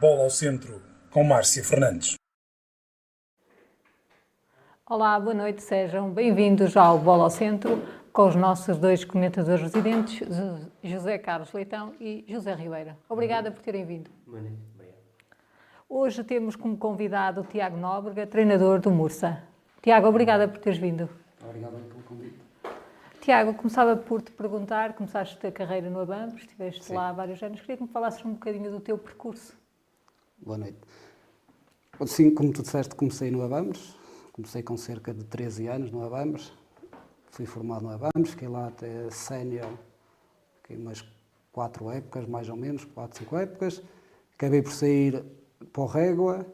Bola ao centro, com Márcia Fernandes. Olá, boa noite, sejam bem-vindos ao Bola ao Centro com os nossos dois comentadores residentes, José Carlos Leitão e José Ribeira. Obrigada por terem vindo. Hoje temos como convidado o Tiago Nóbrega, treinador do Mursa. Tiago, obrigada por teres vindo. Obrigado pelo convite. Tiago, começava por te perguntar, começaste a carreira no Abambos, estiveste Sim. lá há vários anos, queria que me falasses um bocadinho do teu percurso. Boa noite. Assim como tu disseste, comecei no Abamos. Comecei com cerca de 13 anos no Abamos. Fui formado no Abamos, fiquei lá até sénior, fiquei umas quatro épocas, mais ou menos, quatro, cinco épocas. Acabei por sair para o Régua,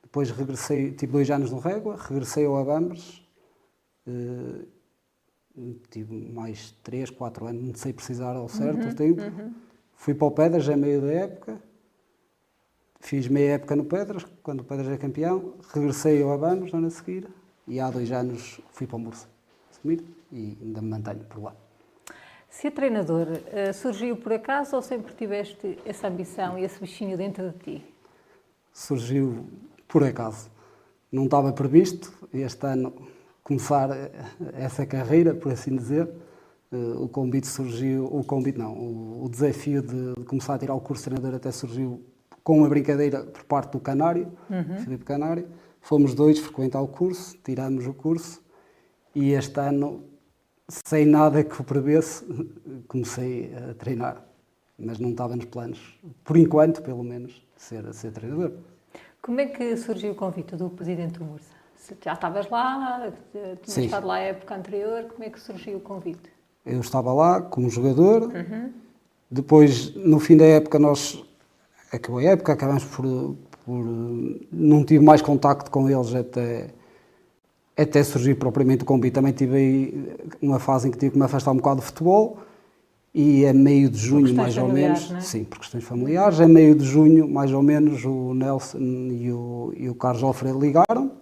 depois regressei, tive dois anos no Régua, regressei ao Abamos, eh, tive mais três, quatro anos, não sei precisar ao certo o tempo. Fui para o Pedras a meio da época, fiz meia época no Pedras, quando o Pedras é campeão, regressei ao Abamos no ano a seguir e há dois anos fui para o Mursa assumir e ainda me mantenho por lá. Ser treinador eh, surgiu por acaso ou sempre tiveste essa ambição e esse bichinho dentro de ti? Surgiu por acaso. Não estava previsto este ano começar eh, essa carreira, por assim dizer. Eh, O convite surgiu, o convite não, o, o desafio de, de começar a tirar o curso de treinador até surgiu com uma brincadeira por parte do Canário, Filipe Canário. Fomos dois frequentar o curso, tiramos o curso e este ano, sem nada que o prevesse, comecei a treinar. Mas não estava nos planos, por enquanto, pelo menos, ser, ser treinador. Como é que surgiu o convite do presidente do Mursa? Já estavas lá, tinhas estado lá a época anterior, como é que surgiu o convite? Eu estava lá como jogador. Depois, no fim da época, nós acabou a época, acabamos por, por não tive mais contacto com eles até até surgir propriamente o convite. Também tive aí uma fase em que tive que me afastar um bocado do futebol e a meio de junho, mais ou menos, é? sim, por questões familiares, a meio de junho, mais ou menos, o Nelson e o, e o Carlos Alfredo ligaram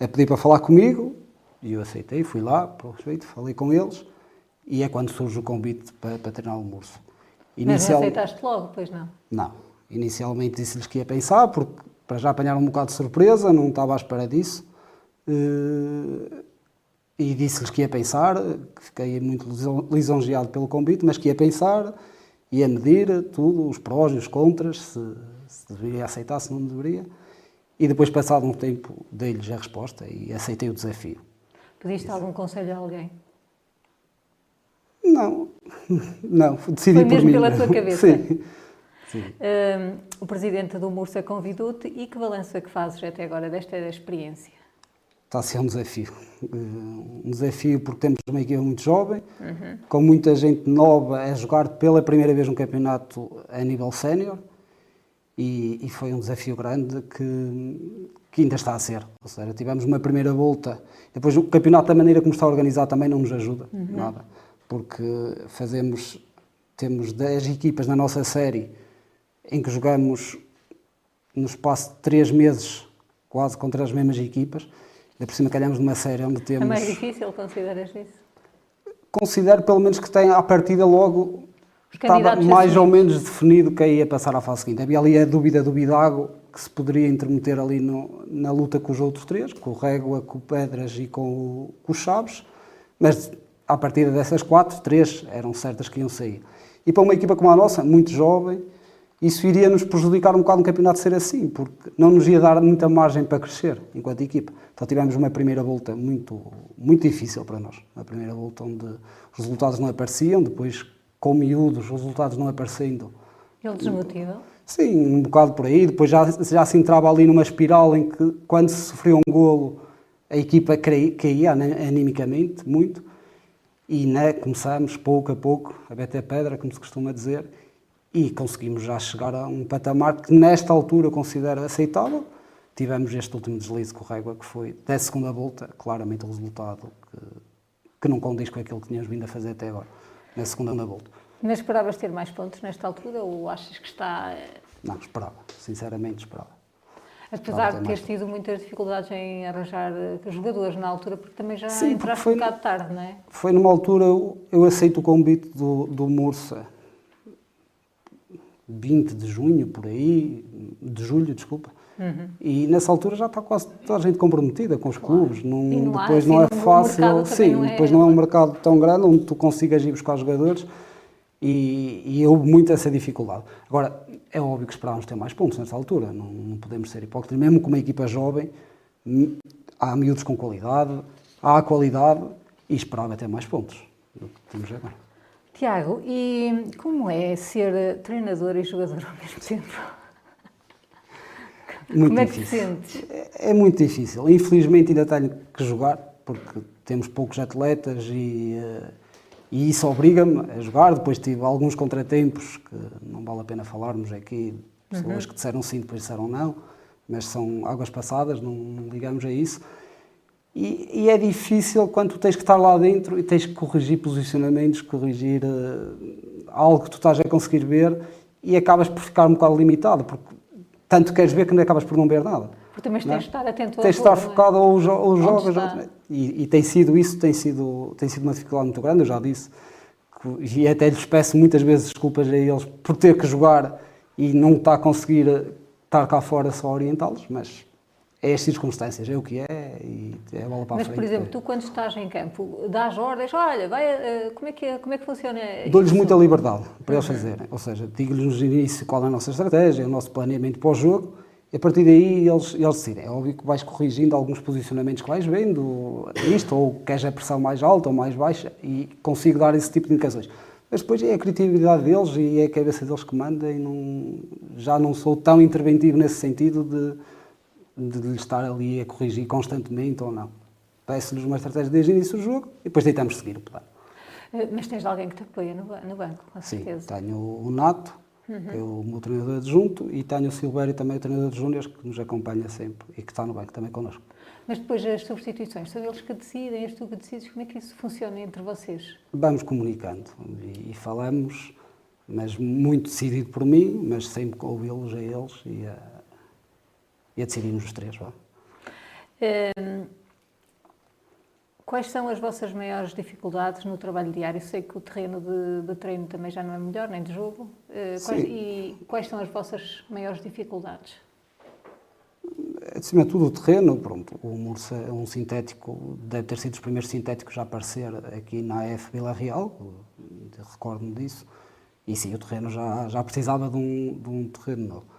a pedir para falar comigo e eu aceitei, fui lá, por respeito, falei com eles e é quando surge o convite para, para treinar o Murso. Mas não Inicial- aceitaste logo, pois não? não. Inicialmente disse-lhes que ia pensar, porque para já apanharam um bocado de surpresa, não estava à espera disso. Eh, E disse-lhes que ia pensar, que fiquei muito lison- lisonjeado pelo convite, mas que ia pensar, ia medir tudo, os prós e os contras, se, se deveria aceitar, se não deveria. E depois, passado um tempo, dei-lhes a resposta e aceitei o desafio. Pediste algum conselho a alguém? Não, não, decidi Foi por mesmo mim. pela tua cabeça? Sim. O presidente do Mursa convidou-te e que balanço é que fazes até agora desta experiência? Está a ser um desafio. Eh, Um desafio porque temos uma equipa muito jovem, com muita gente nova a jogar pela primeira vez um campeonato a nível sénior e, e foi um desafio grande que, que ainda está a ser. Ou seja, tivemos uma primeira volta, depois o campeonato da maneira como está organizado também não nos ajuda nada, porque fazemos, temos 10 equipas na nossa série em que jogamos no espaço de três meses, quase contra as mesmas equipas. Ainda por cima calhamos numa série onde É temos... mais difícil, consideras isso? Considero pelo menos que tem à partida logo estava mais ou menos definido quem ia passar à fase seguinte. Havia ali a dúvida do Bidago, que se poderia intermeter ali no- na luta com os outros três, com o Régua, com o Pedras e com o, com o Chaves, mas à partida dessas quatro, três eram certas que iam sair. E para uma equipa como a nossa, muito jovem, isso iria nos prejudicar um bocado no campeonato ser assim, porque não nos ia dar muita margem para crescer enquanto equipa. Então tivemos uma primeira volta muito, muito difícil para nós. Uma primeira volta onde os resultados não apareciam, depois com miúdos, os resultados não aparecendo. Ele desmotiva? Sim, um bocado por aí. Depois já, já se entrava ali numa espiral em que, quando se sofria um golo, a equipa caía né, animicamente muito. E né, começamos, pouco a pouco, a bater pedra, como se costuma dizer, e conseguimos já chegar a um patamar que, nesta altura, considero aceitável. Tivemos este último deslize com o Régua, que foi, da segunda volta, claramente o resultado que, que não condiz com aquilo que tínhamos vindo a fazer até agora, na segunda volta. Mas esperavas ter mais pontos nesta altura ou achas que está. eh, Não, esperava, sinceramente esperava. Apesar de teres tido muitas dificuldades em arranjar eh, jogadores na altura, porque também já Sim, entraste foi- um bocado tarde, não é? Foi numa altura, eu, eu aceito o convite do, do Mursa 20 de junho, por aí, de julho, desculpa. Uhum. E nessa altura já está quase toda a gente comprometida com os claro. clubes. Não, não depois há, não assim, é fácil. Sim, não é... depois não é um mercado tão grande onde tu consigas ir buscar jogadores e, e houve muito essa dificuldade. Agora, é óbvio que esperávamos ter mais pontos nessa altura, não, não podemos ser hipócritas. Mesmo com uma equipa jovem, há miúdos com qualidade, há qualidade e esperava ter mais pontos do que temos agora. Tiago, e como é ser treinador e jogador ao mesmo tempo? Muito como difícil. é que te sentes? É, é muito difícil. Infelizmente ainda tenho que jogar, porque temos poucos atletas e, eh, e isso obriga-me a jogar. Depois tive alguns contratempos que não vale a pena falarmos aqui, pessoas uhum. que disseram sim, depois disseram não, mas são águas passadas, não, não ligamos a isso. E, e, é difícil quando tu tens que estar lá dentro e tens que corrigir posicionamentos, corrigir uh, algo que tu estás a conseguir ver e acabas por ficar um bocado limitado, porque tanto queres ver que não acabas por não ver nada. Porque também tens é? de estar atento Tens de estar é? focado é? ou, ou jogas. Ou, e, e, tem sido isso, tem sido, tem sido uma dificuldade muito grande, eu já disse. Que, e até lhes peço muitas vezes desculpas a eles por ter que jogar e não estar a conseguir eh, estar cá fora só orientá-los, mas é as circunstâncias, é o que é e é a bola para Mas, a frente. por exemplo, tu quando estás em campo, dás ordens, olha, vai, eh, como, é que, como é que funciona Dou-lhes muita liberdade para eles fazerem, ou seja, digo-lhes no início qual é a nossa estratégia, o nosso planeamento para o jogo, e a partir daí eles, eles decidem. É óbvio que vais corrigindo alguns posicionamentos que vais vendo, isto, ou queres a pressão mais alta ou mais baixa, e consigo dar esse tipo de indicações. Mas depois é a criatividade deles e é a cabeça deles que manda, e não, já não sou tão interventivo nesse sentido de de lhe estar ali a corrigir constantemente ou não. Peço-lhes uma estratégia desde o início do jogo e depois tentamos seguir o plano. Eh, mas tens alguém que te apoia no, no banco, com certeza. Sim, tenho o Nato, uhum. que é o meu treinador adjunto, e tenho o Silvério também, o treinador de júniores, que nos acompanha sempre e que está no banco também connosco. Mas depois as substituições, são eles que decidem, és tu que decides, como é que isso funciona entre vocês? Vamos comunicando e, e falamos, mas muito decidido por mim, mas sempre ouvi-los a eles e a, e a decidirmos os três. Hum, quais são as vossas maiores dificuldades no trabalho diário? Sei que o terreno de, de treino também já não é melhor, nem de jogo. Uh, quais, e quais são as vossas maiores dificuldades? Acima de tudo, o terreno, pronto, o Mursa é um sintético, deve ter sido os primeiros sintéticos a aparecer aqui na AF Vila Real, recordo-me disso, e sim, o terreno já, já precisava de um, de um terreno novo.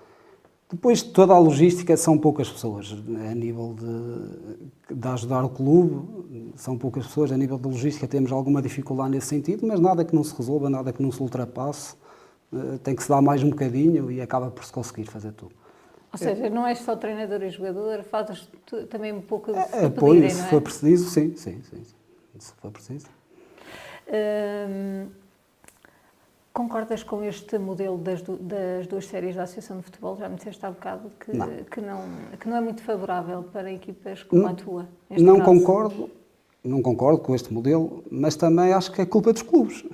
Depois, toda a logística são poucas pessoas. A nível de, de ajudar o clube, são poucas pessoas. A nível de logística, temos alguma dificuldade nesse sentido, mas nada que não se resolva, nada que não se ultrapasse. Eh, tem que se dar mais um bocadinho e acaba por se conseguir fazer tudo. Ou seja, não és só treinador e jogador, fazes também um pouco de é, Apoio, se é? for preciso, sim, sim, sim, sim. Se for preciso. Hum, Concordas com este modelo das, das, duas séries da Associação de Futebol? Já me disseste há bocado que não, que não, que não é muito favorável para equipas como não, a tua. Não caso. concordo, não concordo com este modelo, mas também acho que é culpa dos clubes.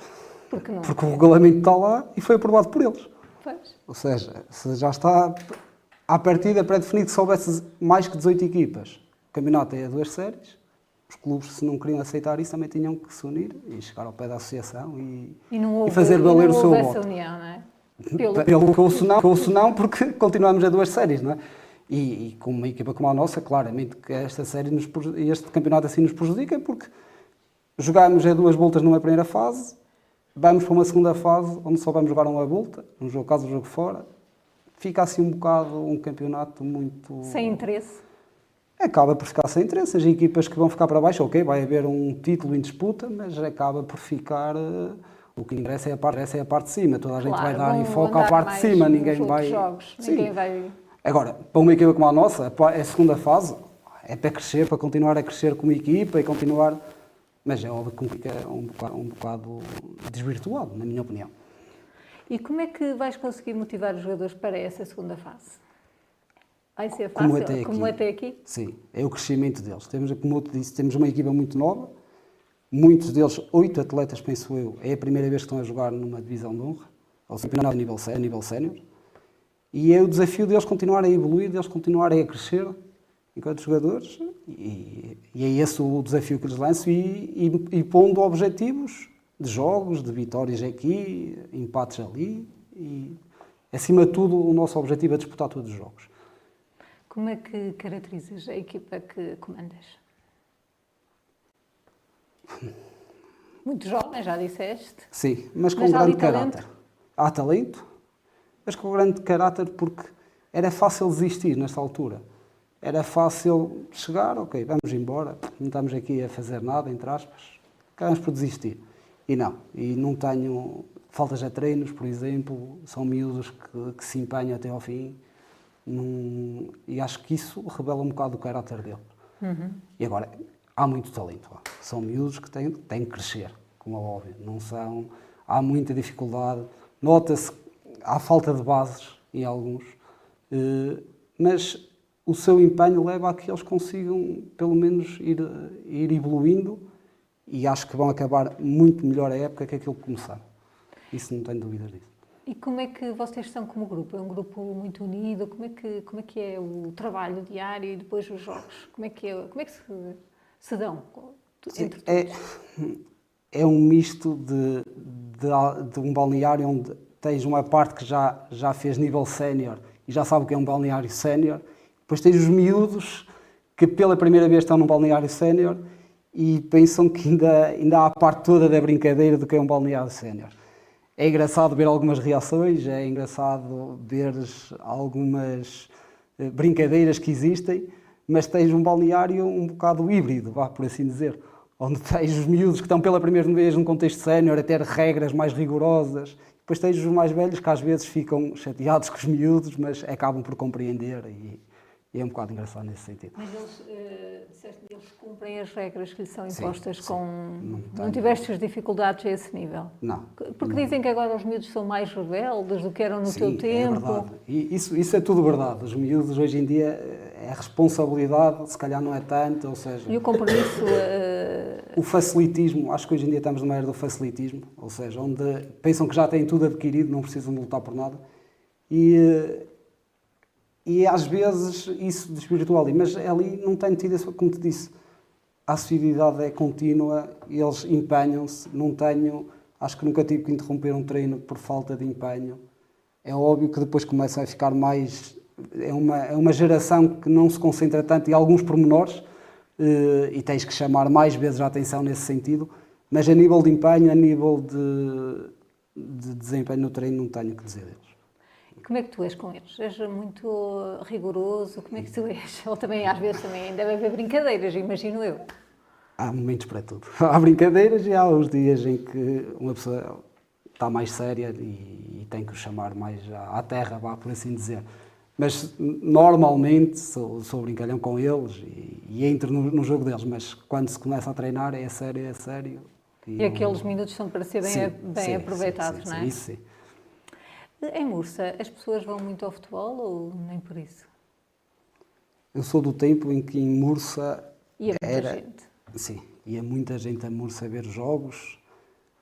Porque, não Porque o regulamento está lá e foi aprovado por eles. Pois. Ou seja, se já está à partida pré-definido que se houvesse mais que 18 equipas, o campeonato é a duas séries, os clubes, se não queriam aceitar isso, também tinham que se unir e chegar ao pé da associação e, e, houve, e fazer valer o seu voto. União, não é? Pelo, Pelo que ouço não, ouço não, porque continuamos a duas séries, não é? E, e, com uma equipa como a nossa, claramente que esta série nos, este campeonato assim nos prejudica, porque jogámos a duas voltas numa primeira fase, vamos para uma segunda fase onde só vamos jogar uma volta, um jogo casa, um jogo fora. Fica assim um bocado um campeonato muito. Sem interesse acaba por ficar sem interesse. As equipas que vão ficar para baixo, ok, vai haver um título em disputa, mas acaba por ficar. Uh, o que interessa é a parte, é a parte de cima. Toda a gente claro, vai dar em foco à parte de cima, ninguém vai. Jogos, ninguém vai. Agora, para uma equipa como a nossa, é a segunda fase, é para crescer, para continuar a crescer como equipa e continuar. Mas é óbvio que fica um bocado, um bocado desvirtuado, na minha opinião. E como é que vais conseguir motivar os jogadores para essa segunda fase? Vai ser fácil, como até aqui. Como até aqui? Sim, é o crescimento deles. Temos, como eu te disse, temos uma equipa muito nova, muitos deles, oito atletas, penso eu, é a primeira vez que estão a jogar numa divisão de honra, ou seja, a nível, a nível sénior, e é o desafio deles continuarem a evoluir, deles continuarem a crescer enquanto jogadores, e, e é esse o desafio que lhes lanço, e, e, e pondo objetivos de jogos, de vitórias aqui, empates ali, e acima de tudo, o nosso objetivo é disputar todos os jogos. Como é que caracterizas a equipa que comandas? Muito jovem, já disseste. Sim, mas com Mas grande caráter. talento? Há talento, mas com grande caráter porque era fácil desistir nesta altura. Era fácil chegar, ok, vamos embora, não estamos aqui a fazer nada, entre aspas, acabamos por desistir. E não, e não tenho faltas a treinos, por exemplo, são miúdos que, que se empenham até ao fim, Não- e acho que isso revela um bocado o caráter dele. E agora, há muito talento lá. São miúdos que têm, têm que crescer, como é óbvio. Não são, há muita dificuldade. Nota-se que há falta de bases em alguns, eh, mas o seu empenho leva a que eles consigam, pelo menos, ir, ir evoluindo e acho que vão acabar muito melhor a época que aquilo que começaram. Isso não tenho dúvidas disso. E como é que vocês estão como grupo? É um grupo muito unido? Como é que, como é, que é o trabalho diário e depois os jogos? Como é que, é, como é que se, se dão entre É, todos? é um misto de, de, de um balneário onde tens uma parte que já, já fez nível sénior e já sabe o que é um balneário sénior, depois tens os miúdos que pela primeira vez estão num balneário sénior e pensam que ainda, ainda há a parte toda da brincadeira do que é um balneário sénior. É engraçado ver algumas reações, é engraçado ver algumas eh, brincadeiras que existem, mas tens um balneário um bocado híbrido, vá por assim dizer, onde tens os miúdos que estão pela primeira vez num contexto sénior a ter regras mais rigorosas, depois tens os mais velhos que às vezes ficam chateados com os miúdos, mas acabam por compreender e, e é um bocado engraçado nesse sentido. Mas eles, disseste que eles cumprem as regras que lhes são Sim, impostas sim. com... Não Não, tiveste as dificuldades a esse nível? Não. Porque dizem que agora os miúdos são mais rebeldes do que eram no Sim, teu é tempo. verdade. E isso, isso é tudo verdade. Os miúdos hoje em dia é responsabilidade, se calhar não é tanto, ou seja, e o compromisso... eh, o facilitismo, acho que hoje em dia estamos numa era do facilitismo, ou seja, onde pensam que já têm tudo adquirido, não precisam de lutar por nada. E, eh, e às vezes isso desvirtua ali, mas ali não tenho tido, como te disse, a assiduidade é contínua, eles empenham-se, não tenho, acho que nunca tive que interromper um treino por falta de empenho. É óbvio que depois começam a ficar mais. É uma, é uma geração que não se concentra tanto em alguns pormenores eh, e tens que chamar mais vezes a atenção nesse sentido, mas a nível de empenho, a nível de, de desempenho no treino, não tenho que dizer deles. Como é que tu és com eles? És muito rigoroso? Como é que tu és? Ou também, às vezes, também deve haver brincadeiras, imagino eu. Há momentos para tudo. Há brincadeiras e há os dias em que uma pessoa está mais séria e, e tem que o chamar mais à, terra, vá por assim dizer. Mas normalmente sou, sou brincalhão com eles e, e entro no, no jogo deles, mas quando se começa a treinar é sério, é sério. E não- aqueles minutos são para ser bem, Sim, bem sim, aproveitados, sim, sim, não sim, é? Isso sim. Em Mursa, as pessoas vão muito ao futebol ou nem por isso? Eu sou do tempo em que em Mursa E a muita era, gente. Sim, ia muita gente a Mursa ver jogos.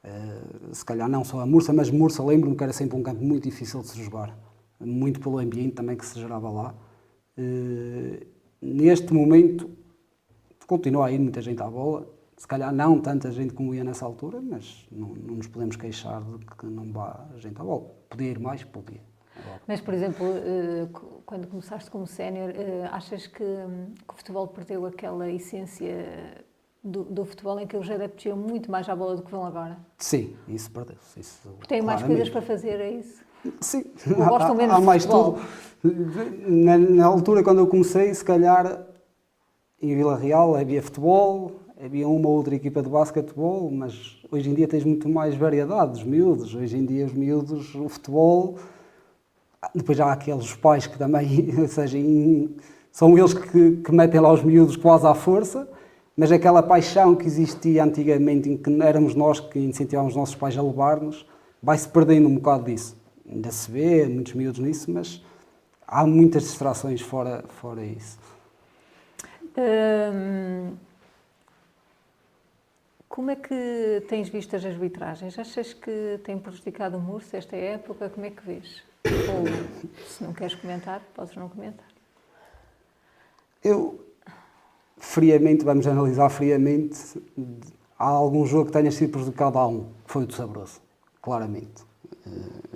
eh, se calhar não só a Mursa, mas Mursa lembro-me que era sempre um campo muito difícil de se jogar. Muito pelo ambiente também que se gerava lá. Eh, neste momento, continua a ir muita gente à bola. Se calhar não tanta gente como ia nessa altura, mas não, não nos podemos queixar de que não vá gente à bola. Podia ir mais? Podia. Mas, por exemplo, eh, quando começaste como sénior, eh, achas que, hum, que o futebol perdeu aquela essência do, do futebol em que os adeptos iam muito mais à bola do que vão agora? Sim, isso perdeu-se. Têm mais coisas para fazer, é isso? Sim, Ou gostam há, menos há de mais futebol? tudo. Na, na altura, quando eu comecei, se calhar em Vila Real havia futebol, havia uma ou outra equipa de basquetebol, mas hoje em dia tens muito mais variedade dos miúdos. Hoje em dia, os miúdos, o futebol. Depois há aqueles pais que também, ou seja, são eles que, que metem lá os miúdos quase à força, mas aquela paixão que existia antigamente, em que éramos nós que incentivávamos os nossos pais a levar-nos, vai-se perdendo um bocado disso. Ainda se vê muitos miúdos nisso, mas há muitas distrações fora, fora isso. Hum, como é que tens visto as arbitragens? Achas que tem prejudicado o Mursa esta época? Como é que vês? Ou, se não queres comentar, podes não comentar. Eu, friamente, vamos analisar friamente, há algum jogo que tenha sido prejudicado a um, que foi o do Sabroso, claramente.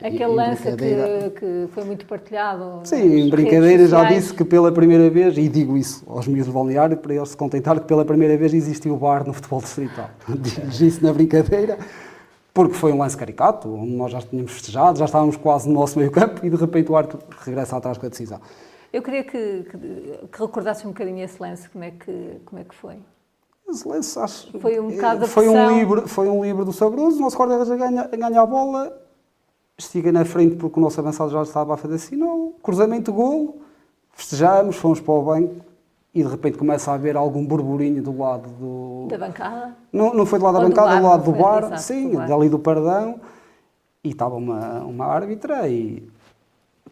Aquele lance que, que, foi muito partilhado. Sim, em brincadeira já disse que pela primeira vez, e digo isso aos miúdos do balneário, para eles se contentar, que pela primeira vez existiu o bar no futebol distrital. Diz isso na brincadeira, porque foi um lance caricato, nós já tínhamos festejado, já estávamos quase no nosso meio campo e de repente o árbitro regressa atrás com a decisão. Eu queria que, que, que recordasse um bocadinho esse lance, como é que, como é que foi? Esse lance, acho, foi um bocado foi um livro Foi um livro do Sabroso, o nosso guarda-redes ganha, ganha a bola, estiga na frente porque o nosso avançado já estava a fazer sinal, cruzamento, golo, festejamos, fomos para o banco e de repente começa a haver algum burburinho do lado do... Da bancada? Não, não foi do lado da bancada, do, do lado do bar, exato, sim, do bar. dali do Pardão, e estava uma, uma árbitra e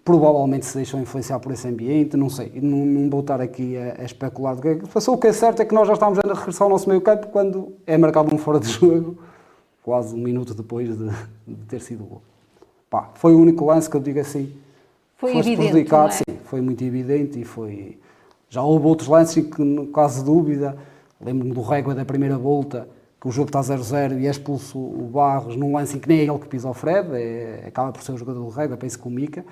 provavelmente se deixou influenciar por esse ambiente, não sei, não, não vou estar aqui a, a especular do que é que passou. O que é certo é que nós já estávamos a regressar ao nosso meio campo quando é marcado um fora de jogo, quase um minuto depois de, de ter sido o gol. Pá, foi o único lance que eu digo assim. Foi evidente, prejudicado, é? sim, foi muito evidente e foi. Já houve outros lances que, no caso de dúvida, lembro-me do Régua da primeira volta, que o jogo está 0-0 e é expulso o Barros num lance em que nem é ele que pisa o Fred, é, acaba por ser o jogador do Régua, penso que o Mica,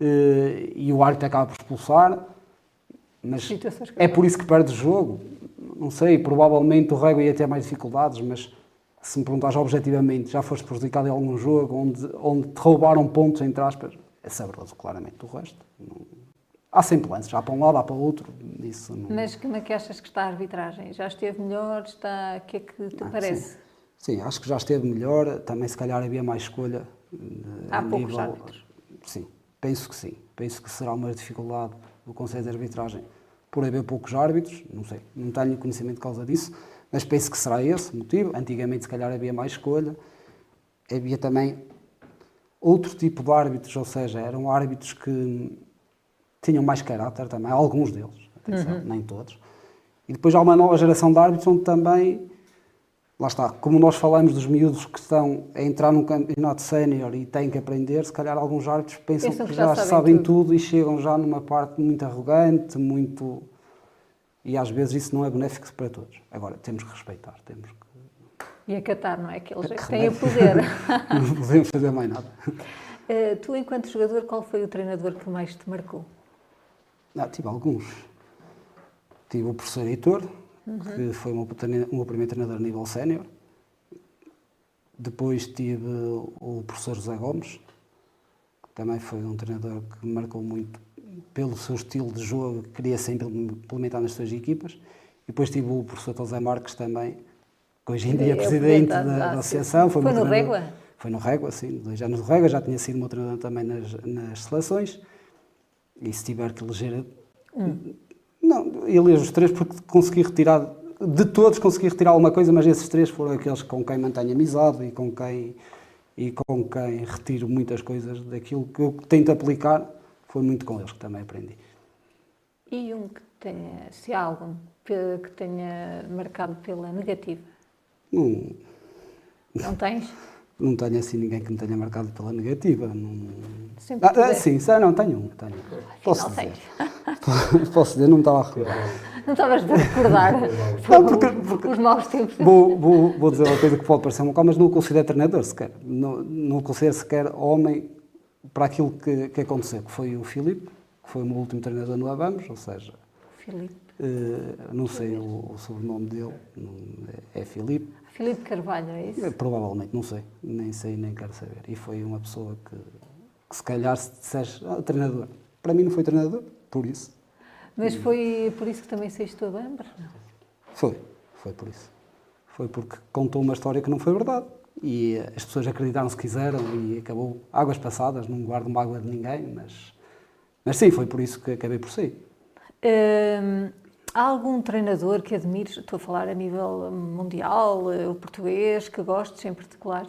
eh, e o árbitro acaba por expulsar. Mas é por isso que perde o jogo. Não sei, provavelmente o Régua ia ter mais dificuldades, mas se me perguntares objetivamente, já foste prejudicado em algum jogo onde, onde te roubaram pontos, entre aspas, é saboroso, claramente. O resto, não... há sempre lances, há para um lado, há para o outro. Isso não... Mas como é que achas que está a arbitragem? Já esteve melhor? Está... O que é que te ah, parece? Sim. sim. acho que já esteve melhor. Também, se calhar, havia mais escolha. Há poucos árbitros? Sim, penso que sim. Penso que será uma dificuldade do Conselho de Arbitragem por haver poucos árbitros. Não sei, não tenho conhecimento de causa disso mas penso que será esse o motivo. Antigamente, se calhar, havia mais escolha. Havia também outro tipo de árbitros, ou seja, eram árbitros que tinham mais caráter também, alguns deles, atenção, uhum. nem todos. E depois há uma nova geração de árbitros onde também, lá está, como nós falamos dos miúdos que estão a entrar num campeonato sénior e têm que aprender, se calhar alguns árbitros pensam, pensam que, já, já sabem, sabem tudo. tudo. e chegam já numa parte muito arrogante, muito e às vezes isso não é benéfico para todos. Agora, temos que respeitar, temos que... E acatar, não é? Que eles é que têm o poder. não podemos fazer mais nada. Uh, tu, enquanto jogador, qual foi o treinador que mais te marcou? Ah, tive alguns. Tive o professor Heitor, uhum. que foi o meu, o meu primeiro treinador a nível sénior. Depois tive o professor José Gomes, que também foi um treinador que me marcou muito pelo seu estilo de jogo, que queria sempre implementar nas suas equipas. E depois tive o professor José Marques também, que hoje em dia é, é presidente da, da, associação. Foi, foi no Régua? Foi no Régua, sim, dois anos no Régua, já tinha sido meu treinador também nas, nas seleções. E se tiver que eleger. Hum. Não, elejo os três porque consegui retirar. De todos consegui retirar alguma coisa, mas esses três foram aqueles com quem mantenho amizade e com quem, e com quem retiro muitas coisas daquilo que eu tento aplicar foi muito com eles que também aprendi. E um que tenha, se há algum, que tenha marcado pela negativa? Não. Não tens? Não tenho assim ninguém que me tenha marcado pela negativa. Não... Ah, ah, sim, sei, não, tenho um. Tenho. Posso dizer. Posso dizer, não me estava a recordar. Não estavas a recordar não, porque, porque, os maus tempos. Vou, vou, vou dizer uma coisa que pode parecer uma coisa, mas não o considero treinador sequer. Não, não o considero sequer homem para aquilo que, que aconteceu, que foi o Filipe, que foi o meu último treinador no Abamos, ou seja... Filipe. Uh, não sei o, o, sobrenome dele, é, é Filipe. Filipe Carvalho, é isso? provavelmente, não sei, nem sei, nem quero saber. E foi uma pessoa que, que se calhar, se disseres, ah, treinador. Para mim não foi treinador, por isso. Mas foi por isso que também saíste a Bambra? Foi, foi por isso. Foi porque contou uma história que não foi verdade e as pessoas acreditaram se quiseram e acabou águas passadas, não guardo mágoa de ninguém, mas, mas sim, foi por isso que acabei por sair. Hum, há algum treinador que admires, estou a falar a nível mundial, eh, o português, que gostes em particular?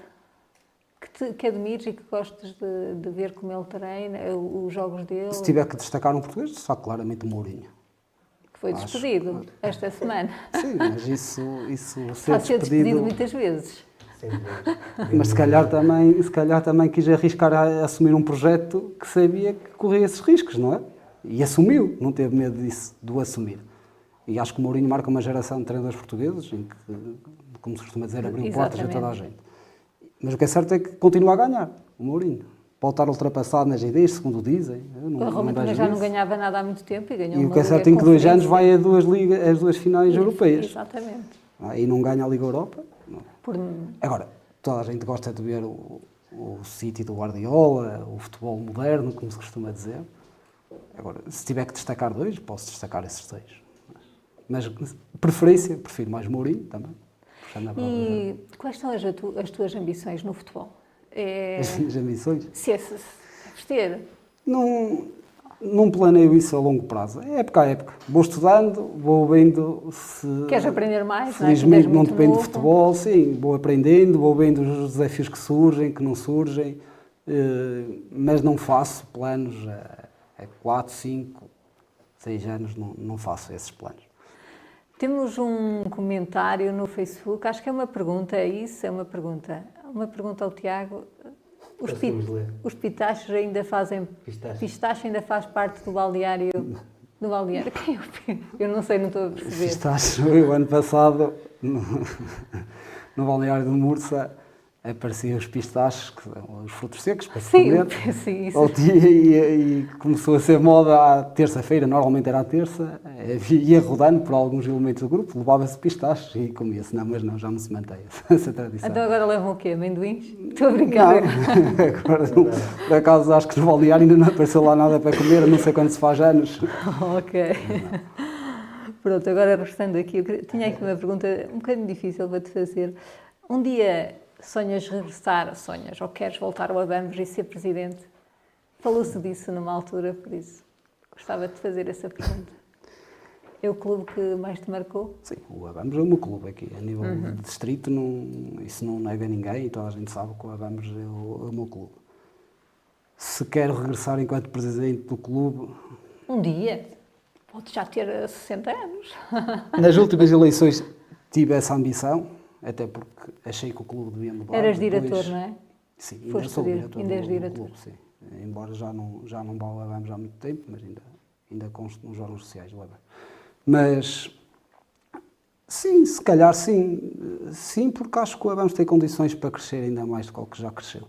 Que, te, que admires e que gostes de, de, ver como ele treina, eh, os jogos dele? Se tiver que destacar um português, só claramente o Mourinho. Que foi despedido Acho... esta semana. Sim, mas isso, isso ser, ser despedido... despedido muitas vezes. Mas se calhar também, se calhar também quis arriscar a, assumir um projeto que sabia que corria esses riscos, não é? E assumiu, não teve medo disso, de o assumir. E acho que o Mourinho marca uma geração de treinadores portugueses em que, como se costuma dizer, abriu Exatamente. portas a toda a gente. Mas o que é certo é que continua a ganhar. o Mourinho. Pode estar ultrapassado nas ideias, segundo dizem. Não, A Roma também já não ganhava nada há muito tempo e ganhou E o que é certo é que em dois anos vai a duas, ligas, as duas finais europeias. Exatamente. Ah, E não ganha a Liga Europa. Por, Agora, toda a gente gosta de ver o, o City do Guardiola, o futebol moderno, como se costuma dizer. Agora, se tiver que destacar dois, posso destacar esses dois. Mas, preferência, prefiro mais Mourinho também. brava e quais são as, atu- as tuas ambições no futebol? É, As minhas ambições. se é se- vestir, Não, não planeio isso a longo prazo. É época a época. Vou estudando, vou vendo se. queres aprender mais? Felizmente não, não é? Muito depende de futebol, sim, vou aprendendo, vou vendo os desafios que surgem, que não surgem, eh, mas não faço planos a 4, 5, 6 anos, não, não faço esses planos. Temos um comentário no Facebook, acho que é uma pergunta, é isso? É uma pergunta. Uma pergunta ao Tiago. Os, pi- Conseguimos ler. os pitachos ainda fazem. Pistache. Pistache ainda faz parte do balneário. Do balneário. Quem é o Eu não sei, não estou a perceber. Estás, eu ano passado, no, no balneário de Mursa, apareciam os são os frutos secos, se Sim, sim, isso. Dia e, e começou a ser moda à terça-feira, normalmente era à terça, eh, ia rodando por alguns elementos do grupo, levava-se pistachos e comia-se. Não, mas não, já não se mantém essa tradição. Então agora levam o quê? Amendoins? Estou a Não, brincar. agora não. Por acaso acho que no balneário ainda não apareceu lá nada para comer, não sei quando se faz anos. ok. Pronto, agora restando aqui, tinha aqui uma pergunta um bocadinho difícil para te fazer. Um dia sonhas regressar, sonhas, ou queres voltar ao Abamos e ser presidente? Falou-se disso numa altura, por isso gostava de fazer essa pergunta. É o clube que mais te marcou? Sim, o Abamos é o meu clube aqui, a nível de distrito, não, isso não nega ninguém e toda a gente sabe que o Abamos é o, é o meu clube. Se quero regressar enquanto presidente do clube, Um dia? Podes já ter eh, 60 anos. nas últimas eleições tive essa ambição, até porque achei que o clube devia mudar. Eras Depois- diretor, não é? Sim, ainda Foste sou dire- diretor ainda és do, diretor. clube, sim. Embora já não, já não vá ao Abamos há muito tempo, mas ainda, ainda consto nos órgãos sociais do Abamos. Mas, sim, se calhar sim. Sim, porque acho que o Abamos tem condições para crescer ainda mais do que o que já cresceu.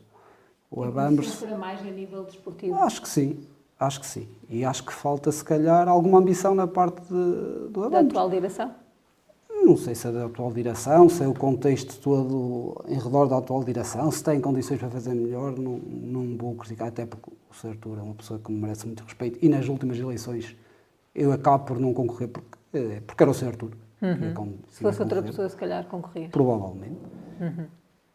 O Abamos, para mais a nível desportivo. acho que sim, acho que sim. E acho que falta, se calhar, alguma ambição na parte de- do Da Abamos. atual direção? Não sei se é da atual direção, se é o contexto todo em redor da atual direção, se tem condições para fazer melhor, não, não vou criticar, até porque o Sr. Artur é uma pessoa que me merece muito respeito e nas últimas eleições eu acabo por não concorrer porque, eh, porque era o Sr. Artur. é Uhum. Se fosse outra pessoa, se calhar concorria. Provavelmente.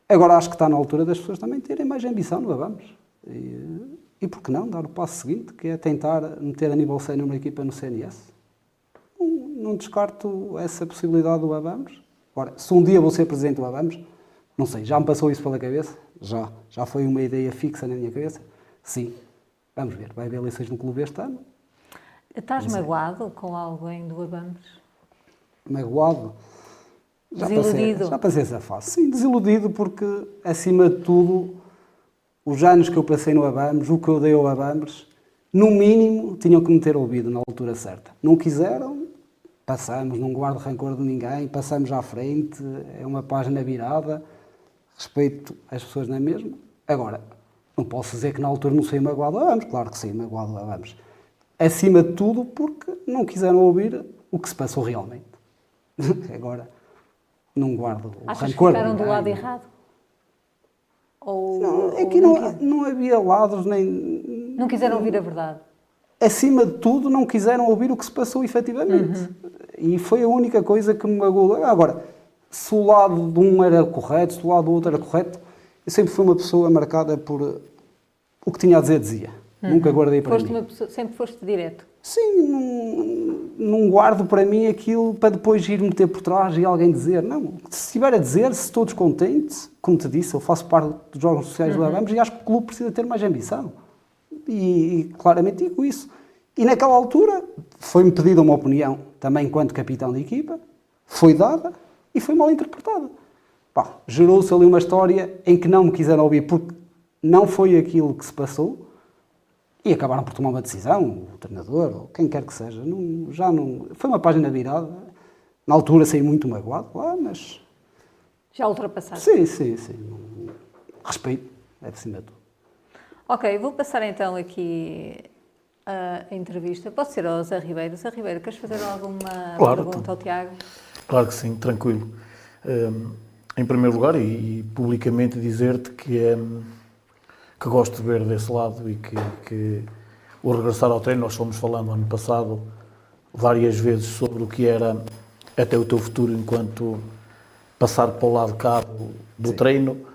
Agora acho que está na altura das pessoas também terem mais ambição no Vamos. E, e por que não dar o passo seguinte, que é tentar meter a nível sénior uma equipa no CNS? Não, descarto essa possibilidade do Avamos. Agora, se um dia vou ser presidente do Avamos, não sei, já me passou isso pela cabeça? Já. Já foi uma ideia fixa na minha cabeça? Sim. Vamos ver. Vai haver eleições no clube este ano. Estás magoado com alguém do Abamos? magoado. Já Desiludido. Passei, já passei essa fase. Sim, desiludido porque, acima de tudo, os anos que eu passei no Abamos, o que eu dei ao Abamos, no mínimo, tinham que me ter ouvido na altura certa. Não quiseram, passamos, não guardo rancor de ninguém, passamos à frente, é uma página virada, respeito as pessoas na mesma. Agora, não posso dizer que na altura não saí magoado ao Abamos, claro que saí magoado ao Abamos. Acima de tudo, porque não quiseram ouvir o que se passou realmente. Agora, não guardo Achas que rancor de ficaram do lado errado? Ou, Não, é ou que não, não, não havia lados nem. não quiseram ouvir a verdade? Acima de tudo, não quiseram ouvir o que se passou efetivamente. E foi a única coisa que me magoou. Agora, se o lado de um era correto, se o lado do outro era correto, eu sempre fui uma pessoa marcada por uh, o que tinha a dizer, dizia. Nunca guardei para Foste mim. pessoa, sempre foste direto. Sim, não, não guardo para mim aquilo para depois ir meter por trás e alguém dizer. Não, se estiver a dizer, se todos contentes, como te disse, eu faço parte dos órgãos sociais do Abamos e acho que o clube precisa ter mais ambição. E, claramente digo isso. E naquela altura foi-me pedida uma opinião, também enquanto capitão de equipa, foi dada e foi mal interpretada. Gerou-se ali uma história em que não me quiseram ouvir porque não foi aquilo que se passou e acabaram por tomar uma decisão, o treinador, ou quem quer que seja. Não, já não, foi uma página virada. Na altura saí muito magoado lá, mas Já ultrapassaste. sim, sim, sim. Respeito, é acima de tudo. Ok, vou passar então aqui a entrevista. Pode ser ao Zé Ribeiro. Zé Ribeiro, queres fazer alguma claro, pergunta então. ao Tiago? Claro que sim, tranquilo. Um, em primeiro lugar, e, e publicamente dizer-te que, um, que gosto de ver desse lado e que, que o regressar ao treino, nós fomos falando ano passado várias vezes sobre o que era até o teu futuro enquanto passar para o lado cá do, do treino.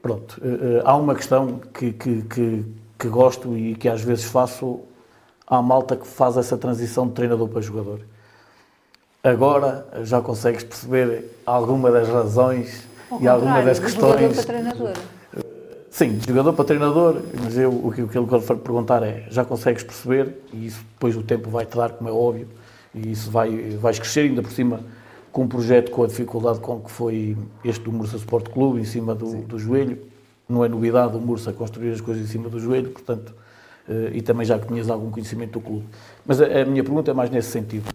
Pronto, uh, há uma questão que, que, que, que gosto e que às vezes faço à malta que faz essa transição de treinador para jogador. Agora já consegues perceber alguma das razões Ao e alguma das questões. Jogador para treinador. Sim, jogador para treinador, mas eu, o que, eu quero perguntar é: já consegues perceber, e isso depois o tempo vai-te dar, como é óbvio, e isso vai, vais crescer ainda por cima com um projeto com a dificuldade com que foi este do Mursa Sport Clube, em cima do, do joelho. Não é novidade o Mursa construir as coisas em cima do joelho, portanto, uh, e também já que tinhas algum conhecimento do clube. Mas a, a minha pergunta é mais nesse sentido.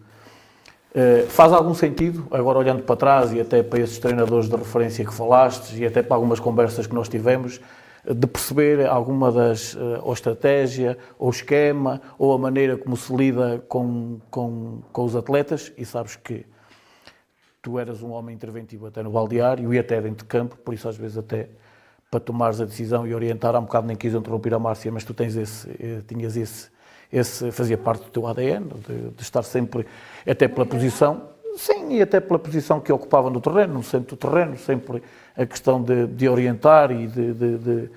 Uh, faz algum sentido, agora olhando para trás e até para esses treinadores de referência que falaste e até para algumas conversas que nós tivemos, de perceber alguma das, uh, ou estratégia, ou esquema, ou a maneira como se lida com, com, com os atletas, e sabes que tu eras um homem interventivo até no baldeário e até dentro de campo, por isso às vezes até para tomares a decisão e orientar, há um bocado nem quis interromper a Márcia, mas tu tens esse, eh, tinhas esse, esse fazia parte do teu ADN, de, de, estar sempre, até pela posição, sim, e até pela posição que ocupava no terreno, no centro do terreno, sempre a questão de, de orientar e de, de,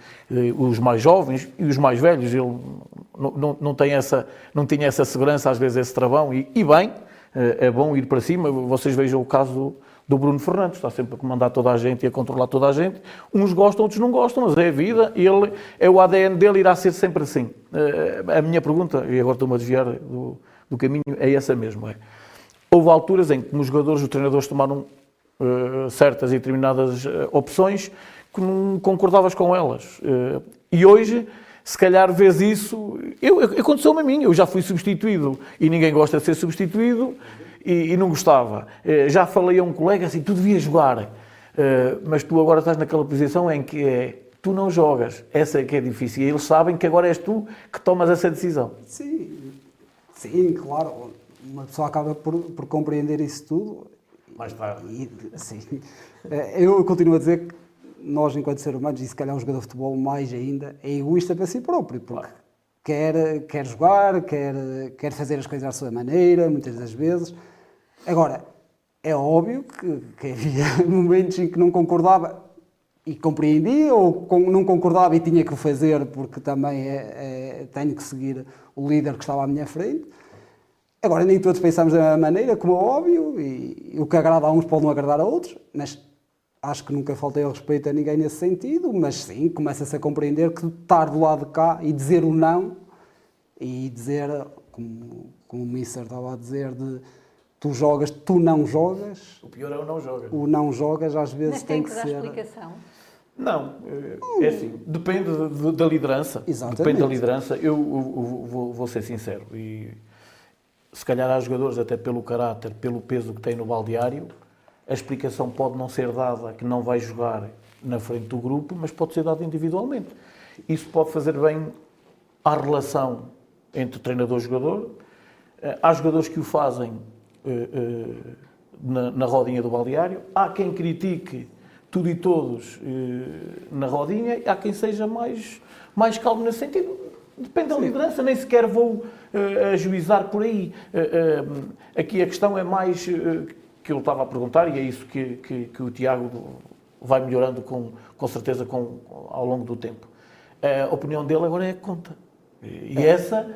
os mais jovens e os mais velhos, ele não, não, não, tem essa, não tinha essa segurança, às vezes esse travão, e, e bem, é bom ir para cima, vocês vejam o caso do Bruno Fernandes, está sempre a comandar toda a gente e a controlar toda a gente. Uns gostam, outros não gostam, mas é a vida ele, é o ADN dele, irá ser sempre assim. Eh, a minha pergunta, e agora estou-me a desviar do, do, caminho, é essa mesmo. É. Houve alturas em que os jogadores, os treinadores tomaram uh, certas e determinadas uh, opções que não concordavas com elas. Uh, e hoje, se calhar vês isso, eu, aconteceu-me a mim, eu já fui substituído e ninguém gosta de ser substituído e, e não gostava. Eh, já falei a um colega assim, tu devias jogar, eh, mas tu agora estás naquela posição em que é, tu não jogas. Essa é que é difícil. E eles sabem que agora és tu que tomas essa decisão. Sim, sim, claro. Uma pessoa acaba por, por compreender isso tudo. Mais tarde. E, sim. Eh, eu continuo a dizer que nós, enquanto seres humanos, e se calhar um jogador de futebol mais ainda, é egoísta para si próprio, porque claro. quer, quer jogar, quer, quer fazer as coisas à sua maneira, muitas das vezes. Agora, é óbvio que, que havia momentos em que não concordava e compreendia, ou não concordava e tinha que o fazer porque também é, é, tenho que seguir o líder que estava à minha frente. Agora, nem todos pensamos da mesma maneira, como é óbvio, e, e o que agrada a uns pode não agradar a outros, mas acho que nunca faltei ao respeito a ninguém nesse sentido, mas sim, começa-se a compreender que estar do lado de cá e dizer o não, e dizer, como, como o Mister estava a dizer, de tu jogas, tu não jogas. O pior é o não jogas. O não jogas às vezes Mas tem, tem que, que ser. explicação. Não, é assim, depende da liderança. Exatamente. Depende da liderança. Eu, vou, vou, ser sincero e se calhar há jogadores até pelo caráter, pelo peso que tem no baldeário, a explicação pode não ser dada que não vai jogar na frente do grupo, mas pode ser dada individualmente. Isso pode fazer bem à relação entre treinador e jogador. Eh, há jogadores que o fazem eh, eh, na, na, rodinha do baldeário. Há quem critique tudo e todos na rodinha, há quem seja mais, mais calmo nesse sentido. Depende da liderança, nem sequer vou uh, ajuizar por aí. Uh, uh, aqui a questão é mais que eu estava a perguntar, e é isso que, que, que o Tiago vai melhorando com, com certeza com, ao longo do tempo. A opinião dele agora é que conta. E é. essa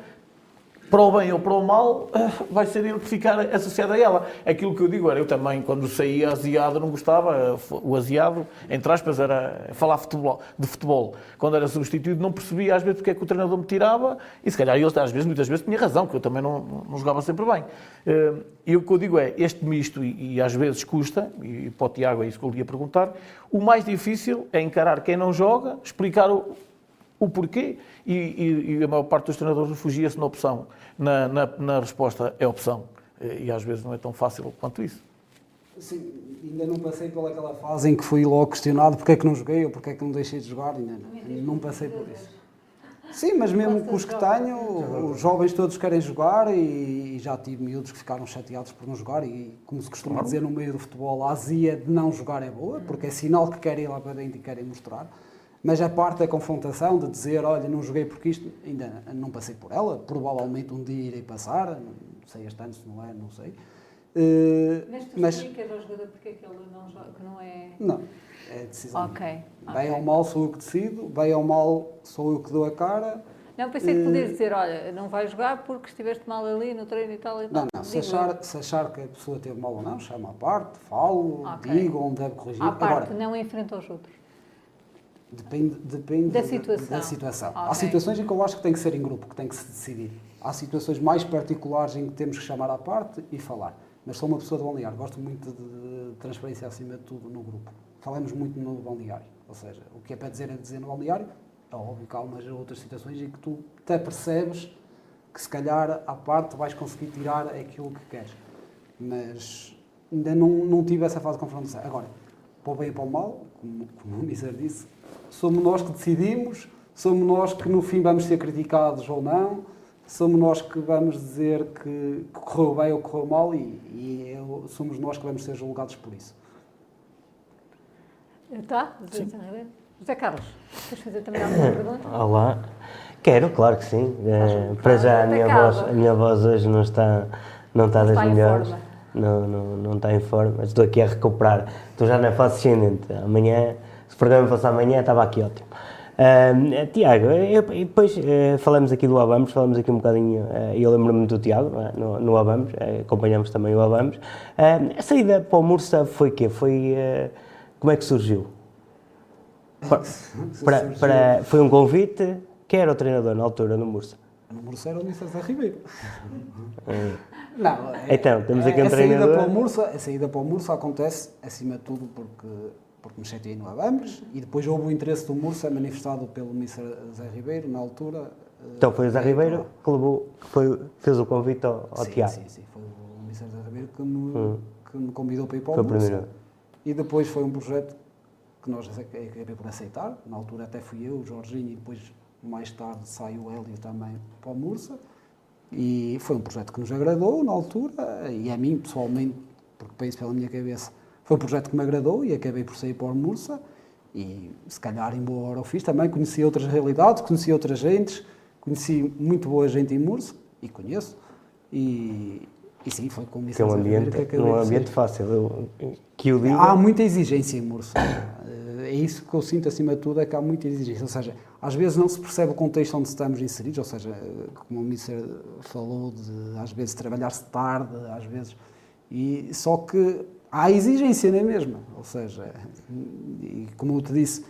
para o bem ou para o mal, ah, vai ser ele que ficar associado a ela. Aquilo que eu digo era, eu também, quando saía aziado, não gostava. O aziado, entre aspas, era falar futebol, de futebol. Quando era substituído, não percebia às vezes porque é que o treinador me tirava, e se calhar ele, às vezes, muitas vezes, tinha razão, que eu também não, não jogava sempre bem. Ah, e o que eu digo é, este misto, e, e às vezes custa, e para o Tiago é isso que eu lhe ia perguntar, o mais difícil é encarar quem não joga, explicar o, o porquê, e, e, e, a maior parte dos treinadores refugia-se na opção. Na, na, na, resposta é opção. E às vezes não é tão fácil quanto isso. Sim, ainda não passei pelaquela fase em que fui logo questionado porque é que não joguei ou porque é que não deixei de jogar, ainda não, não passei por isso. Sim, mas mesmo com os que tenho, os jovens todos querem jogar e, e já tive miúdos que ficaram chateados por não jogar e, como se costuma dizer no meio do futebol, a azia de não jogar é boa, porque é sinal que querem ir lá para dentro e querem mostrar. Mas a parte da confrontação, de dizer, olha, não joguei porque isto, ainda não passei por ela, provavelmente um dia irei passar, não sei este ano se não é, não sei. Eh, Mas tu mas, explicas ao jogador porque é que ele não joga, que não é... não, é decisão. Ok. Bem ok. ou mal sou eu que decido, bem ou mal sou eu que dou a cara, Não, pensei que podias Eh, dizer, olha, não vais jogar porque estiveste mal ali no treino e tal e tal. Não, não. Se achar, se achar que a pessoa teve mal ou não, chama à parte, falo, Ok. digo onde deve corrigir. À parte, Agora, não enfrenta os outros. Depende, depende Da situação. da situação. Há Ok. situações em que eu acho que tem que ser em grupo, que tem que se decidir. Há situações mais particulares em que temos que chamar à parte e falar. Mas sou uma pessoa de balneário, gosto muito de transparência acima de tudo no grupo. Falamos muito no balneário. Ou seja, o que é para dizer é dizer no balneário. É óbvio que há umas outras situações em que tu te apercebes que se calhar à parte vais conseguir tirar aquilo que queres. Mas ainda não, não tive essa fase de confrontação. Agora, para o bem e para o mal, como, como o Miser disse, somos nós que decidimos, somos nós que no fim vamos ser criticados ou não, somos nós que vamos dizer que, que correu bem ou correu mal e, e eu- somos nós que vamos ser julgados por isso. Tá? José Carlos, queres fazer também alguma pergunta? Olá. Quero, claro que sim. Eh, para já a minha, voz, a minha voz hoje não está, não está Não das está melhores. Não, não, não está em forma. Estou aqui a recuperar. Estou já na fase ascendente. Amanhã, se o programa fosse amanhã, estava aqui ótimo. Ah, Tiago, eu- depois eh, falamos aqui do Abamos, falamos aqui um bocadinho, eh, eu lembro-me do Tiago, é? no, no Abamos, eh, acompanhamos também o Abamos. A saída para o Mursa foi o quê? Foi, como é que surgiu? Para- para- para- foi um convite? Quem era o treinador na altura no Mursa? No Mursa era o César Ribeiro. Eh, Não, é- Então, temos aqui um a saída treinador. Para o Mursa, a saída para o Mursa acontece, acima de tudo, porque, porque me chateei no Abambres e depois houve o interesse do Mursa manifestado pelo Mr. Zé Ribeiro, na altura. eh, Então foi o Zé Ribeiro que, levou, que foi, fez o convite ao, ao sim, Tiago. Sim, sim, foi o Mr. Zé Ribeiro que me, que me convidou para ir para o Hum. Foi o Mursa. primeiro. E depois foi um projeto que nós acabei por aceitar. Na altura até fui eu, o Jorginho, e depois mais tarde saiu o Hélio também para o Mursa. E foi um projeto que nos agradou na altura, e a mim pessoalmente, porque penso pela minha cabeça, foi um projeto que me agradou e acabei por sair para o Mursa. E se calhar em boa hora o fiz também, conheci outras realidades, conheci outras gentes, conheci muito boa gente em Mursa, e conheço. E, e sim, foi com Que é um Ribeiro ambiente, que um ambiente fácil. Eu- que eu digo. Há muita exigência em Mursa. Eh, É isso que eu sinto acima de tudo, é que há muita exigência. Ou seja, às vezes não se percebe o contexto onde estamos inseridos, ou seja, como o Mister falou, de às vezes trabalhar-se tarde, às vezes. E, só que há exigência, não é mesmo? Ou seja, e como eu te disse,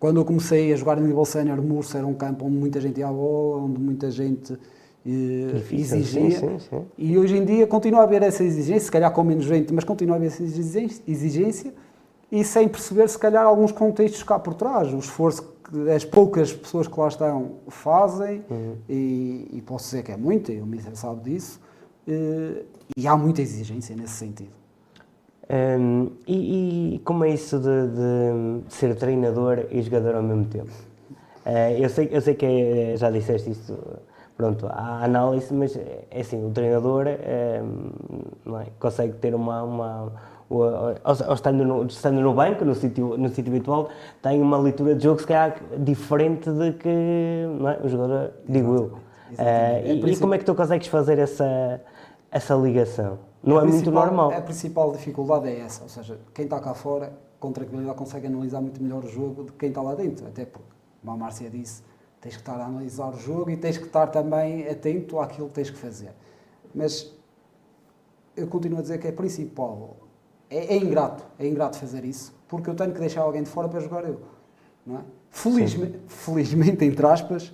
quando eu comecei a jogar em nível sénior, Mursa era um campo onde muita gente ia à bola, onde muita gente eh, Difícil, exigia. sim, sim, sim. E hoje em dia continua a haver essa exigência, se calhar com menos gente, mas continua a haver essa exigência e sem perceber, se calhar, alguns contextos cá por trás. O esforço que as poucas pessoas que lá estão fazem, e, e posso dizer que é muito, e o Mister sabe disso, eh, e há muita exigência nesse sentido. Hum, e, e como é isso de, de ser treinador e jogador ao mesmo tempo? Eh, eu, sei, eu sei que é- já disseste isso, pronto, há análise, mas é assim, o treinador hum, não é, consegue ter uma. uma o- ao, ao estando, no, estando no banco, no sítio, no sítio habitual, tem uma leitura de jogo, se calhar, diferente de que não é, o jogador, digo eu. Eh, É e, e como é que tu consegues fazer essa, essa ligação? Não A é muito normal. A principal dificuldade é essa, ou seja, quem está cá fora, com tranquilidade, consegue analisar muito melhor o jogo do que quem está lá dentro. Até porque, como a Márcia disse, tens que estar a analisar o jogo e tens que estar também atento àquilo que tens que fazer. Mas eu continuo a dizer que é principal. É, é ingrato, é ingrato fazer isso, porque eu tenho que deixar alguém de fora para jogar eu. Não é? Felizmente, felizmente, entre aspas,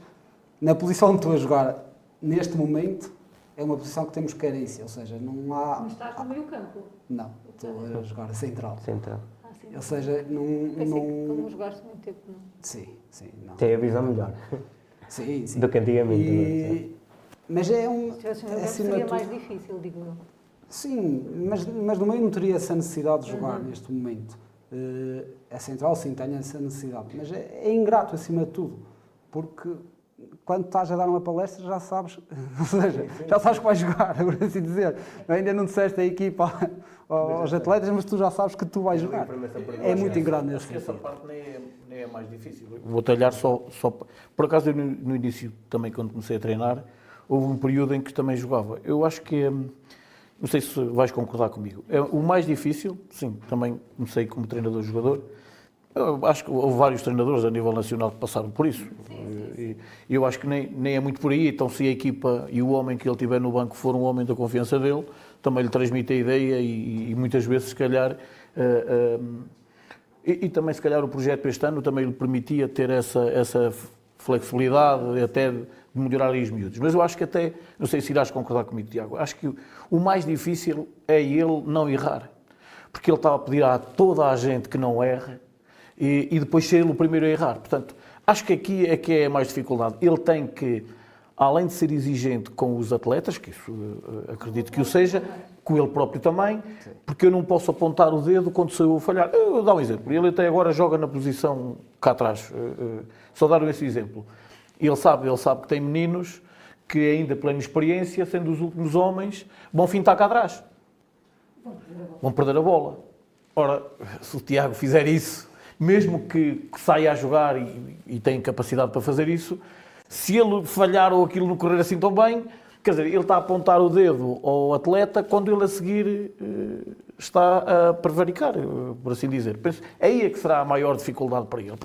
na posição onde estou a jogar neste momento, é uma posição que temos carência, ou seja, não há. Mas estás no meio campo. Não, estou a jogar a central. Central. Ah. Ou seja, não. Pensei que como não... jogaste muito tempo, não. Sim, sim, não. Tem a visão melhor Sim, sim. do que antigamente. não é? E... Mas é um. Se tivesse um acima seria de mais tudo- difícil, digo eu. Sim, mas, mas no meio não teria essa necessidade de jogar Uhum. neste momento. Eh, a central, sim, tem essa necessidade. Mas é, é ingrato acima de tudo. Porque quando estás a dar uma palestra já sabes, ou seja, já sabes que vais jogar, por assim dizer. Ainda não disseste a equipa aos atletas, mas tu já sabes que tu vais jogar. É muito ingrato nesse Acho que essa sentido. parte nem é, nem é mais difícil. Vou talhar só, só. Por acaso, eu no, no início, também quando comecei a treinar, houve um período em que também jogava. Eu acho que. hum, Não sei se vais concordar comigo. É, o mais difícil, sim, também comecei como treinador-jogador. Acho que houve vários treinadores a nível nacional que passaram por isso. E eu acho que nem, nem é muito por aí. Então, se a equipa e o homem que ele tiver no banco for um homem da confiança dele, também lhe transmite a ideia e, e muitas vezes, se calhar. eh, eh, e, e também, se calhar, o projeto este ano também lhe permitia ter essa, essa flexibilidade, até de melhorar aí os miúdos. Mas eu acho que até, não sei se irás concordar comigo, Tiago, acho que o, mais difícil é ele não errar. Porque ele estava a pedir a toda a gente que não erre e, e depois ser ele o primeiro a errar. Portanto, acho que aqui é que é mais dificuldade. Ele tem que, além de ser exigente com os atletas, que isso eh, acredito que o seja, com ele próprio também, porque eu não posso apontar o dedo quando sou eu a falhar. Eu vou dar um exemplo. Ele até agora joga na posição cá atrás. Eh, eh, Só dar esse exemplo. Ele sabe, ele sabe que tem meninos que ainda pela inexperiência, sendo os últimos homens, vão fintar cá atrás. Vão perder a bola. Ora, se o Tiago fizer isso, mesmo que, que saia a jogar e, e tenha capacidade para fazer isso, se ele falhar ou aquilo não correr assim tão bem, quer dizer, ele está a apontar o dedo ao atleta quando ele a seguir eh, está a prevaricar, eh, por assim dizer. Penso, aí é que será a maior dificuldade para ele.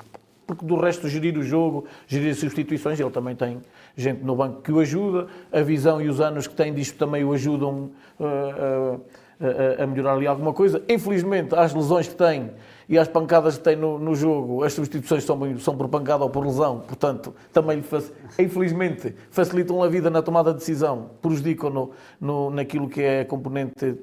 Porque do resto, gerir o jogo, gerir as substituições, ele também tem gente no banco que o ajuda, a visão e os anos que tem disto também o ajudam a, a- a melhorar ali alguma coisa. Infelizmente, às lesões que tem e às pancadas que tem no, no jogo, as substituições são, são por pancada ou por lesão, portanto, também infelizmente facilitam a vida na tomada de decisão, prejudicam no, no, naquilo que é componente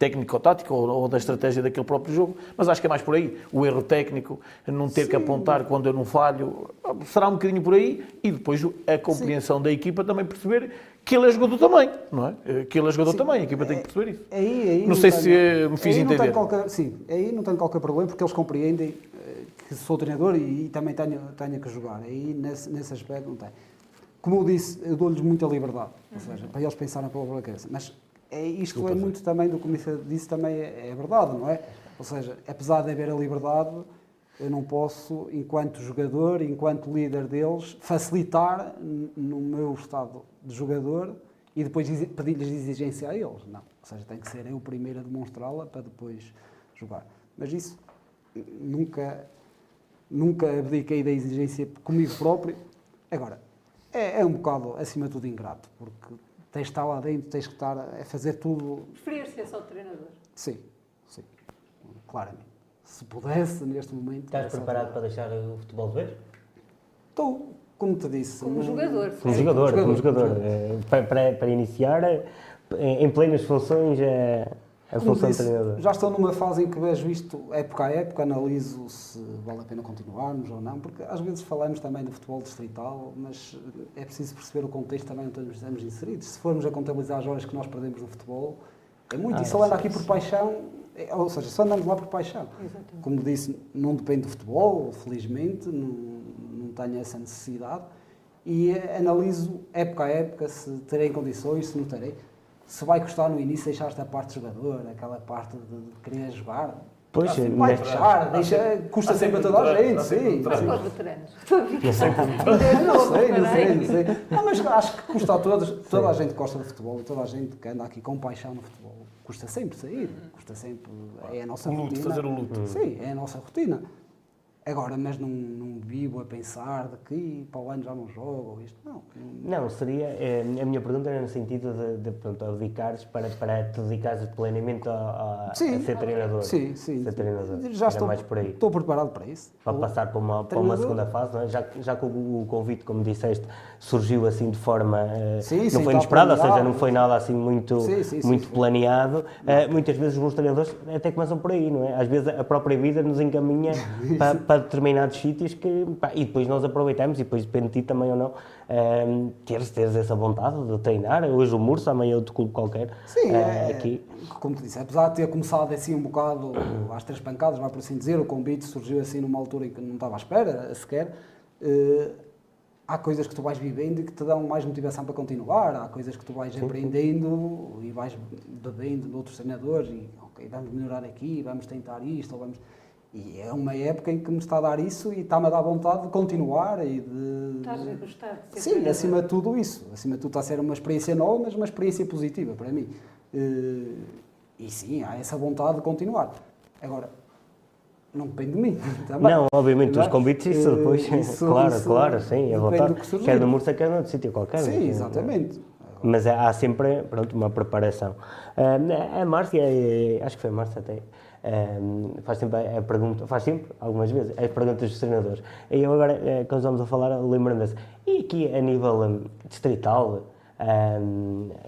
técnico-tática ou, ou da estratégia daquele próprio jogo, mas acho que é mais por aí. O erro técnico, não ter que apontar quando eu não falho, será um bocadinho por aí e depois a compreensão da equipa também perceber que ele é jogador também, não é? Que ele é jogador também, a equipa tem que perceber isso. Aí, aí Não sei se tenho- me fiz entender. tenho qualquer, sim, aí não tenho qualquer problema porque eles compreendem eh, que sou treinador e, e também tenho, tenho que jogar. Aí nesse, nesse aspecto não tem. Como eu disse, eu dou-lhes muita liberdade, ou seja, para eles pensarem pela própria cabeça. Mas é, isto é muito também do que o Mifa disse, também é, é verdade, não é? Ou seja, apesar de haver a liberdade, eu não posso, enquanto jogador, enquanto líder deles, facilitar no meu estado de jogador e depois pedir-lhes exigência a eles. Não. Ou seja, tem que ser eu o primeiro a demonstrá-la para depois jogar. Mas isso nunca, nunca abdiquei da exigência comigo próprio. Agora, é, é um bocado, acima de tudo, ingrato, porque tens de estar lá dentro, tens que estar a fazer tudo Preferias ser só treinador? Sim, sim. Claramente. Se pudesse, neste momento. Estás preparado para deixar o futebol de vez? Estou, como te disse. Como não- jogador. Como Sim, jogador, como como jogador, jogador. como Eh, Para, para, para iniciar, eh, em plenas funções, eh, Como disse, treinador. já estou numa fase em que vejo isto época a época, analiso se vale a pena continuarmos ou não, porque às vezes falamos também do futebol distrital, mas é preciso perceber o contexto também onde estamos inseridos. Se formos a contabilizar as horas que nós perdemos no futebol, é muito. Ah, e só anda sim, aqui por paixão, é- ou seja, só andamos lá por paixão. Exatamente. Como disse, não depende do futebol, felizmente, não, não tenho essa necessidade. E eh, analiso época a época se terei condições, se não terei. Se vai custar no início deixar esta parte de jogador, aquela parte de, querer jogar. Pois, vai né? custar, deixa, custa sempre a toda a gente, sim. Mas sim. para os veteranos. Não sei. Eu não sei, não sei, não sei. Não, mas acho que custa a todos. Toda a gente gosta de futebol toda a gente que anda aqui com paixão no futebol. Custa sempre sair, custa sempre. É a nossa O luto, rotina. fazer o luto. Sim, é a nossa rotina. Agora, mas não, não vivo a pensar de que "Ih, para o ano já não jogo ou isto. Não. não- seria. eh, a minha pergunta era no sentido de, de pronto, abdicares para, para te dedicares plenamente a, a, a Sim. ser treinador. Sim, sim. Ser treinador. Já Era estou, mais por aí. estou preparado para isso. Para Estou- passar para uma, para uma segunda fase, é? já, já que o, o convite, como disseste, surgiu assim de forma. eh, Sim, não sim, foi está inesperada, ou seja, não foi nada assim muito, Sim, muito planeado. Eh, muitas vezes os bons treinadores até começam por aí, não é? Às vezes a própria vida nos encaminha para, para determinados sítios que. pá, e depois nós aproveitamos, e depois depende de ti também ou não, eh, teres, teres essa vontade de treinar. Hoje o Mursa, amanhã outro clube qualquer. Sim, eh, é, aqui. como te disse, apesar de ter começado assim um bocado às três pancadas, vai por assim dizer, o convite surgiu assim numa altura em que não estava à espera sequer, eh, há coisas que tu vais vivendo e que te dão mais motivação para continuar, há coisas que tu vais aprendendo e vais bebendo de outros treinadores e ok, vamos melhorar aqui, vamos tentar isto, ou vamos... E é uma época em que me está a dar isso e está-me a dar vontade de continuar e de... Estás a gostar de ser Sim, acima de tudo isso. Acima de tudo está a ser uma experiência nova, mas uma experiência positiva para mim. Eh, E sim, há essa vontade de continuar. Agora, não depende de mim também. Não, obviamente, os é? convites, isso Eh, depois. isso- claro, isso claro, sim, a depende vontade. do. Quer no Mursa, quer noutro sítio qualquer. Sim, mas, exatamente. Mas há sempre pronto, uma preparação. Ah, a Márcia, eh, acho que foi a Márcia até, ah, faz sempre a pergunta, faz sempre, algumas vezes, as perguntas dos treinadores. E eu agora, eh, quando estamos a falar, lembro-me. E aqui a nível hum, distrital, ah,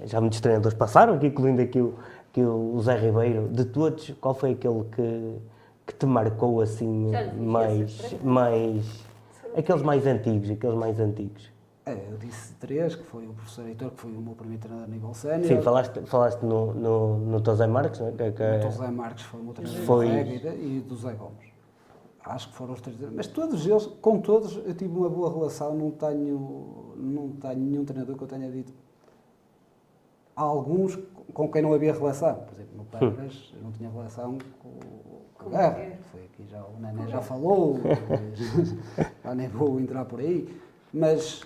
já muitos treinadores passaram aqui, incluindo aqui o, aqui o Zé Ribeiro, de todos, qual foi aquele que, que te marcou assim mais, mais, aqueles mais antigos, aqueles mais antigos? É, eu disse três, que foi o professor Heitor, que foi o meu primeiro treinador a nível sénior. Sim, falaste, falaste no, no, no José Marques, não é? Que, que- O José Marques foi o meu treinador Foi. da Régida e do Zé Gomes. Acho que foram os três. Mas todos eles, com todos, eu tive uma boa relação. Não tenho, não tenho nenhum treinador que eu tenha dito. Há alguns com quem não havia relação. Por exemplo, no Pedras, eu não tinha relação com, com o Guerra. o Guerra. Foi aqui já, o Nené já falou, já nem vou entrar por aí. Mas,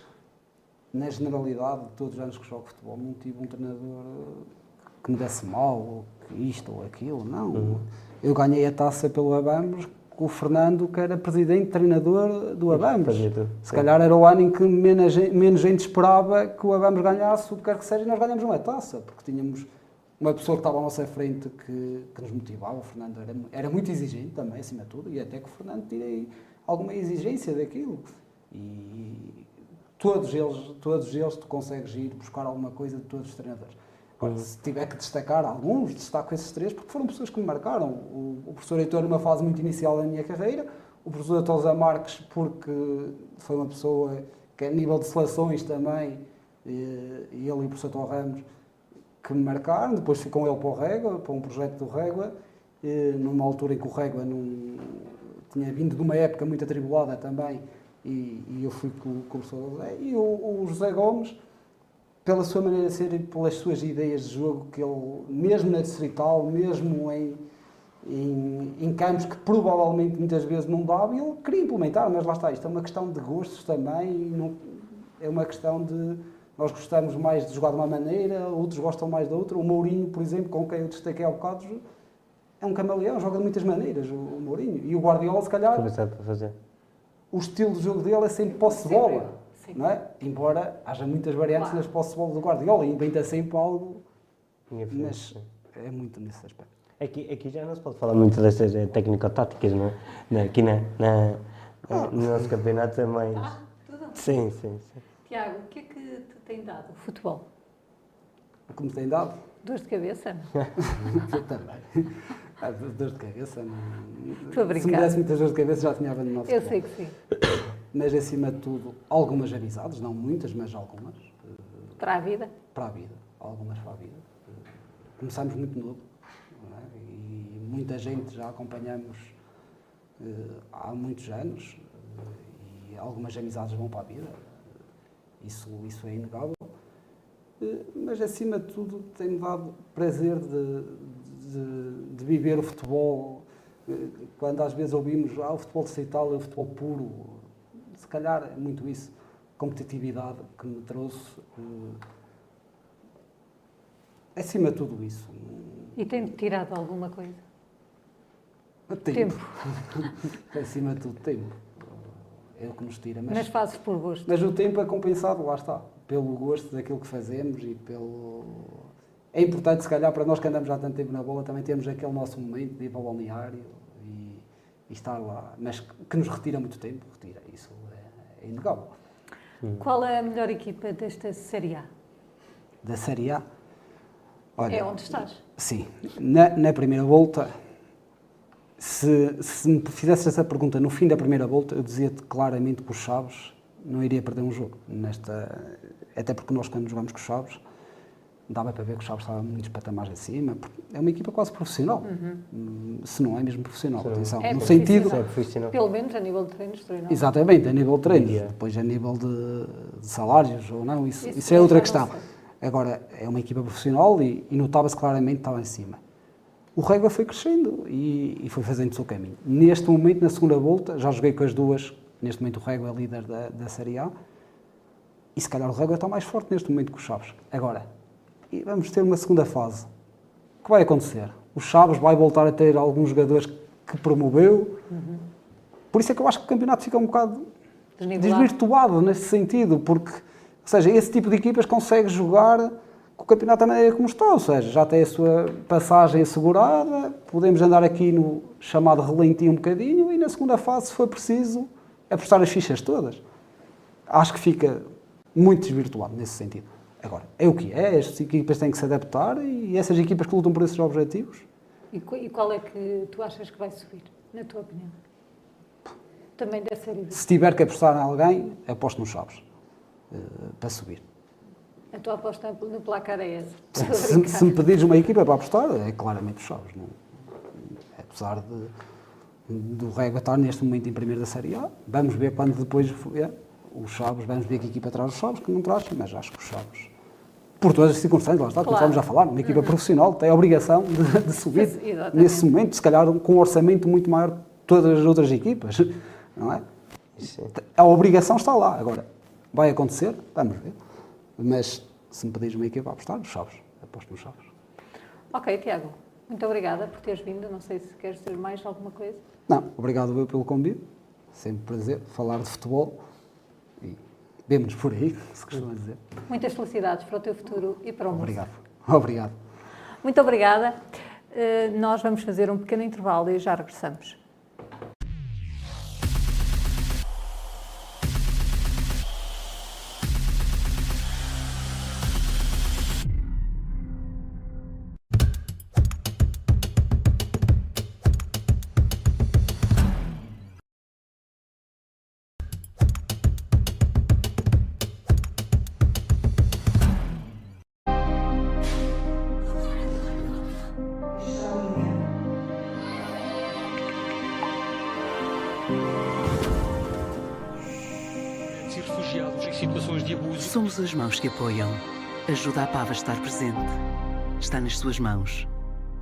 na generalidade, de todos os anos que jogo futebol, não tive um treinador que me desse mal, ou que isto ou aquilo, não. Eu ganhei a taça pelo Abamos com o Fernando, que era presidente, treinador do Abamos. Se calhar era o ano em que menos, menos gente esperava que o Abamos ganhasse o que quer que seja, e nós ganhamos uma taça, porque tínhamos uma pessoa que estava à nossa frente que, que nos motivava. O Fernando era, era muito exigente também, acima de tudo, e até que o Fernando tirei alguma exigência daquilo. E todos eles, todos eles tu consegues ir buscar alguma coisa de todos os treinadores. Agora, se tiver que destacar alguns, destaco esses três, porque foram pessoas que me marcaram. O, o professor Heitor, numa fase muito inicial da minha carreira, o professor Tosa Marques, porque foi uma pessoa que, a nível de seleções também, e, e ele e o professor Tom Ramos, que me marcaram. Depois fui com ele para o Régua, para um projeto do Régua, e numa altura em que o Régua não, tinha vindo de uma época muito atribulada também, e, e eu fui com, com o professor José. E o, o José Gomes, pela sua maneira de ser e pelas suas ideias de jogo, que ele, mesmo na distrital, mesmo em, em, em campos que provavelmente muitas vezes não dava, ele queria implementar, mas lá está, isto é uma questão de gostos também, não, é uma questão de nós gostamos mais de jogar de uma maneira, outros gostam mais da outra. O Mourinho, por exemplo, com quem eu destaquei há bocado, é um camaleão, joga de muitas maneiras, o, Mourinho. E o Guardiola, se calhar, Começar a fazer. O estilo de jogo dele é sempre posse de bola. Não é? Embora haja muitas variantes Claro. nas posse de bola do Guardiola e inventa sempre algo, mas é muito nesse aspecto. Aqui, aqui já não se pode falar muito destas eh, técnico-táticas, não é? Aqui na, na, Ah. no nosso campeonato é mais. Ah, tudo. Sim, sim, sim. Tiago, o que é que te tem dado o futebol? Como tem dado, Dores de cabeça? eu também. Ah, Dores de cabeça, não... Estou a se me desse muitas dores de cabeça já tinha abandonado Eu sei que sim. Mas acima de tudo, algumas amizades, não muitas, mas algumas, Para a vida? para a vida, algumas para a vida. Começámos muito novo é? e muita gente já acompanhamos eh, há muitos anos eh, e algumas amizades vão para a vida, isso, isso é inegável. Eh, Mas acima de tudo tem-me dado prazer de, de, de viver o futebol. eh, Quando às vezes ouvimos ah, o futebol distrital é o futebol puro, se calhar é muito isso, competitividade que me trouxe. eh, acima de tudo isso. E tem-te tirado alguma coisa? Tempo. acima de tudo, tempo. É o que nos tira. Mas, Mas, fazes por gosto. mas o tempo é compensado, lá está, pelo gosto daquilo que fazemos e pelo. É importante, se calhar, para nós que andamos já há tanto tempo na bola, também temos aquele nosso momento de ir para o balneário e, e estar lá. Mas que que nos retira muito tempo, retira. Isso é, é inegável. Qual é a melhor equipa desta Série A? Da Série A. Olha, É onde estás. Sim. Na, na primeira volta, se, se me fizesse essa pergunta no fim da primeira volta, eu dizia-te claramente que o Chaves não iria perder um jogo. Nesta, até porque nós, quando jogamos com o Chaves, dava para ver que o Chaves estava muitos patamares acima. É uma equipa quase profissional, uhum. se não é mesmo profissional. Sim. Atenção, é no sentido. É profissional. Pelo menos a nível de treinos, treinar. Exatamente, a nível de treinos. Yeah. Depois, a nível de, de, salários ou não, isso, isso, isso é outra questão. Agora, é uma equipa profissional e, e notava-se claramente que estava em cima. O Régua foi crescendo e, e, foi fazendo o seu caminho. Neste momento, na segunda volta, já joguei com as duas. Neste momento, o Régua é líder da, da Série A. E se calhar o Régua está mais forte neste momento que o Chaves. Agora, e vamos ter uma segunda fase. O que vai acontecer? O Chaves vai voltar a ter alguns jogadores que promoveu. Uhum. Por isso é que eu acho que o campeonato fica um bocado desvirtuado nesse sentido, porque, ou seja, esse tipo de equipas consegue jogar com o campeonato da maneira como está, ou seja, já tem a sua passagem assegurada, podemos andar aqui no chamado relentinho um bocadinho e na segunda fase, se for preciso, apostar as fichas todas. Acho que fica muito desvirtuado nesse sentido. Agora, é o que é, as equipas têm que se adaptar e essas equipas que lutam por esses objetivos. E qual é que tu achas que vai subir, na tua opinião? Também deve ser Se tiver que apostar em alguém, aposto nos Chaves, uh, para subir. A tua aposta no placar é essa? Se, se, me pedires uma equipa para apostar, é claramente os Chaves. Não? Apesar de, do Régua estar neste momento em primeiro da Série A, vamos ver quando depois vier os Chaves, vamos ver que equipa traz os Chaves, que não traz, mas acho que os Chaves por todas as circunstâncias, lá está, claro. como estamos a falar, uma equipa uhum. profissional tem a obrigação de, de subir Exatamente. nesse momento, se calhar com um orçamento muito maior que todas as outras equipas, não é? Sim. A obrigação está lá. Agora, vai acontecer? Vamos ver. Mas se me pedires uma equipa a apostar, nos Chaves, aposto nos Chaves. Ok, Tiago, muito obrigada por teres vindo. Não sei se queres dizer mais alguma coisa. Não, obrigado eu pelo convite. Sempre prazer falar de futebol. Vemo-nos por aí, se costuma dizer. Muitas felicidades para o teu futuro e para o mundo. Obrigado. Obrigado. Muito obrigada. Eh, nós vamos fazer um pequeno intervalo e já regressamos. Mãos que apoiam. Ajuda a Pava a estar presente. Está nas suas mãos.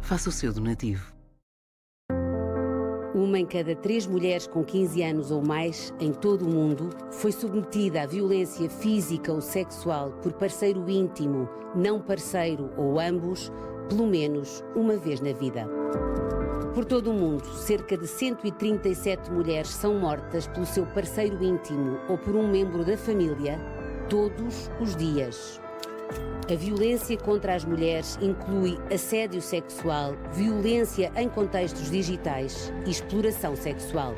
Faça o seu donativo. Uma em cada três mulheres com 15 anos ou mais em todo o mundo foi submetida à violência física ou sexual por parceiro íntimo, não parceiro ou ambos, pelo menos uma vez na vida. Por todo o mundo, cerca de 137 mulheres são mortas pelo seu parceiro íntimo ou por um membro da família todos os dias. A violência contra as mulheres inclui assédio sexual, violência em contextos digitais e exploração sexual.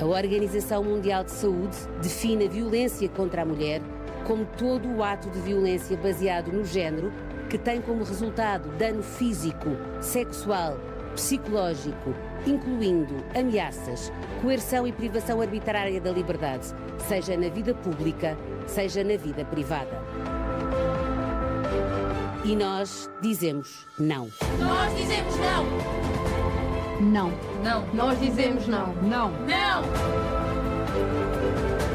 A Organização Mundial de Saúde define a violência contra a mulher como todo o ato de violência baseado no género que tem como resultado dano físico, sexual, psicológico, incluindo ameaças, coerção e privação arbitrária da liberdade, seja na vida pública, seja na vida privada. E nós dizemos não. Nós dizemos não. Não. Não. Nós dizemos não. Não. Não.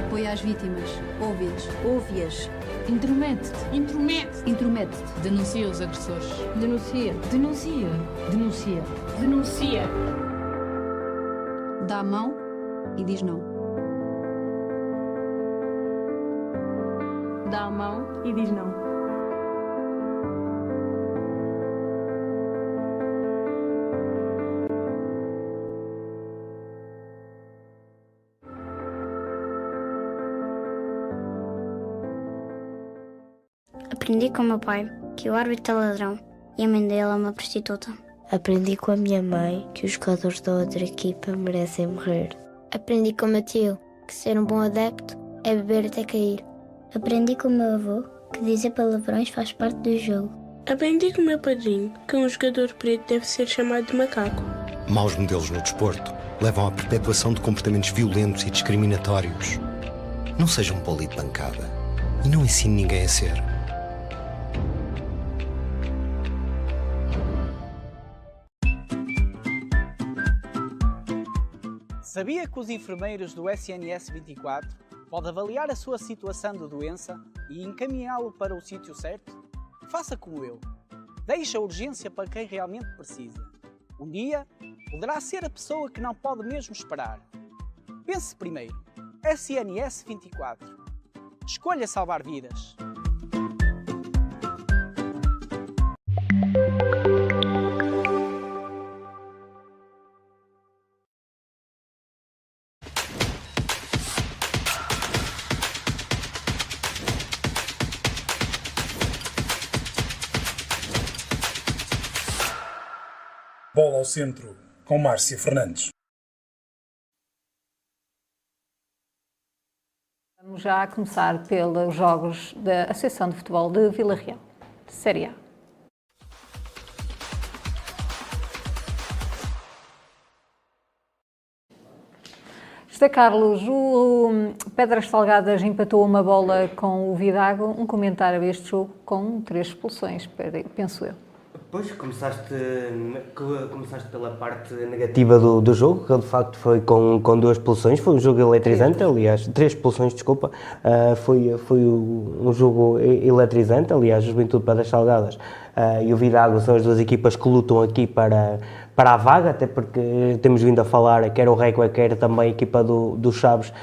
Apoia as vítimas. Ouve-as. Ouve-as. Intromete-te. Intromete-te. Intromete-te. Denuncia os agressores. Denuncia. Denuncia. Denuncia. Denuncia. Dá a mão e diz não. dá a mão e diz não. Aprendi com meu pai que o árbitro é ladrão e a mãe dele é uma prostituta. Aprendi com a minha mãe que os jogadores da outra equipa merecem morrer. Aprendi com meu tio que ser um bom adepto é beber até cair. Aprendi com o meu avô que dizer palavrões faz parte do jogo. Aprendi com o meu padrinho que um jogador preto deve ser chamado de macaco. Maus modelos no desporto levam à perpetuação de comportamentos violentos e discriminatórios. Não seja um poli de bancada e não ensine ninguém a ser. Sabia que os enfermeiros do SNS 24 podem avaliar a sua situação de doença e encaminhá-lo para o sítio certo? Faça como eu. Deixe a urgência para quem realmente precisa. Um dia, poderá ser a pessoa que não pode mesmo esperar. Pense primeiro. SNS 24. Escolha salvar vidas. Ao centro, com Márcia Fernandes. Vamos já começar pelos jogos da Associação de Futebol de Vila Real, Série A. José Carlos, o Pedras Salgadas empatou uma bola com o Vidago. Um comentário a este jogo com três expulsões, penso eu. Pois, começaste, começaste pela parte negativa do, do jogo, que de facto foi com, com duas expulsões, foi um jogo eletrizante, aliás, três expulsões, desculpa, uh, foi, foi um jogo eletrizante, aliás, Juventude Pedras Salgadas. Uh, e o Vidago são as duas equipas que lutam aqui para, para a vaga, até porque temos vindo a falar, quer o Reco, quer também a equipa do, do Chaves,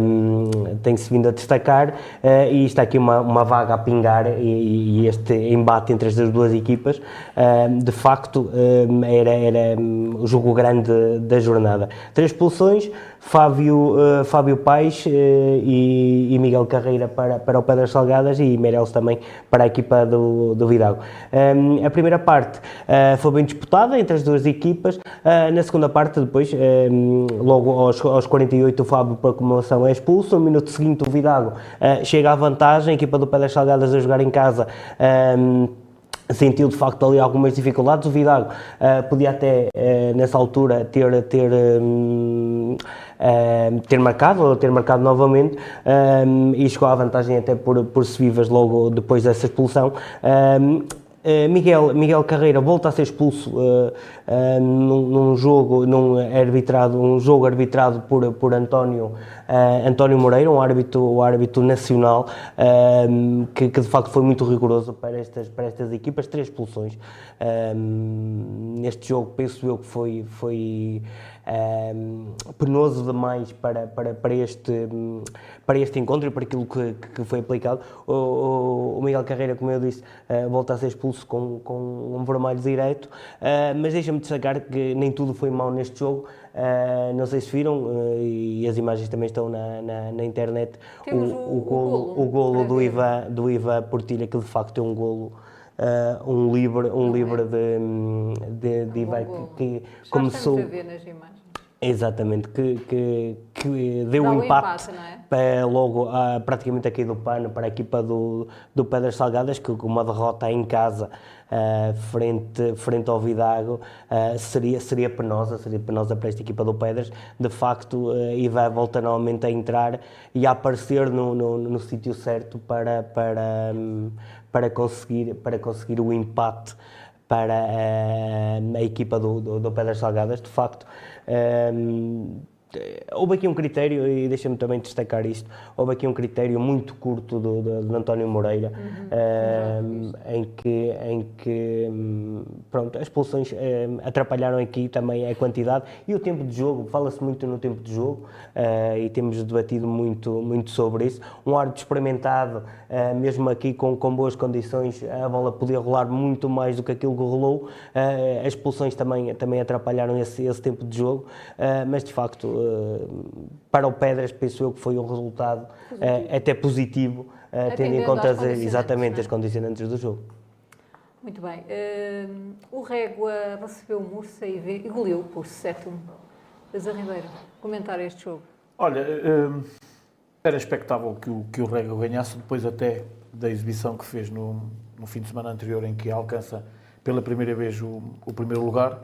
um, tem-se vindo a destacar, uh, e está aqui uma, uma vaga a pingar, e, e este embate entre as duas equipas, um, de facto, um, era, era o jogo grande da jornada. Três expulsões, Fábio, uh, Fábio Paes uh, e, e, Miguel Carreira para, para o Pedras Salgadas e Meireles também para a equipa do, do Vidago. Um, a primeira parte uh, foi bem disputada entre as duas equipas, na segunda parte depois, um, logo aos, aos 48 o Fábio por acumulação é expulso, no minuto seguinte o Vidago chega à vantagem, a equipa do Pedras Salgadas a jogar em casa um, sentiu de facto ali algumas dificuldades. O Vidago uh, podia até uh, nessa altura ter ter um, uh, ter marcado ou ter marcado novamente um, e chegou à vantagem até por por se vivas logo depois dessa expulsão. Um, Miguel, Miguel Carreira volta a ser expulso uh, uh, num, num, jogo, num arbitrado, um jogo arbitrado por, por António, António Moreira, um árbitro, um árbitro nacional, que, que, de facto foi muito rigoroso para estas, para estas equipas, três expulsões. neste jogo penso eu que foi, foi um, penoso demais para, para, para, este, para este encontro e para aquilo que, que foi aplicado. O, o, Miguel Carreira, como eu disse, uh, volta a ser expulso com, com um vermelho direito, uh, mas deixa-me destacar que nem tudo foi mau neste jogo. Uh, não sei se viram, e as imagens também estão na, na, na internet, o, o, o, golo, o golo do Iva, do Iva Portilha, que de facto é um golo uh, um livro, um livro de, de, de Ivan que, que começou. A ver nas imagens. Exatamente, que, que, que deu um impacto, empate, é? para logo uh, praticamente aqui do pano para a equipa do, do Pedras Salgadas, que uma derrota em casa uh, frente, frente ao Vidago uh, seria, seria penosa, seria penosa para esta equipa do Pedras. De facto, uh, Ivan volta novamente a entrar e a aparecer no, no, no sítio certo para, para, um, para, conseguir, para conseguir o empate para a equipa do, do, do Pedras Salgadas. De facto, um, houve aqui um critério, e deixa-me também destacar isto, houve aqui um critério muito curto do, do, do António Moreira, uhum. em que, em que pronto, as expulsões atrapalharam aqui também a quantidade e o tempo de jogo, fala-se muito no tempo de jogo uh, e temos debatido muito, muito sobre isso. Um árbitro experimentado, uh, mesmo aqui com, com boas condições, a bola podia rolar muito mais do que aquilo que rolou. Uh, as expulsões também, também atrapalharam esse, esse tempo de jogo, mas de facto para o Pedras, penso eu que foi um resultado uh, até positivo, uh, tendo em conta as, exatamente é? as condicionantes do jogo. Muito bem. Uh, o Régua recebeu o Mursa e engoliu por 7-1. Zé Ribeiro, comentar este jogo. Olha, era expectável que o, que o Régua ganhasse, depois até da exibição que fez no, no fim de semana anterior, em que alcança pela primeira vez o, o primeiro lugar.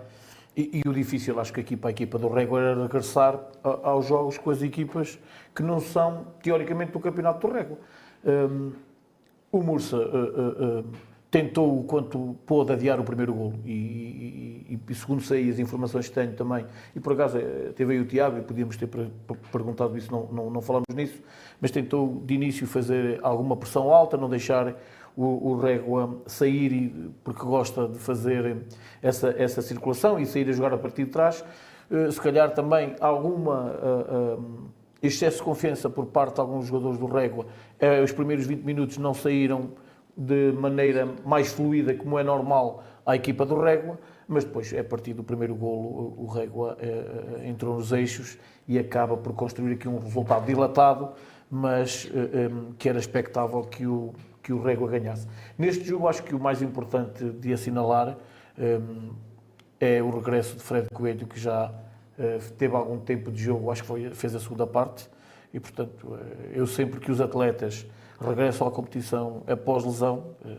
E, e, o difícil, acho que aqui para a equipa do Régua era regressar a, aos jogos com as equipas que não são, teoricamente, do Campeonato do Régua. Um, o Mursa uh, uh, uh, tentou o quanto pôde adiar o primeiro golo e, e, e, segundo sei as informações que tenho também e por acaso teve aí o Tiago e podíamos ter perguntado isso, não, não, não falamos nisso mas tentou de início fazer alguma pressão alta, não deixar o, o Régua sair porque gosta de fazer essa, essa circulação e sair a jogar a partir de trás eh, se calhar também alguma uh, uh, excesso de confiança por parte de alguns jogadores do Régua. Os primeiros 20 minutos não saíram de maneira mais fluida, como é normal, à equipa do Régua, mas depois, a partir do primeiro golo, o Régua eh, eh, entrou nos eixos e acaba por construir aqui um resultado dilatado, mas eh, que era expectável que o, que o Régua ganhasse. Neste jogo, acho que o mais importante de assinalar é o regresso de Fred Coelho, que já teve algum tempo de jogo, acho que foi, fez a segunda parte, e portanto, eu sempre que os atletas regresso à competição após lesão. Eh,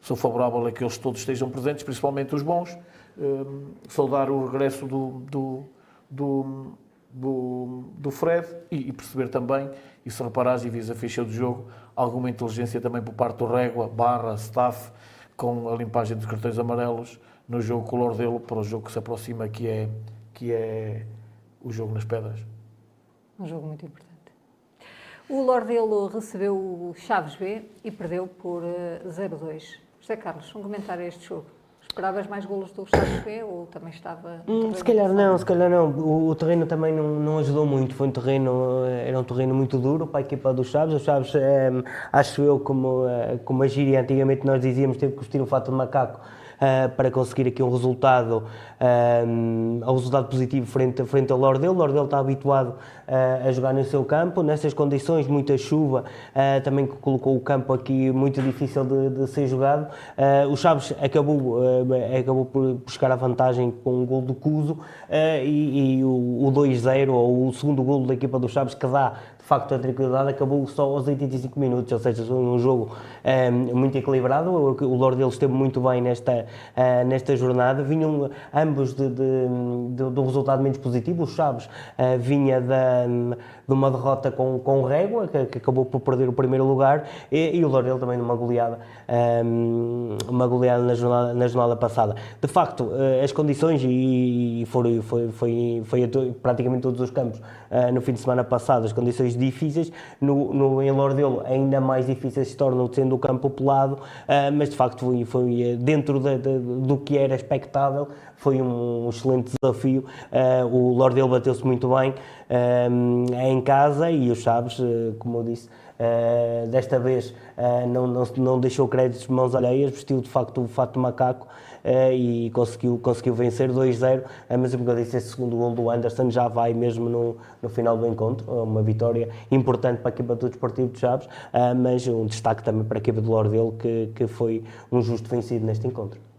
sou favorável a que eles todos estejam presentes, principalmente os bons. Eh, saudar o regresso do, do, do, do, do Fred e, e, perceber também, e se reparares e vis a ficha do jogo, alguma inteligência também por parte do Régua, Barra, Staff, com a limpagem dos cartões amarelos no jogo color dele para o jogo que se aproxima, que é, que é o jogo nas pedras. Um jogo muito importante. O Lordelo recebeu o Chaves B e perdeu por 0-2. Eh, José Carlos, um comentário a este jogo. Esperavas mais golos do Chaves B ou também estava... Hum, se calhar não, se calhar não. O, o terreno também não, não, ajudou muito. Foi um terreno, eh, era um terreno muito duro para a equipa dos Chaves. Os Chaves, é, acho eu, como, como a gíria antigamente nós dizíamos, teve que vestir um fato de macaco uh, para conseguir aqui um resultado, um, um resultado positivo frente, frente ao Lordelo. O Lordelo está habituado uh, a jogar no seu campo, nessas condições, muita chuva, uh, também colocou o campo aqui muito difícil de, de ser jogado. o Chaves acabou, acabou por buscar a vantagem com um gol do Cuso e, e, o, o 2-0, ou o segundo gol da equipa do Chaves, que dá de facto a tranquilidade acabou só aos 85 minutos, ou seja, um jogo um, ehm, muito equilibrado. O Lorde esteve muito bem nesta, uh, nesta jornada. Vinham ambos de, de, de, de um resultado menos positivo. O Chaves uh, vinha da, de uma derrota com, com Régua, que, que, acabou por perder o primeiro lugar, e, e o Lordelo também numa goleada, um, uma goleada na jornada, na jornada passada. De facto, uh, as condições, e, e foi, foi, foi, foi praticamente todos os campos uh, no fim de semana passado, as condições difíceis, no, no, em Lordelo ainda mais difíceis se tornam sendo o campo pelado, uh, mas de facto foi, foi dentro de, de, do que era expectável, foi um excelente desafio. Uh, o Lordelo bateu-se muito bem uh, em casa e o Chaves, uh, como eu disse, desta vez não, não, não deixou créditos de mãos alheias, vestiu de facto o fato macaco e conseguiu, conseguiu vencer 2-0. mas, como eu disse, esse segundo gol do Anderson já vai mesmo no, no final do encontro. Uma vitória importante para a equipa do Desportivo de Chaves, mas um destaque também para a equipa do Lordelo, que, que foi um justo vencido neste encontro.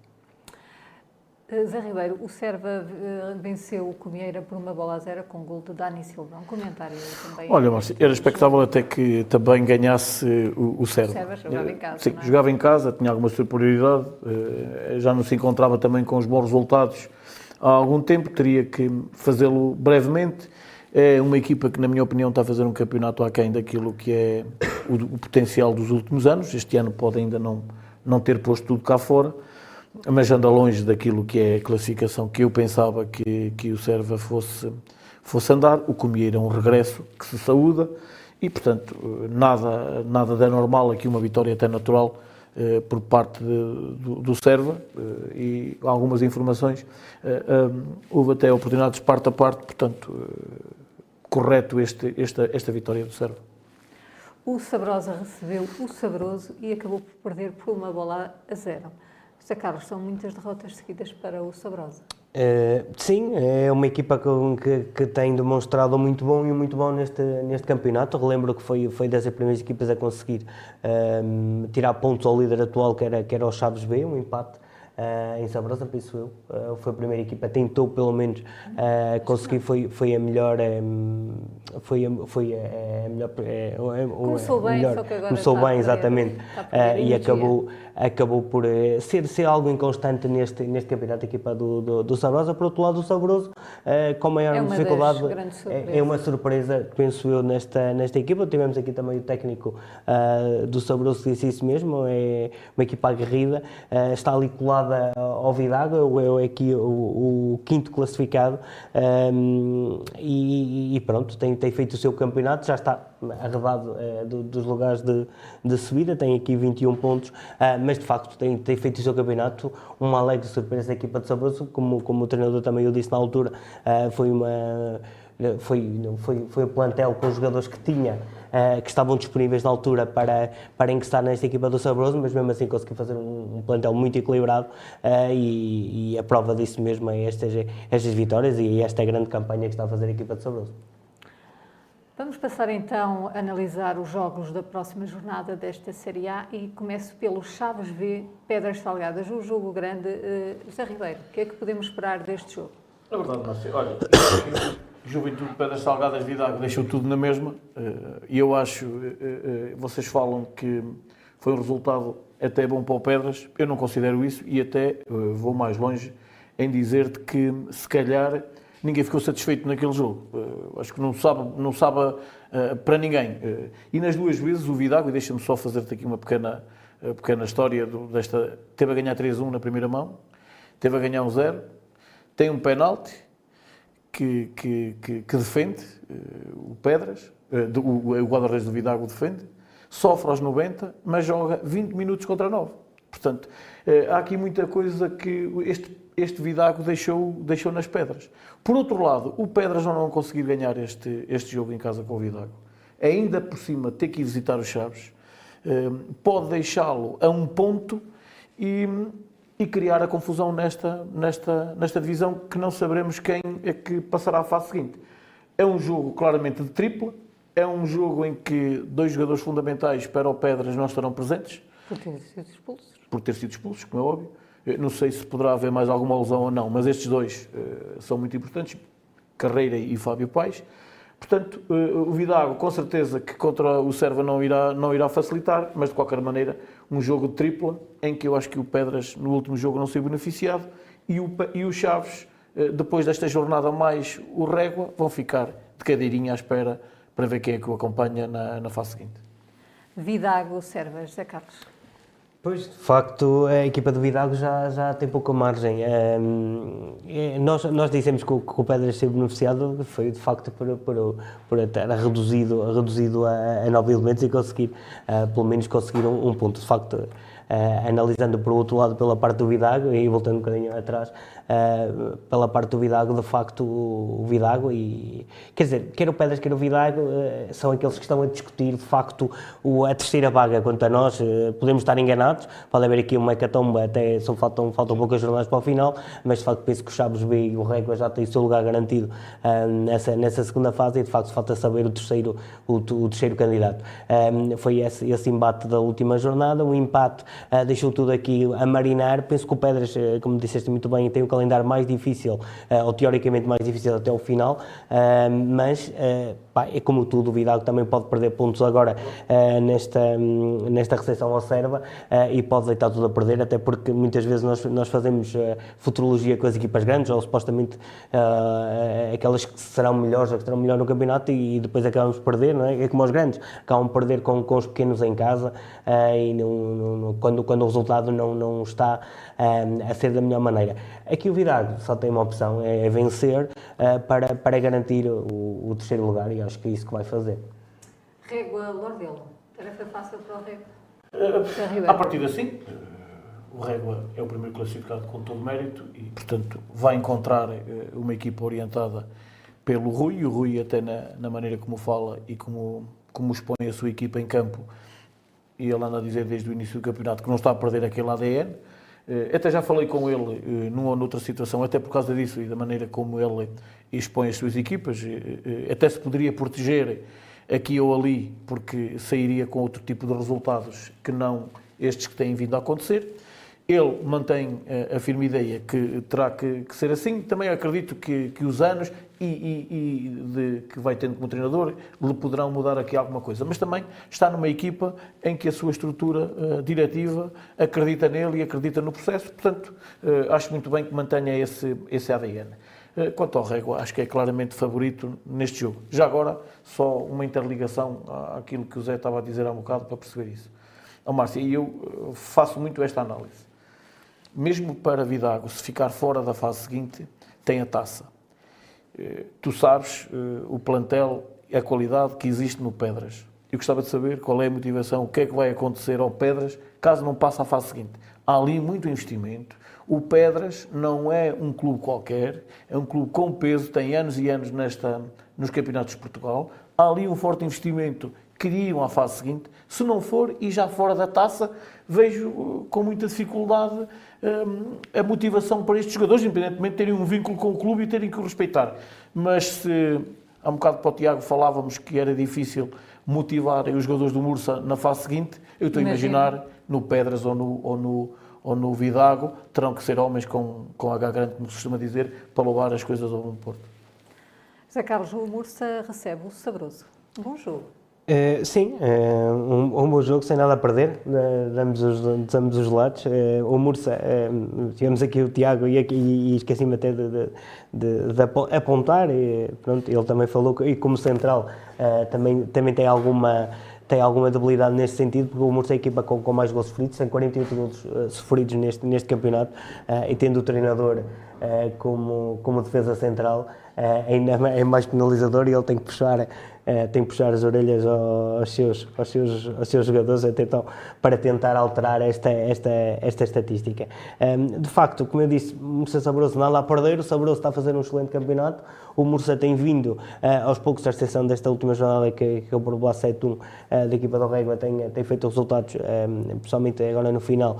Eh, Zé Ribeiro, o Serva eh, venceu o Comieira por uma bola a zero com o gol de Dani Silva. Um comentário também. Olha, Márcio, era expectável até que também ganhasse o, o Serva. O Serva jogava em casa. Sim, é? jogava em casa, tinha alguma superioridade, eh, já não se encontrava também com os bons resultados há algum tempo, teria que fazê-lo brevemente. É uma equipa que, na minha opinião, está a fazer um campeonato aquém daquilo que é o, o potencial dos últimos anos. Este ano pode ainda não, não ter posto tudo cá fora mas anda longe daquilo que é a classificação que eu pensava que, que o Serva fosse, fosse andar. O Comieira é um regresso que se saúda e, portanto, nada, nada de anormal aqui, uma vitória até natural eh, por parte de, do, do Serva eh, e algumas informações. Eh, houve até oportunidades parte a parte, portanto, correto este, esta, esta vitória do Serva. O Sabrosa recebeu o Sabroso e acabou por perder por uma bola a zero. José Carlos, são muitas derrotas seguidas para o Sabrosa. Uh, sim, é uma equipa que, que, tem demonstrado muito bom e muito bom neste, neste campeonato. Relembro que foi, foi das primeiras equipas a conseguir uh, tirar pontos ao líder atual, que era, que era o Chaves B, um empate uh, em Sabrosa, penso eu. Uh, foi a primeira equipa, tentou pelo menos uh, conseguir, foi, foi a melhor. Um, foi, a, foi a, melhor. É, começou bem, melhor, só que agora começou bem, exatamente. perder e acabou, acabou por ser, ser algo inconstante neste, neste campeonato, a equipa do, do, do Sabrosa. Por outro lado, o Sabroso, com maior é dificuldade, é, é, uma surpresa, penso eu, nesta, nesta equipa. Tivemos aqui também o técnico do Sabroso que disse isso mesmo, é uma equipa aguerrida, está ali colada ao Vidago, é aqui o, o quinto classificado um, e, e, pronto, tem, tem feito o seu campeonato, já está arredado é, do, dos lugares de, de, subida, tem aqui 21 pontos, uh, mas de facto tem, tem feito o seu campeonato, uma alegre surpresa da equipa de Sabroso, como, como o treinador também o disse na altura, uh, foi uma foi, foi, foi o plantel com os jogadores que tinha uh, que estavam disponíveis na altura para, para ingressar nesta equipa do Sabroso, mas mesmo assim conseguiu fazer um, um plantel muito equilibrado uh, e, e, a prova disso mesmo é estas, estas vitórias e esta grande campanha que está a fazer a equipa do Sabroso. Vamos passar então a analisar os jogos da próxima jornada desta Série A e começo pelo Chaves V Pedras Salgadas, o jogo grande. Uh, José Ribeiro, o que é que podemos esperar deste jogo? Na verdade, sei. Olha, Juventude Pedras Salgadas Vidago deixou tudo na mesma eh, e eu acho, eh, vocês falam que foi um resultado até bom para o Pedras, eu não considero isso e até vou mais longe em dizer-te que se calhar ninguém ficou satisfeito naquele jogo. Acho que não sabe, não sabe para ninguém. E nas duas vezes o Vidago, e deixa-me só fazer-te aqui uma pequena, pequena história desta, teve a ganhar 3-1 na primeira mão, teve a ganhar um 0, tem um penalti que, que, que, que defende uh, o Pedras, uh, do, o, o guarda-redes do Vidago defende, sofre aos 90, mas joga 20 minutos contra 9. Portanto, uh, há aqui muita coisa que este, este Vidago deixou, deixou nas pedras. Por outro lado, o Pedras não, não conseguir ganhar este, este jogo em casa com o Vidago, ainda por cima ter que ir visitar os Chaves, pode deixá-lo a um ponto e e criar a confusão nesta, nesta, nesta divisão que não saberemos quem é que passará à fase seguinte. É um jogo claramente de tripla, é um jogo em que dois jogadores fundamentais para o Pedras não estarão presentes. Por ter sido expulsos. Por ter sido expulsos, como é óbvio. Não sei se poderá haver mais alguma lesão ou não, mas estes dois uh, são muito importantes, Carreira e Fábio Paes. Portanto, uh, o Vidago, com certeza que contra o Serva não irá, não irá facilitar, mas de qualquer maneira um jogo de tripla, em que eu acho que o Pedras no último jogo não saiu beneficiado e o, e o Chaves, eh, depois desta jornada mais o Régua, vão ficar de cadeirinha à espera para ver quem é que o acompanha na, na fase seguinte. Vidago, Servas, José Carlos. Pois, de facto, a equipa do Vidago já, já tem pouca margem. É, nós, nós dissemos que o, que o Pedras ser beneficiado foi, de facto, por, por, por ter reduzido, reduzido a, a nove elementos e conseguir, uh, pelo menos, conseguir um, um ponto. De facto, Uh, analisando por outro lado pela parte do Vidago e voltando um bocadinho atrás uh, pela parte do Vidago de facto o, Vidago e quer dizer quer o Pedras quer o Vidago uh, são aqueles que estão a discutir de facto o, a terceira vaga quanto a nós podemos estar enganados pode haver aqui uma hecatomba até só faltam, faltam poucas jornadas para o final mas de facto penso que o Chaves B e o Régua já têm o seu lugar garantido nessa, nessa segunda fase e de facto falta saber o terceiro o, o terceiro candidato foi esse, esse embate da última jornada um empate uh, deixou tudo aqui a marinar. Penso que o Pedras, uh, como disseste muito bem, tem um calendário mais difícil, uh, ou teoricamente mais difícil até o final, mas é como tudo, o Vidal também pode perder pontos agora nesta, um, nesta recepção ao Serva e pode deitar tudo a perder, até porque muitas vezes nós, nós fazemos futurologia com as equipas grandes, ou supostamente aquelas que serão melhores ou que estarão melhor no campeonato e, e depois acabamos por perder, não é? É como os grandes, acabam por perder com, com os pequenos em casa e não, não, quando, quando o resultado não, não está a ser da melhor maneira. Aqui o Vidago só tem uma opção, é, é vencer uh, para, para garantir o, o, terceiro lugar e acho que é isso que vai fazer. Régua Lordelo, tarefa fácil para o Régua? Uh, a partir assim, o Régua é o primeiro classificado com todo mérito e, portanto, vai encontrar uh, uma equipa orientada pelo Rui, e o Rui até na, na maneira como fala e como, como expõe a sua equipa em campo, e ele anda a dizer desde o início do campeonato que não está a perder aquele ADN. Eh, até já falei com ele eh, numa ou noutra situação, até por causa disso e da maneira como ele expõe as suas equipas. Eh, até se poderia proteger aqui ou ali, porque sairia com outro tipo de resultados que não estes que têm vindo a acontecer. Ele mantém a firme ideia que terá que, que ser assim. Também acredito que, que os anos e, e, e de, que vai tendo como treinador lhe poderão mudar aqui alguma coisa. Mas também está numa equipa em que a sua estrutura uh, diretiva acredita nele e acredita no processo. Portanto, uh, acho muito bem que mantenha esse, esse ADN. Uh, quanto ao Régua, acho que é claramente favorito neste jogo. Já agora, só uma interligação àquilo que o Zé estava a dizer há um bocado para perceber isso. Márcia, e eu faço muito esta análise. Mesmo para Vidago, se ficar fora da fase seguinte, tem a taça eh, tu sabes eh, o plantel a qualidade que existe no Pedras. Eu gostava de saber qual é a motivação, o que é que vai acontecer ao Pedras caso não passe à fase seguinte. Há ali muito investimento. O Pedras não é um clube qualquer, é um clube com peso, tem anos e anos nesta, nos campeonatos de Portugal. Há ali um forte investimento queriam à fase seguinte. Se não for, e já fora da taça, vejo uh, com muita dificuldade a motivação para estes jogadores, independentemente de terem um vínculo com o clube e terem que o respeitar. Mas se há um bocado para o Tiago falávamos que era difícil motivar os jogadores do Mursa na fase seguinte, eu estou a imaginar no Pedras ou no, ou no, ou no Vidago, terão que ser homens com, com H grande, como se costuma dizer, para levar as coisas ao bom porto. José Carlos, o Mursa recebe o Sabroso. Bom jogo. Uh, sim, uh, um, um bom jogo sem nada a perder, uh, damos os, damos os lados. o Mursa, tivemos aqui o Tiago e, e, e esqueci-me até de, de, de, de, apontar, e, pronto, ele também falou, e como central também, também tem alguma tem alguma debilidade neste sentido, porque o Mursa é a equipa com, com mais gols sofridos, tem 48 gols uh, sofridos neste, neste campeonato, uh, e tendo o treinador uh, como, como defesa central, ainda é mais penalizador e ele tem que puxar é, tem que puxar as orelhas aos seus, aos seus, aos seus jogadores então, para tentar alterar esta, esta, esta estatística. De facto, como eu disse, Mursa Sabroso nada a perder, o Sabroso está a fazer um excelente campeonato, o Mursa tem vindo uh, aos poucos, à exceção desta última jornada que, que lá 7-1 uh, da equipa do Régua, tem, tem feito resultados, pessoalmente agora no final,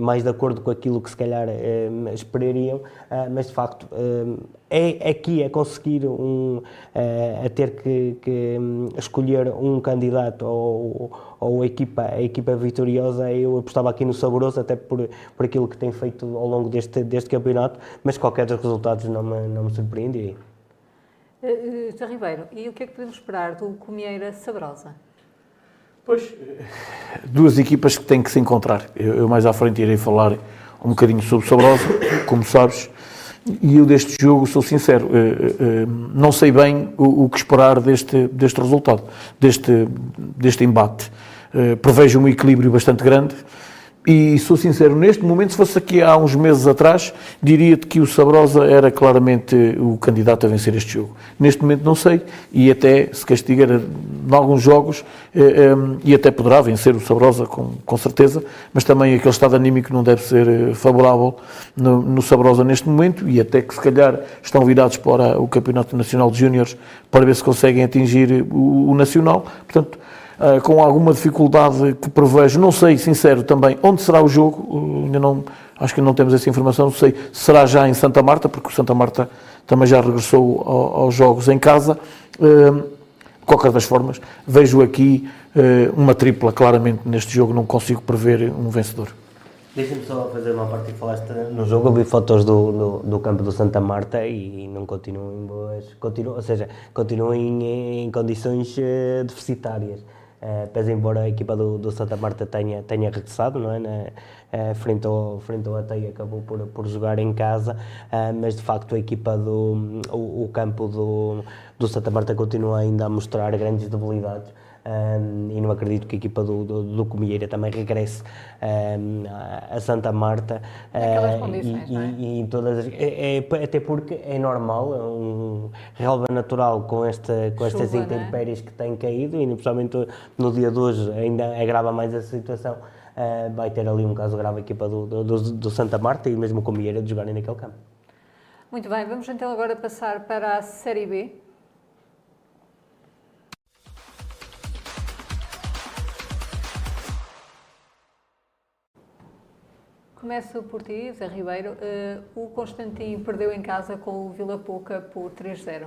mais de acordo com aquilo que se calhar esperariam, uh, mas de facto é aqui a conseguir um, a ter que, que, hum, escolher um candidato ou, ou a, equipa, a equipa vitoriosa, eu apostava aqui no Saboroso, até por, por aquilo que tem feito ao longo deste, deste campeonato, mas qualquer dos resultados não me, não me surpreenderia. Uh, uh, Ribeiro, e o que é que podemos esperar do Comieira Sabrosa? Pois, duas equipas que têm que se encontrar. Eu, eu mais à frente irei falar um bocadinho sobre Sabrosa, como sabes, e eu deste jogo, sou sincero, eh, eh, eh, não sei bem o, que esperar deste, deste resultado, deste, deste embate. Prevejo um equilíbrio bastante grande e sou sincero, neste momento, se fosse aqui há uns meses atrás, diria-te que o Sabrosa era claramente o candidato a vencer este jogo. Neste momento não sei, e até se castigar em alguns jogos, eh, eh, e até poderá vencer o Sabrosa com, com certeza, mas também aquele estado anímico não deve ser eh, favorável no, no Sabrosa neste momento, e até que se calhar estão virados para o Campeonato Nacional de Júniores para ver se conseguem atingir o, o Nacional. Portanto, uh, com alguma dificuldade que prevejo. Não sei, sincero, também onde será o jogo, uh, ainda não, acho que não temos essa informação, não sei se será já em Santa Marta, porque o Santa Marta também já regressou ao, aos jogos em casa. Uh, de qualquer das formas, vejo aqui uma tripla, claramente, neste jogo, não consigo prever um vencedor. Deixa-me só fazer uma parte que falaste no jogo. Eu vi fotos do, do, do, campo do Santa Marta e não continuam em boas. Continuam, ou seja, continuam em, em condições deficitárias. Uh, pese embora a equipa do, do, Santa Marta tenha, tenha regressado, não é? Na, uh, frente, ao, frente ao Ateia acabou por, por jogar em casa, uh, mas de facto a equipa do o, o, campo do, do Santa Marta continua ainda a mostrar grandes debilidades. Um, e não acredito que a equipa do, do, do Comieira também regresse um, a Santa Marta uh, e, é? e, e, todas é, é, até porque é normal é um relva natural com, esta, com estas Chuva, é? intempéries que têm caído e principalmente no dia de hoje ainda agrava mais essa situação uh, vai ter ali um caso grave a equipa do, do, do Santa Marta e mesmo o Comieira de jogarem naquele campo muito bem, vamos então agora passar para a Série B Começo por ti, Zé Ribeiro. Uh, o Constantino perdeu em casa com o Vila Pouca por 3-0.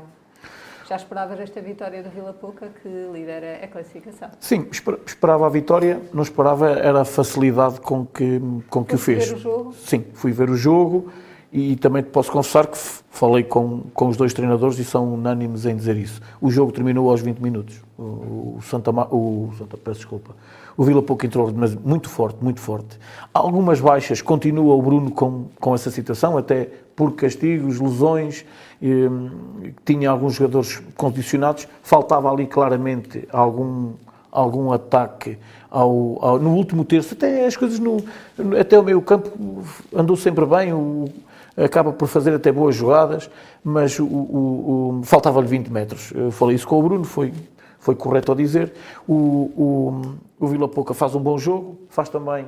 Já esperavas esta vitória do Vila Pouca que lidera a classificação? Sim, esperava a vitória, não esperava era a facilidade com que, com que o fez. ver o jogo? Sim, fui ver o jogo e também te posso confessar que falei com, com os dois treinadores e são unânimes em dizer isso. O jogo terminou aos 20 minutos. O, o Santa, o Santa, peço desculpa. O Vila Pouco entrou mas muito forte, muito forte. Algumas baixas, continua o Bruno com, com essa situação, até por castigos, lesões, eh, tinha alguns jogadores condicionados, faltava ali claramente algum, algum ataque ao, ao, no último terço, até as coisas no, até o meio campo andou sempre bem, o, acaba por fazer até boas jogadas, mas o, o, o faltava-lhe 20 metros. Eu falei isso com o Bruno, foi, foi correto a dizer. O, o, o Vila Pouca faz um bom jogo, faz também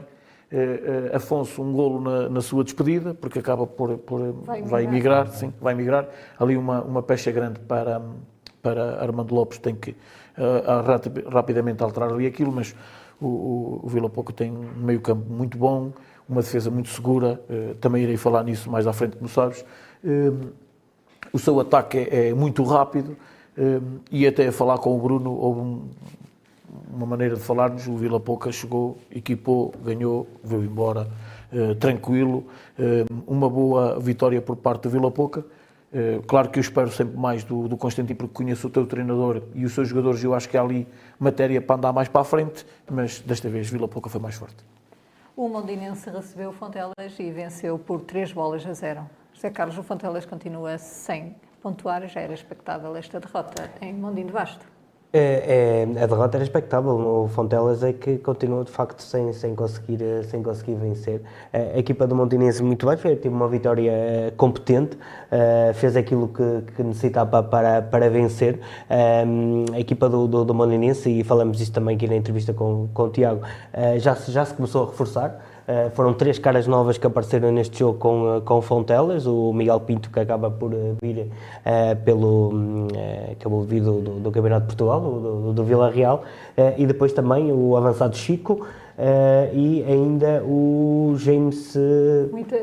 eh, eh, Afonso um golo na, na, sua despedida, porque acaba por, por vai, vai emigrar, sim, vai emigrar. Ali uma, uma pecha grande para, para Armando Lopes, tem que uh, rapidamente alterar ali aquilo, mas o, o, o Vila Pouco tem um meio campo muito bom, uma defesa muito segura, uh, também irei falar nisso mais à frente, como sabes. Uh, o seu ataque é, é muito rápido uh, e até a falar com o Bruno houve um, uma maneira de falarmos, o Vila Pouca chegou, equipou, ganhou, veio embora, tranquilo, uma boa vitória por parte do Vila Pouca. Claro que eu espero sempre mais do, do Constantino, porque conheço o teu treinador e os seus jogadores, eu acho que há ali matéria para andar mais para a frente, mas desta vez Vila Pouca foi mais forte. O Mondinense recebeu o Fontelas e venceu por 3 bolas a 0. José Carlos, o Fontelas continua sem pontuar, já era expectável esta derrota em Mondinho de Basto. É, é, a derrota era expectável. O Fontelas é que continua de facto sem, sem, conseguir, sem conseguir vencer. A equipa do Montinense muito bem, fez, teve uma vitória eh, competente, fez aquilo que, que, necessitava para, para vencer. A equipa do, do, do Montinense, e falamos disso também aqui na entrevista com, com o Tiago, já, já se começou a reforçar. Uh, foram três caras novas que apareceram neste jogo com, uh, com Fontelas, o Miguel Pinto que acaba por uh, vir pelo um, acabou de vir do, do, do, Campeonato de Portugal, do, do, Vila Real, e depois também o avançado Chico e ainda o James Muito,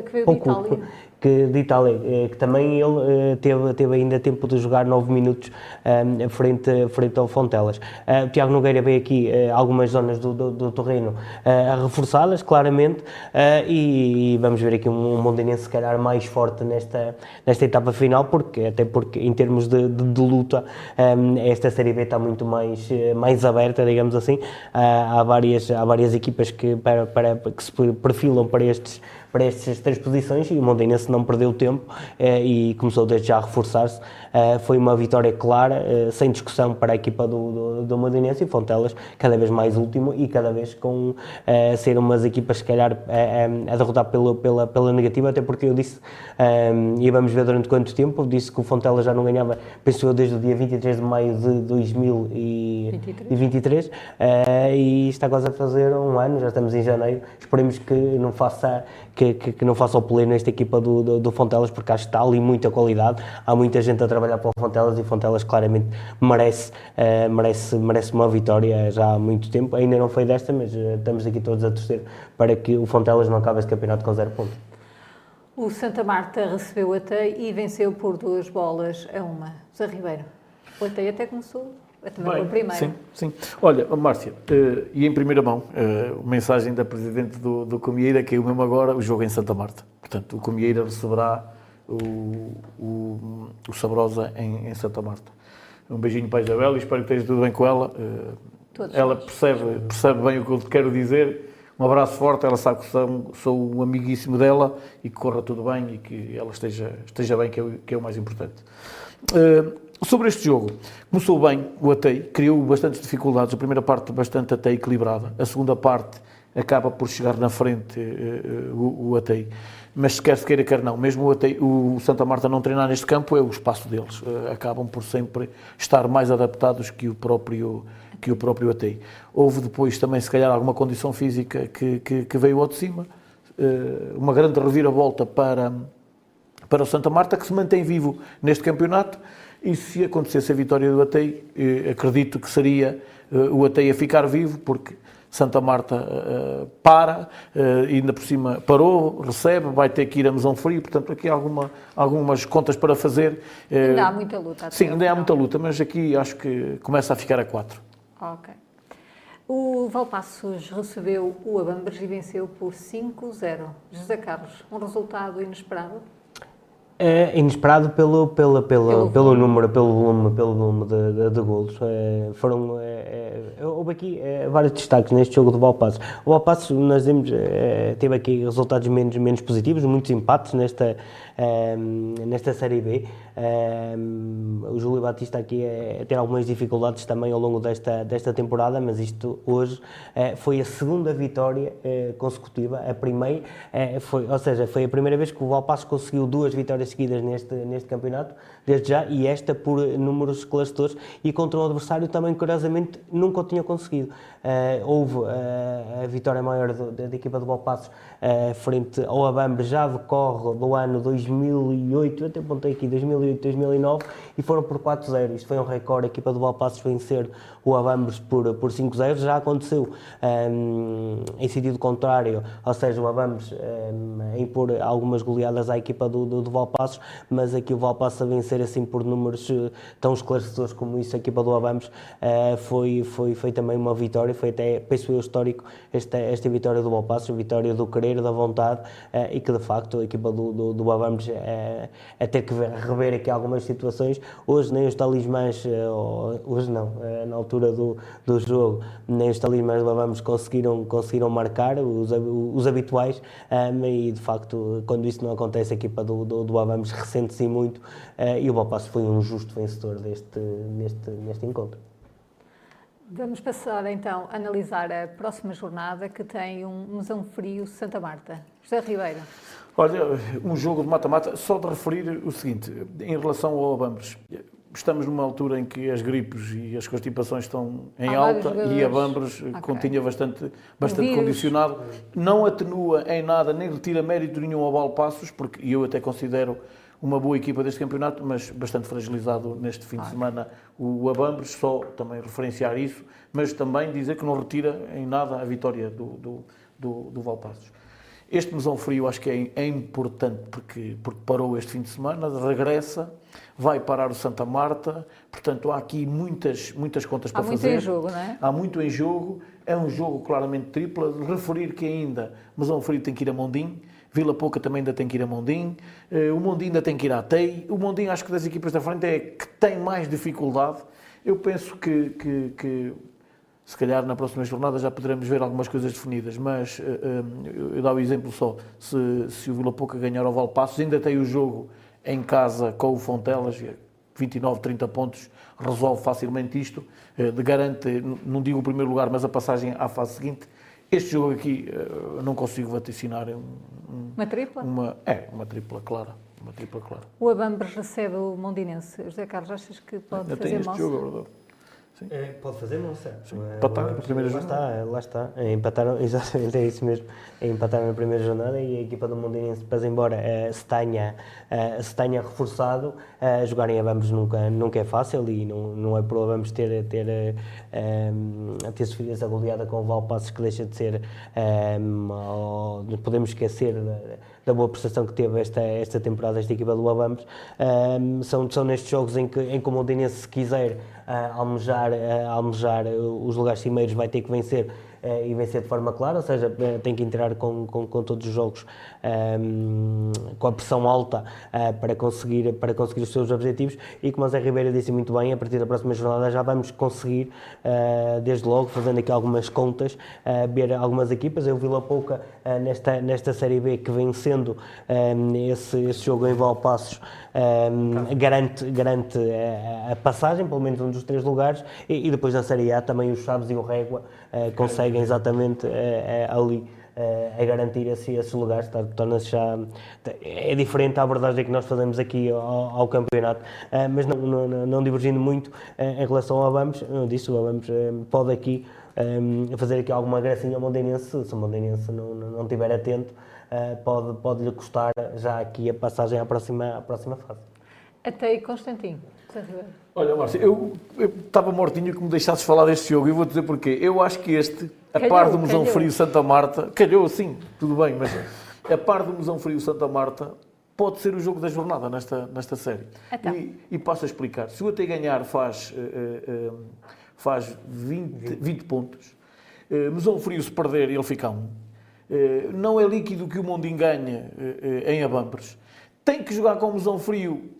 que de Itália eh, que também ele eh, teve, teve ainda tempo de jogar 9 minutos um, ehm, frente, frente ao Fontelas. Uh, Tiago Nogueira veio aqui uh, algumas zonas do, do, do terreno uh, a reforçá-las, claramente, e, e, vamos ver aqui um, um Mondinense se calhar mais forte nesta, nesta etapa final, porque, até porque em termos de, de, de luta um, ehm, esta Série B está muito mais, mais aberta, digamos assim. há, várias, há várias equipas que, para, para, que se perfilam para estes para estas três posições e o Mondinense não perdeu tempo eh, e começou desde já a reforçar-se. Eh, foi uma vitória clara, eh, sem discussão para a equipa do, do, do Mondinense e Fontelas cada vez mais último e cada vez com ser umas equipas se calhar a derrotar pela, pela, pela negativa, até porque eu disse, e vamos ver durante quanto tempo, disse que o Fontelas já não ganhava, pensou desde o dia 23 de maio de 2023 e está quase a fazer um ano, já estamos em janeiro, esperemos que não faça que, que, que não faça o pleno nesta equipa do, do, do, Fontelas, porque acho que está ali muita qualidade, há muita gente a trabalhar para o Fontelas e o Fontelas claramente merece, uh, merece, merece uma vitória já há muito tempo, ainda não foi desta, mas uh, estamos aqui todos a torcer para que o Fontelas não acabe este campeonato com zero pontos. O Santa Marta recebeu a TEI e venceu por duas bolas a uma. Zé Ribeiro, o TEI até começou Bem, primeiro. Sim, sim. Olha, Márcia, uh, e em primeira mão, uh, mensagem da Presidente do, do Comieira, que é o mesmo agora, o jogo em Santa Marta. Portanto, o Comieira receberá o, o, o Sabrosa em, em, Santa Marta. Um beijinho para a Isabel e espero que esteja tudo bem com ela. Uh, ela percebe, percebe bem o que eu quero dizer. Um abraço forte, ela sabe que sou, sou um amiguíssimo dela e que corra tudo bem e que ela esteja, esteja bem, que é, o, que é o mais importante. Uh, Sobre este jogo, começou bem o Atei, criou bastantes dificuldades. A primeira parte bastante até equilibrada, a segunda parte acaba por chegar na frente uh, uh, o, Atei. Mas quer se queira, quer não, mesmo o, Santa Marta não treinar neste campo é o espaço deles. Uh, acabam por sempre estar mais adaptados que o próprio que o próprio Atei. Houve depois também, se calhar, alguma condição física que, que, que veio ao de cima, uma grande reviravolta para, para o Santa Marta, que se mantém vivo neste campeonato e se acontecesse a vitória do Atei, eh, acredito que seria eh, o Atei a ficar vivo, porque Santa Marta uh, para, uh, ainda por cima parou, recebe, vai ter que ir a Mesão Frio, portanto aqui há alguma, algumas contas para fazer. Ainda há muita luta. Sim, ainda há muita luta, mas aqui acho que começa a ficar a 4. Ok. O Valpassos recebeu o Abambres e venceu por 5-0. José Carlos, um resultado inesperado? É inesperado pelo, pelo, pelo, pelo, pelo número, pelo volume, pelo volume de, de, de golos. É, foram, é, é, houve aqui é, vários destaques neste jogo do Valpassos. O Valpassos, nós vimos, é, teve aqui resultados menos, menos positivos, muitos empates nesta, nesta Série B. o Júlio Batista aqui é, ter algumas dificuldades também ao longo desta, desta temporada, mas isto hoje é, foi a segunda vitória é, consecutiva, a primeira, foi, ou seja, foi a primeira vez que o Valpassos conseguiu duas vitórias seguidas neste, neste campeonato, desde já, e esta por números esclarecedores e contra um adversário também, curiosamente, nunca o tinha conseguido. Uh, houve uh, a vitória maior do, da, da, equipa do Valpassos uh, frente ao Abambre, já decorre do ano 2008, eu até apontei aqui, 2008, 2009, e foram por 4-0. Isto foi um recorde, a equipa do Valpassos vencer o Abambres por, por 5-0. Já aconteceu um, em sentido contrário, ou seja, o Abambres um, impor algumas goleadas à equipa do, do, do Valpassos, mas aqui o Valpassos a vencer assim por números tão esclarecedores como isso, a equipa do Abambres, foi, foi, foi também uma vitória foi até, penso eu, histórico esta, esta vitória do Balpasso, a vitória do querer, da vontade uh, e que de facto a equipa do, do, do uh, a ter que ver, rever aqui algumas situações. Hoje nem os talismãs, uh, hoje não, na altura do, do jogo, nem os talismãs do Babamos conseguiram, conseguiram marcar, os, os habituais, um, e de facto, quando isso não acontece, a equipa do, do, do Babamos ressente-se muito e o Balpasso foi um justo vencedor deste, neste, neste encontro. Vamos passar então a analisar a próxima jornada que tem um mesão frio Santa Marta. José Ribeiro. Olha, um jogo de mata-mata, só de referir o seguinte, em relação ao Abambres, estamos numa altura em que as gripes e as constipações estão em Há alta e a Bambres okay. continha bastante, bastante condicionado. Não atenua em nada, nem retira mérito nenhum ao Valpassos, porque eu até considero uma boa equipa deste campeonato, mas bastante fragilizado neste fim de semana o Abambres, só também referenciar isso, mas também dizer que não retira em nada a vitória do, do, do, do Valpassos. Este mesão frio acho que é, é, importante porque, porque parou este fim de semana, regressa, vai parar o Santa Marta, portanto há aqui muitas, muitas contas para fazer. Há muito em jogo, não é? Há muito em jogo, é um jogo claramente tripla, referir que ainda mesão frio tem que ir a Mondim, Vila Pouca também ainda tem que ir a Mondim, eh, o Mondim ainda tem que ir à TEI. O Mondim, acho que das equipas da frente, é que tem mais dificuldade. Eu penso que, que, que se calhar na próxima jornada já poderemos ver algumas coisas definidas, mas uh, eu dou o exemplo só, se, se o Vila Pouca ganhar ao Valpassos, ainda tem o jogo em casa com o Fontelas, 29, 30 pontos, resolve facilmente isto, uh, de garante, não digo o primeiro lugar, mas a passagem à fase seguinte, este jogo aqui não consigo vaticinar. Um, um, uma tripla? Uma, é, uma tripla clara. Uma tripla clara. O Abambres recebe o Mondinense. José Carlos, achas que pode Eu fazer mal? jogo, é verdade. É, pode fazer, não sei. Empatar na primeira lá jornada. Está, lá está. É, empataram, exatamente, é isso mesmo. É empataram na primeira jornada e a equipa do Mondinense, depois embora uh, se, tenha, uh, se tenha reforçado, uh, jogar em Abamos nunca, nunca é fácil e não, não é por Abamos ter, ter, ter sofrido essa goleada com o Valpassos que deixa de ser, um, podemos esquecer da boa prestação que teve esta, esta temporada esta equipa do Abamos. Um, são, são nestes jogos em que, em que o Mondinense, se quiser, uh, almejar, uh, almejar os lugares cimeiros, vai ter que vencer e vencer de forma clara, ou seja, uh, tem que entrar com, com, com todos os jogos um, com a pressão alta uh, para, conseguir, para conseguir os seus objetivos e como o Zé Ribeiro disse muito bem, a partir da próxima jornada já vamos conseguir, desde logo, fazendo aqui algumas contas, ver algumas equipas. Eu vi La Pouca nesta, nesta Série B que vem sendo esse, esse jogo em Valpassos um, garante, garante a, a, passagem, pelo menos um dos três lugares, e, e, depois na Série A também os Chaves e o Régua uh, conseguem exatamente uh, uh, ali a garantir esse, esses lugares, tá, torna-se já. É diferente a abordagem que nós fazemos aqui ao, ao campeonato, mas não, não, não, divergindo muito em relação ao Abamos, eu disse, o Abamos pode aqui fazer aqui alguma gracinha ao Mondinense, se o Mondinense não, não estiver atento, pode, pode lhe custar já aqui a passagem à próxima, à próxima fase. Até aí, Constantino. Olha, Márcio, eu, eu estava mortinho que me deixasses falar deste jogo e vou dizer porquê. Eu acho que este, a Calhou, par do Musão calhou. Frio Santa Marta, calhou sim, tudo bem, mas a par do Musão Frio Santa Marta pode ser o jogo da jornada nesta, nesta série. Então. E, e passo a explicar. Se o AT ganhar faz, eh, eh, faz 20, 20 pontos, Musão Frio se perder ele fica a 1. Eh, não é líquido que o Mondinho ganha em Abambres. Tem que jogar com o Musão Frio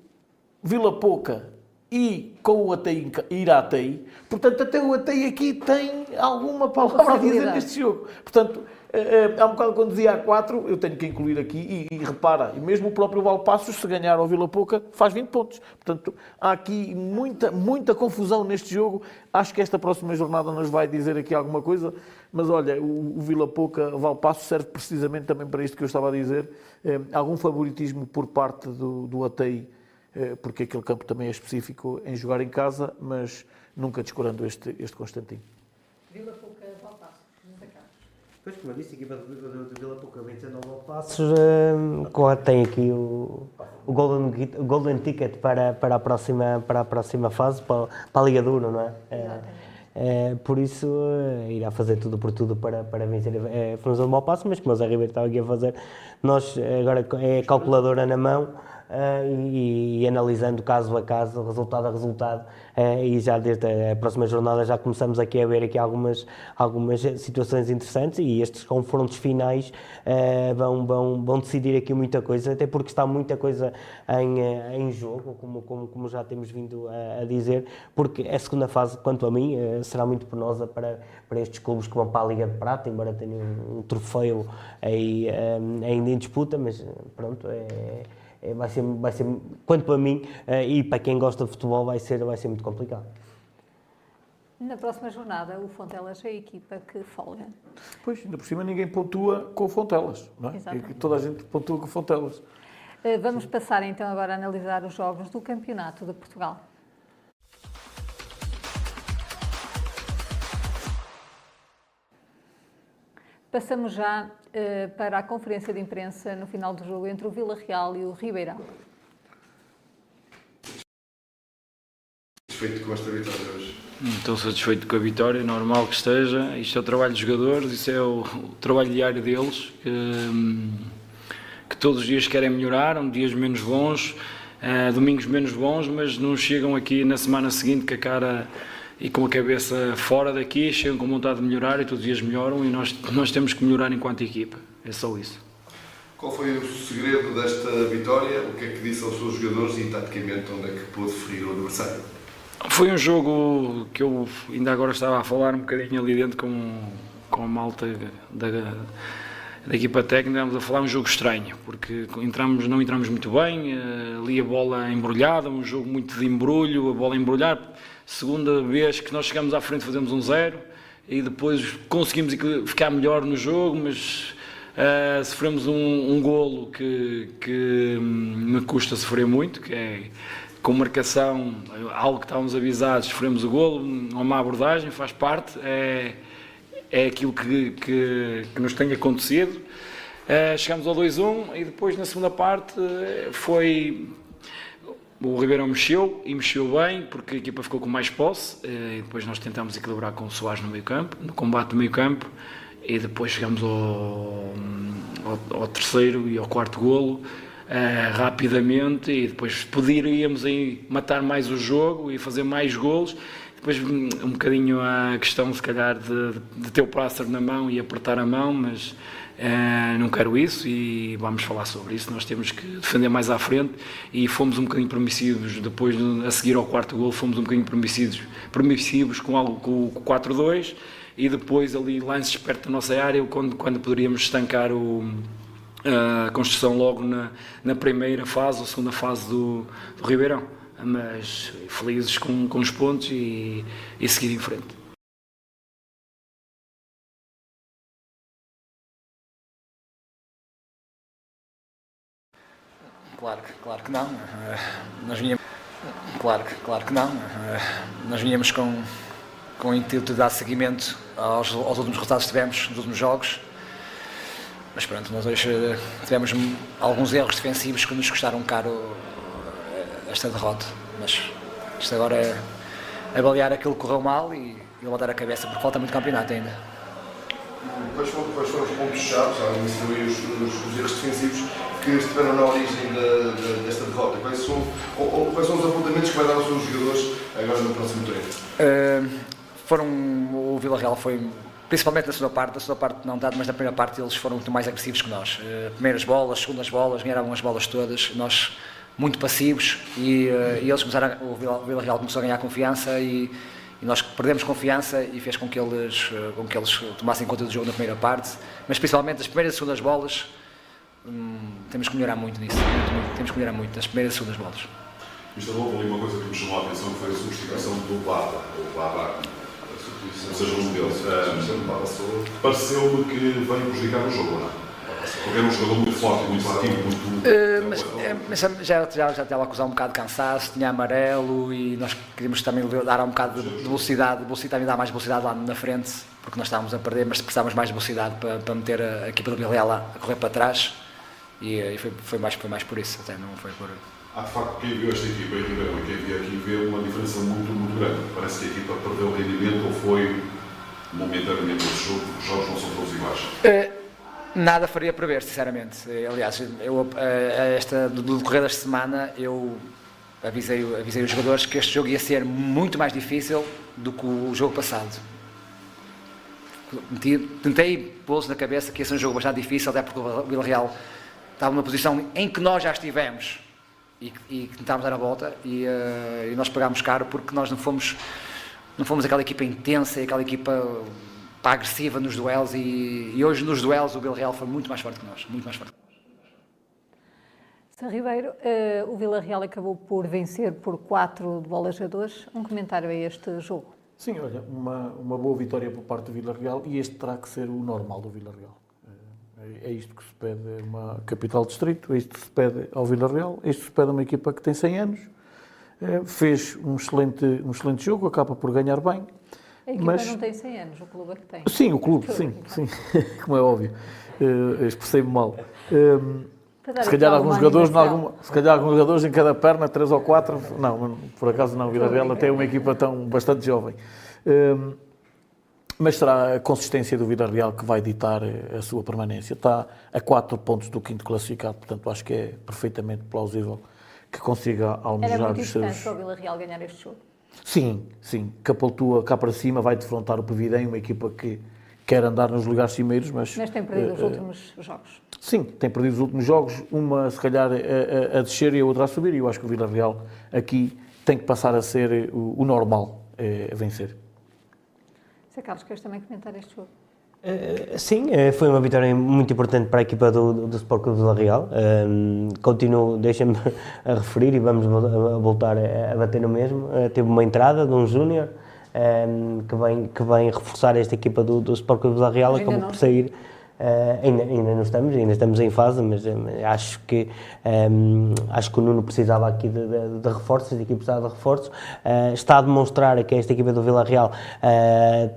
Vila Pouca e com o Atei, ir à Atei. Portanto, até o Atei aqui tem alguma palavra a dizer neste jogo. Portanto, eh, eh, há um bocado quando dizia a 4, eu tenho que incluir aqui, e, e repara, e mesmo o próprio Valpassos, se ganhar ao Vila Pouca, faz 20 pontos. Portanto, há aqui muita, muita confusão neste jogo. Acho que esta próxima jornada nos vai dizer aqui alguma coisa, mas olha, o, o Vila Pouca, Valpassos serve precisamente também para isto que eu estava a dizer, eh, algum favoritismo por parte do, do Atei, eh, porque aquele campo também é específico em jogar em casa, mas nunca descurando este, este Constantino. Vila Pouca, Valpasso, José Carlos. Pois, como eu disse, a equipa do, Vila Pouca vencendo ao Passos eh, tem aqui o, o, golden, o golden Ticket para, para, a próxima, para a próxima fase, para, para a Liga Duro, não é? Eh, eh, por isso, eh, irá fazer tudo por tudo para, para vencer a a Formosa do Malpasso, mas como o Zé Ribeiro estava aqui a fazer, nós eh, agora é a calculadora na mão eh, e, e analisando caso a caso, resultado a resultado, eh, e já desde a próxima jornada já começamos aqui a ver aqui algumas, algumas situações interessantes e estes confrontos finais eh, vão, vão, vão decidir aqui muita coisa, até porque está muita coisa em, em jogo, como, como, como já temos vindo a, a dizer, porque a segunda fase, quanto a mim, será muito penosa para, para estes clubes que vão para a Liga de Prata, embora tenham um, um troféu aí, eh, ainda em disputa, mas pronto, é, vai, ser, vai ser, quanto para mim eh, e para quem gosta de futebol, vai ser, vai ser muito complicado. Na próxima jornada, o Fontelas é a equipa que folga. Pois, ainda por cima ninguém pontua com o Fontelas, não é? Exatamente. E Toda a gente pontua com o Fontelas. Eh, Vamos passar então agora a analisar os jogos do Campeonato de Portugal. Passamos já eh, para a conferência de imprensa no final do jogo entre o Vila Real e o Ribeirão. Satisfeito com esta vitória hoje? Estou satisfeito com a vitória, normal que esteja. Isto é o trabalho dos jogadores, isso é o, o trabalho diário deles, que, hum, que todos os dias querem melhorar, há dias menos bons, eh, domingos menos bons, mas não chegam aqui na semana seguinte com a cara e com a cabeça fora daqui, chegam com vontade de melhorar e todos os dias melhoram e nós, nós temos que melhorar enquanto equipa. É só isso. Qual foi o segredo desta vitória? O que é que disse aos seus jogadores e, taticamente, onde é que pôde ferir o adversário? Foi um jogo que eu ainda agora estava a falar um bocadinho ali dentro com, com a malta da, da equipa técnica, estávamos a falar um jogo estranho, porque entramos, não entramos muito bem, eh, ali a bola embrulhada, um jogo muito de embrulho, a bola embrulhar. Segunda vez que nós chegamos à frente fazemos um zero e depois conseguimos ficar melhor no jogo, mas eh, sofremos um, um golo que, que hum, me custa sofrer muito, que é com marcação, algo que estávamos avisados, sofremos o golo, uma abordagem, faz parte, é, é aquilo que, que, que nos tem acontecido. Eh, chegamos ao 2-1 e depois na segunda parte eh, foi. O Ribeirão mexeu e mexeu bem porque a equipa ficou com mais posse. eh, E depois nós tentámos equilibrar com o Soares no meio campo, no combate do meio campo. E depois chegamos ao, ao, ao terceiro e ao quarto golo eh, rapidamente. E depois poderíamos aí matar mais o jogo e fazer mais golos. Depois hum, um bocadinho a questão, se calhar, de, de ter o pássaro na mão e apertar a mão, mas eh, não quero isso e vamos falar sobre isso. Nós temos que defender mais à frente e fomos um bocadinho permissivos. Depois, a seguir ao quarto gol, fomos um bocadinho permissivos, permissivos com, algo, com o 4-2 e depois ali lances perto da nossa área, quando, quando poderíamos estancar o, a construção logo na, na primeira fase ou segunda fase do, do Ribeirão. Mas felizes com, com os pontos e, e seguir em frente. Claro, que- claro que não. Eh, Nós vinhamos, claro, que- claro que não. Eh, Nós vinhamos com, com o intuito de dar seguimento aos, aos últimos resultados que tivemos nos últimos jogos. Mas pronto, nós hoje eh, tivemos alguns erros defensivos que nos custaram caro eh, esta derrota. Mas Isto agora é avaliar aquilo que correu mal e, e levantar a cabeça, porque falta muito campeonato ainda. Quais foram, quais foram os pontos-chave, já mencionei os, os, os erros defensivos, que estiveram na origem da, da, desta derrota? Quais são, ou, ou, quais são os apontamentos que vai dar aos seus jogadores agora no próximo treino? Uh, foram, o Vila Real foi, principalmente na segunda parte, na segunda parte não tanto, mas na primeira parte eles foram muito mais agressivos que nós. Uh, primeiras bolas, segundas bolas, ganharam as bolas todas, nós muito passivos e, uh, e eles começaram, o Vila, Real começou a ganhar confiança e e nós perdemos confiança e fez com que eles com que eles tomassem conta do jogo na primeira parte mas principalmente as primeiras e segundas bolas hum, temos que melhorar muito nisso muito, muito, temos que melhorar muito nas primeiras e segundas bolas Isto houve ali uma coisa que me chamou a atenção que foi a substituição do Baba o Baba ou seja, um deles. Um, pareceu-me que veio prejudicar o jogo, não é? Porque era um jogador muito forte, muito ativo, muito. Uh, mas, mas já, já, já estava a acusar um bocado de cansaço, tinha amarelo e nós queríamos também dar um bocado de velocidade, velocidade também dar mais velocidade lá na frente, porque nós estávamos a perder, mas precisávamos mais velocidade para, para meter a, equipa do Villarreal a correr para trás e, e, foi, foi, mais, foi mais por isso, até não foi por. Há de facto quem viu esta equipa em Ribeirão e quem viu aqui vê uma diferença muito, muito grande. Parece que a equipa perdeu o rendimento ou foi momentaneamente esse jogo, os jogos não são todos iguais. Uh, Nada faria prever, sinceramente. Aliás, eu, esta, no decorrer desta semana, eu avisei, avisei os jogadores que este jogo ia ser muito mais difícil do que o jogo passado. Tentei pô-los na cabeça que ia ser um jogo bastante difícil, até porque o Vila Real estava numa posição em que nós já estivemos e, e tentámos dar a volta e, uh, e nós pagámos caro porque nós não fomos, não fomos aquela equipa intensa, aquela equipa pá, agressiva nos duelos e, e, hoje nos duelos o Vila Real foi muito mais forte que nós, muito mais forte. São Ribeiro, uh, o Vila Real acabou por vencer por 4 de bolas a 2. Um comentário a este jogo? Sim, olha, uma, uma boa vitória por parte do Vila Real e este terá que ser o normal do Vila Real. É, isto que se pede a uma capital distrito, é isto que se pede ao Vila Real, é isto que se pede a uma equipa que tem 100 anos, é, fez um excelente, um excelente jogo, acaba por ganhar bem, a equipa mas... não tem 100 anos, o clube é que tem. Sim, o clube, sim, sim, como é óbvio. Uh, Expressei-me mal. Uh, se calhar alguns jogadores, alguma, se calhar alguns jogadores em cada perna, três ou quatro, não, por acaso não, Vila Real até é uma equipa tão bastante jovem. Uh, mas será a consistência do Vila Real que vai ditar a sua permanência. Está a quatro pontos do quinto classificado, portanto acho que é perfeitamente plausível que consiga almejar Era muito os seus... para o Vila Real ganhar este jogo. Sim, sim. Capaltua cá para cima vai defrontar o Pevidem, uma equipa que quer andar nos lugares cimeiros, mas... Mas tem perdido uh, os últimos jogos. Sim, tem perdido os últimos jogos, uma se calhar a, a, a descer e a outra a subir, e eu acho que o Vila Real aqui tem que passar a ser o, o normal, a vencer. Zé Carlos, queres também comentar este jogo? Uh, sim, uh, foi uma vitória muito importante para a equipa do, do Sport Clube Vila Real. Uh, continuo, deixa-me a referir e vamos voltar a, a bater no mesmo. teve uma entrada de um júnior que, vem, que vem reforçar esta equipa do, do Sport Clube Vila Real, acabou por sair. Uh, ainda, ainda não estamos, ainda estamos em fase, mas uh, acho que um, acho que o Nuno precisava aqui de, de, de reforços, a equipa precisava de reforços. Uh, está a demonstrar que esta equipa do Vila Real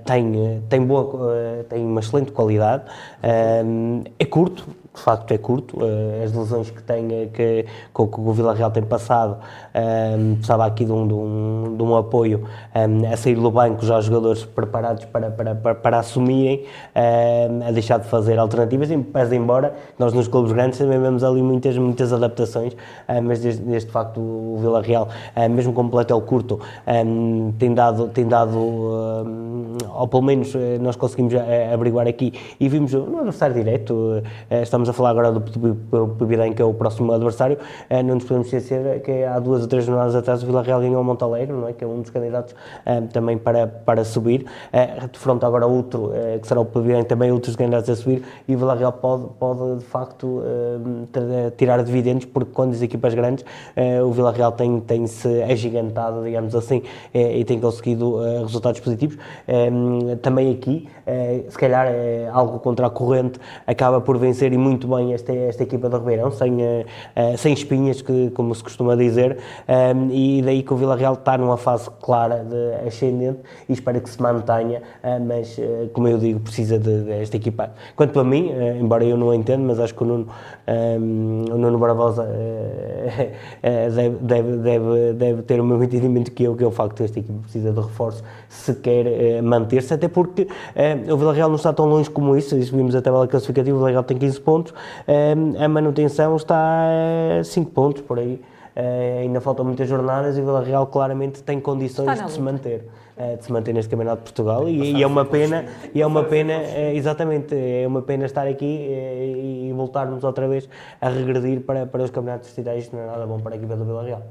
tem, tem, boa, tem uma excelente qualidade, é curto, de facto é curto, as lesões que tem, que, que o Vila Real tem passado, um, precisava aqui de um, de um, de um apoio um, a sair do banco, já os jogadores preparados para, para, para, para assumirem, um, a deixar de fazer alternativas, pese embora nós nos clubes grandes também vemos ali muitas, muitas adaptações, mas desde, desde de facto o Vila Real, mesmo com o plantel curto, tem dado, tem dado ou pelo menos eh, nós conseguimos eh, averiguar aqui e vimos no adversário direto, eh, estamos a falar agora do Pibidem, que é o próximo adversário, não nos podemos esquecer que há duas ou três jornadas atrás o Vila Real ganhou o Montalegre, não é? que é um dos candidatos também para, para subir, de fronte agora outro, que será o Pibidem, também outros candidatos a subir, e o Vila Real pode, pode de facto tirar dividendos, porque quando as equipas grandes, o Vila Real tem, tem se agigantado, digamos assim, e tem conseguido resultados positivos também aqui, eh, se calhar algo contra a corrente, acaba por vencer e muito bem esta, esta equipa do Ribeirão, sem, uh, sem espinhas, que, como se costuma dizer, um, e daí que o Vila Real está numa fase clara de ascendente e espero que se mantenha, mas como eu digo, precisa de, desta equipa. Quanto a mim, embora eu não entenda, mas acho que o Nuno, o Nuno Barbosa deve, deve, deve, deve ter o mesmo entendimento que eu, que é o facto de esta equipa precisa de reforço se quer manter-se, até porque o Vila Real não está tão longe como isso, isso vimos a tabela classificativa, o Vila Real tem 15 pontos, a manutenção está a 5 pontos por aí. Uh, ainda faltam muitas jornadas e o Vila Real claramente tem condições de se manter uh, de se manter neste campeonato de Portugal. E, e, é uma pena e é uma pena uh, exatamente é uma pena estar aqui e, voltarmos outra vez a regredir para, para os campeonatos distritais. Não é nada bom para a equipa do Vila Real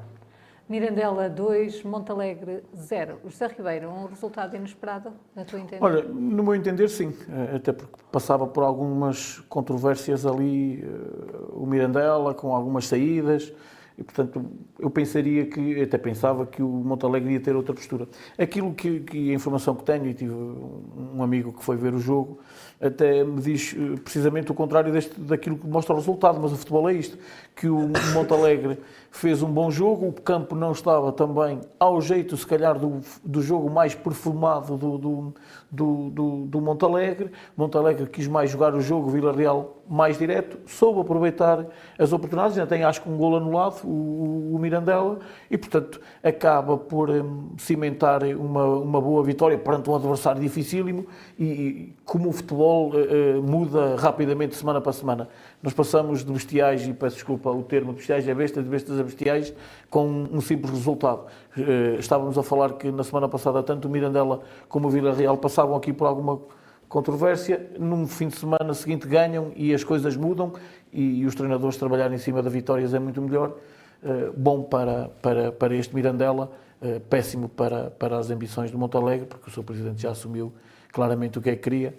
Mirandela 2, Montalegre 0. José Ribeiro, um resultado inesperado, na tua entender? Olha, no meu entender, sim. Eh, até porque passava por algumas controvérsias ali, eh, o Mirandela, com algumas saídas. E, portanto, eu pensaria que, até pensava que o Montalegre ia ter outra postura. Aquilo que, que a informação que tenho, e tive um amigo que foi ver o jogo, até me diz eh, precisamente o contrário deste, daquilo que mostra o resultado, mas o futebol é isto, que o Montalegre fez um bom jogo, o campo não estava também ao jeito, se calhar, do, do jogo mais perfumado do, do, do, do, do Montalegre. Montalegre quis mais jogar o jogo, Vila Real mais direto, soube aproveitar as oportunidades, ainda tem acho que um gol anulado, o, o Mirandela, e portanto acaba por um, cimentar uma, uma boa vitória perante um adversário dificílimo e, e como o futebol uh, muda rapidamente semana para semana. Nós passamos de bestiais, e peço desculpa o termo, de bestiais a bestas, de bestas a bestiais, com um simples resultado. Uh, estávamos a falar que na semana passada tanto o Mirandela como o Vila Real passavam aqui por alguma controvérsia, num fim de semana seguinte ganham e as coisas mudam e, e os treinadores trabalharem em cima de vitórias é muito melhor. Uh, bom para, para, para este Mirandela, uh, péssimo para, para as ambições do Montalegre, porque o seu presidente já assumiu claramente o que é que queria,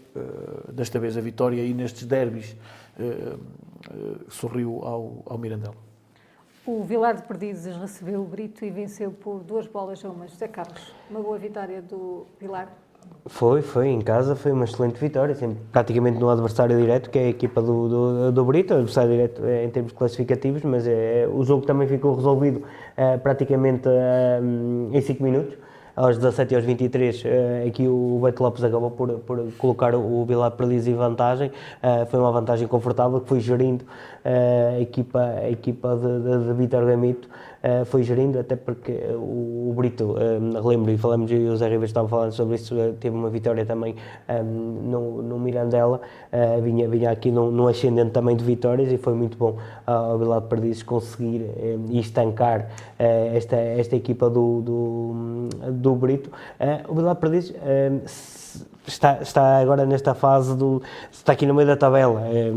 desta vez a vitória e nestes derbys sorriu ao, ao Mirandela. O Vilar de Perdizes recebeu o Brito e venceu por duas bolas a uma. José Carlos, uma boa vitória do Vilar? Foi, foi. Em casa foi uma excelente vitória, sempre, praticamente no adversário direto, que é a equipa do, do, do Brito, adversário direto é, em termos classificativos, mas é, o jogo também ficou resolvido é, praticamente é, em 5 minutos. Aos 17 e aos 23, eh, aqui o Beto Lopes acabou por, por colocar o Vilar Perdiz em vantagem. foi uma vantagem confortável que foi gerindo a equipa, a equipa de, de, de Vitor Gamito uh, foi gerindo, até porque o, o Brito, um, eh, relembro, e falamos, e o Zé Rivas estava falando sobre isso, teve uma vitória também um, no, no Mirandela, uh, vinha, vinha aqui num, num, ascendente também de vitórias e foi muito bom ao Bilal Perdizes conseguir estancar esta, esta equipa do, do, do Brito. o Bilal Perdizes está, está agora nesta fase do. está aqui no meio da tabela. É,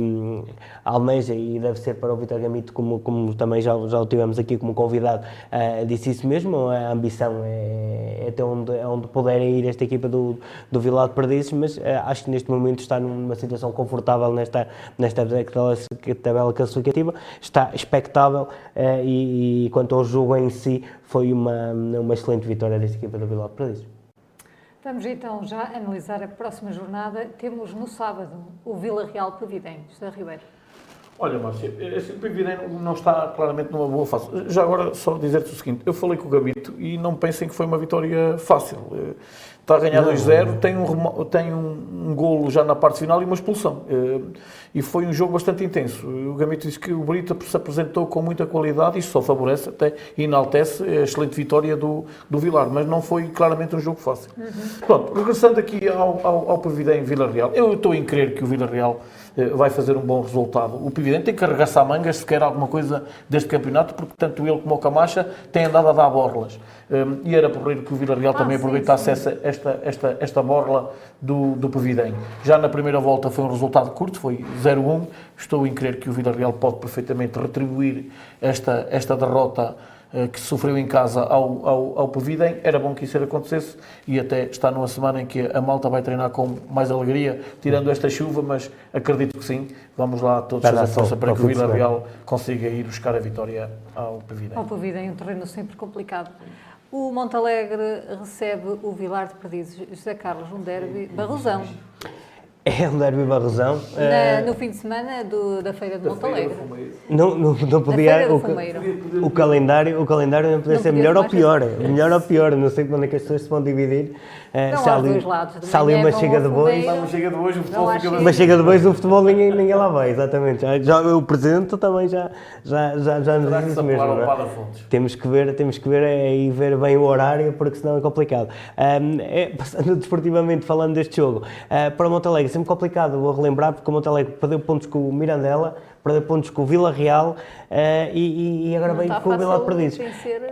almeja e deve ser para o Vitor Gamito, como, como também já, já o tivemos aqui como convidado, uh, disse isso mesmo. A ambição é, é até onde, é onde puder ir esta equipa do, do Vilar de Perdizes, mas uh, acho que neste momento está numa situação confortável nesta, nesta tabela classificativa, está expectável uh, e, e quanto ao jogo em si, foi uma, uma excelente vitória desta equipa do Vilar de Perdizes. Vamos então já analisar a próxima jornada. Temos no sábado o Vila Real Previdente, José Ribeiro. Olha, Márcia, esse Previdente não está claramente numa boa fase. Já agora, só dizer-te o seguinte: eu falei com o Gabito e não pensem que foi uma vitória fácil. Está a ganhar 2-0, tem, um, tem um, um golo já na parte final e uma expulsão. Eh, e foi um jogo bastante intenso. O Gamito disse que o Brito se apresentou com muita qualidade, isso só favorece, até enaltece a excelente vitória do, do Vilar, mas não foi claramente um jogo fácil. Uhum. Pronto, regressando aqui ao, ao, ao Vila Real, eu estou em crer que o Vila Real eh, vai fazer um bom resultado. O Previdente tem que arregaçar mangas se quer alguma coisa deste campeonato, porque tanto ele como o Camacha têm andado a dar borlas. Um, e era porreiro que o Vila Real ah, também aproveitasse sim. Essa, esta, esta, esta borla do, do Previdente. Já na primeira volta foi um resultado curto, foi 0-1. Estou em crer que o Vila Real pode perfeitamente retribuir esta, esta derrota uh, que sofreu em casa ao, ao, ao Previdem. Era bom que isso acontecesse e até está numa semana em que a malta vai treinar com mais alegria, tirando esta chuva, mas acredito que sim. Vamos lá todos fazer força para que o Vila Real consiga ir buscar a vitória ao Previdem. Ao Previdem, um terreno sempre complicado. O Montalegre recebe o Vilar de Perdizes. José Carlos, um derby barrosão. É um derby barrosão. Na, no fim de semana do, da Feira de Montalegre. Não, não, não podia. O, o, calendário, o calendário não podia não ser melhor ou pior. Melhor ou pior. Não sei quando é que as pessoas se vão dividir. Não, se há ali, dois lados. Se há ali uma chega de bois. Uma chega de bois, o futebol fica Uma chega de bois, o futebol ninguém, ninguém lá vai, exatamente. Já, já, o presente também já, já, já, já nos diz isso mesmo. É? Temos que ver, temos que ver é, e ver bem o horário, porque senão é complicado. Um, é, passando desportivamente, falando deste jogo, uh, para o Montalegre, sempre complicado, vou relembrar, porque o Montalegre perdeu pontos com o Mirandela, perdeu pontos com o Vila Real uh, e, e, agora vem com o Vila Perdidos.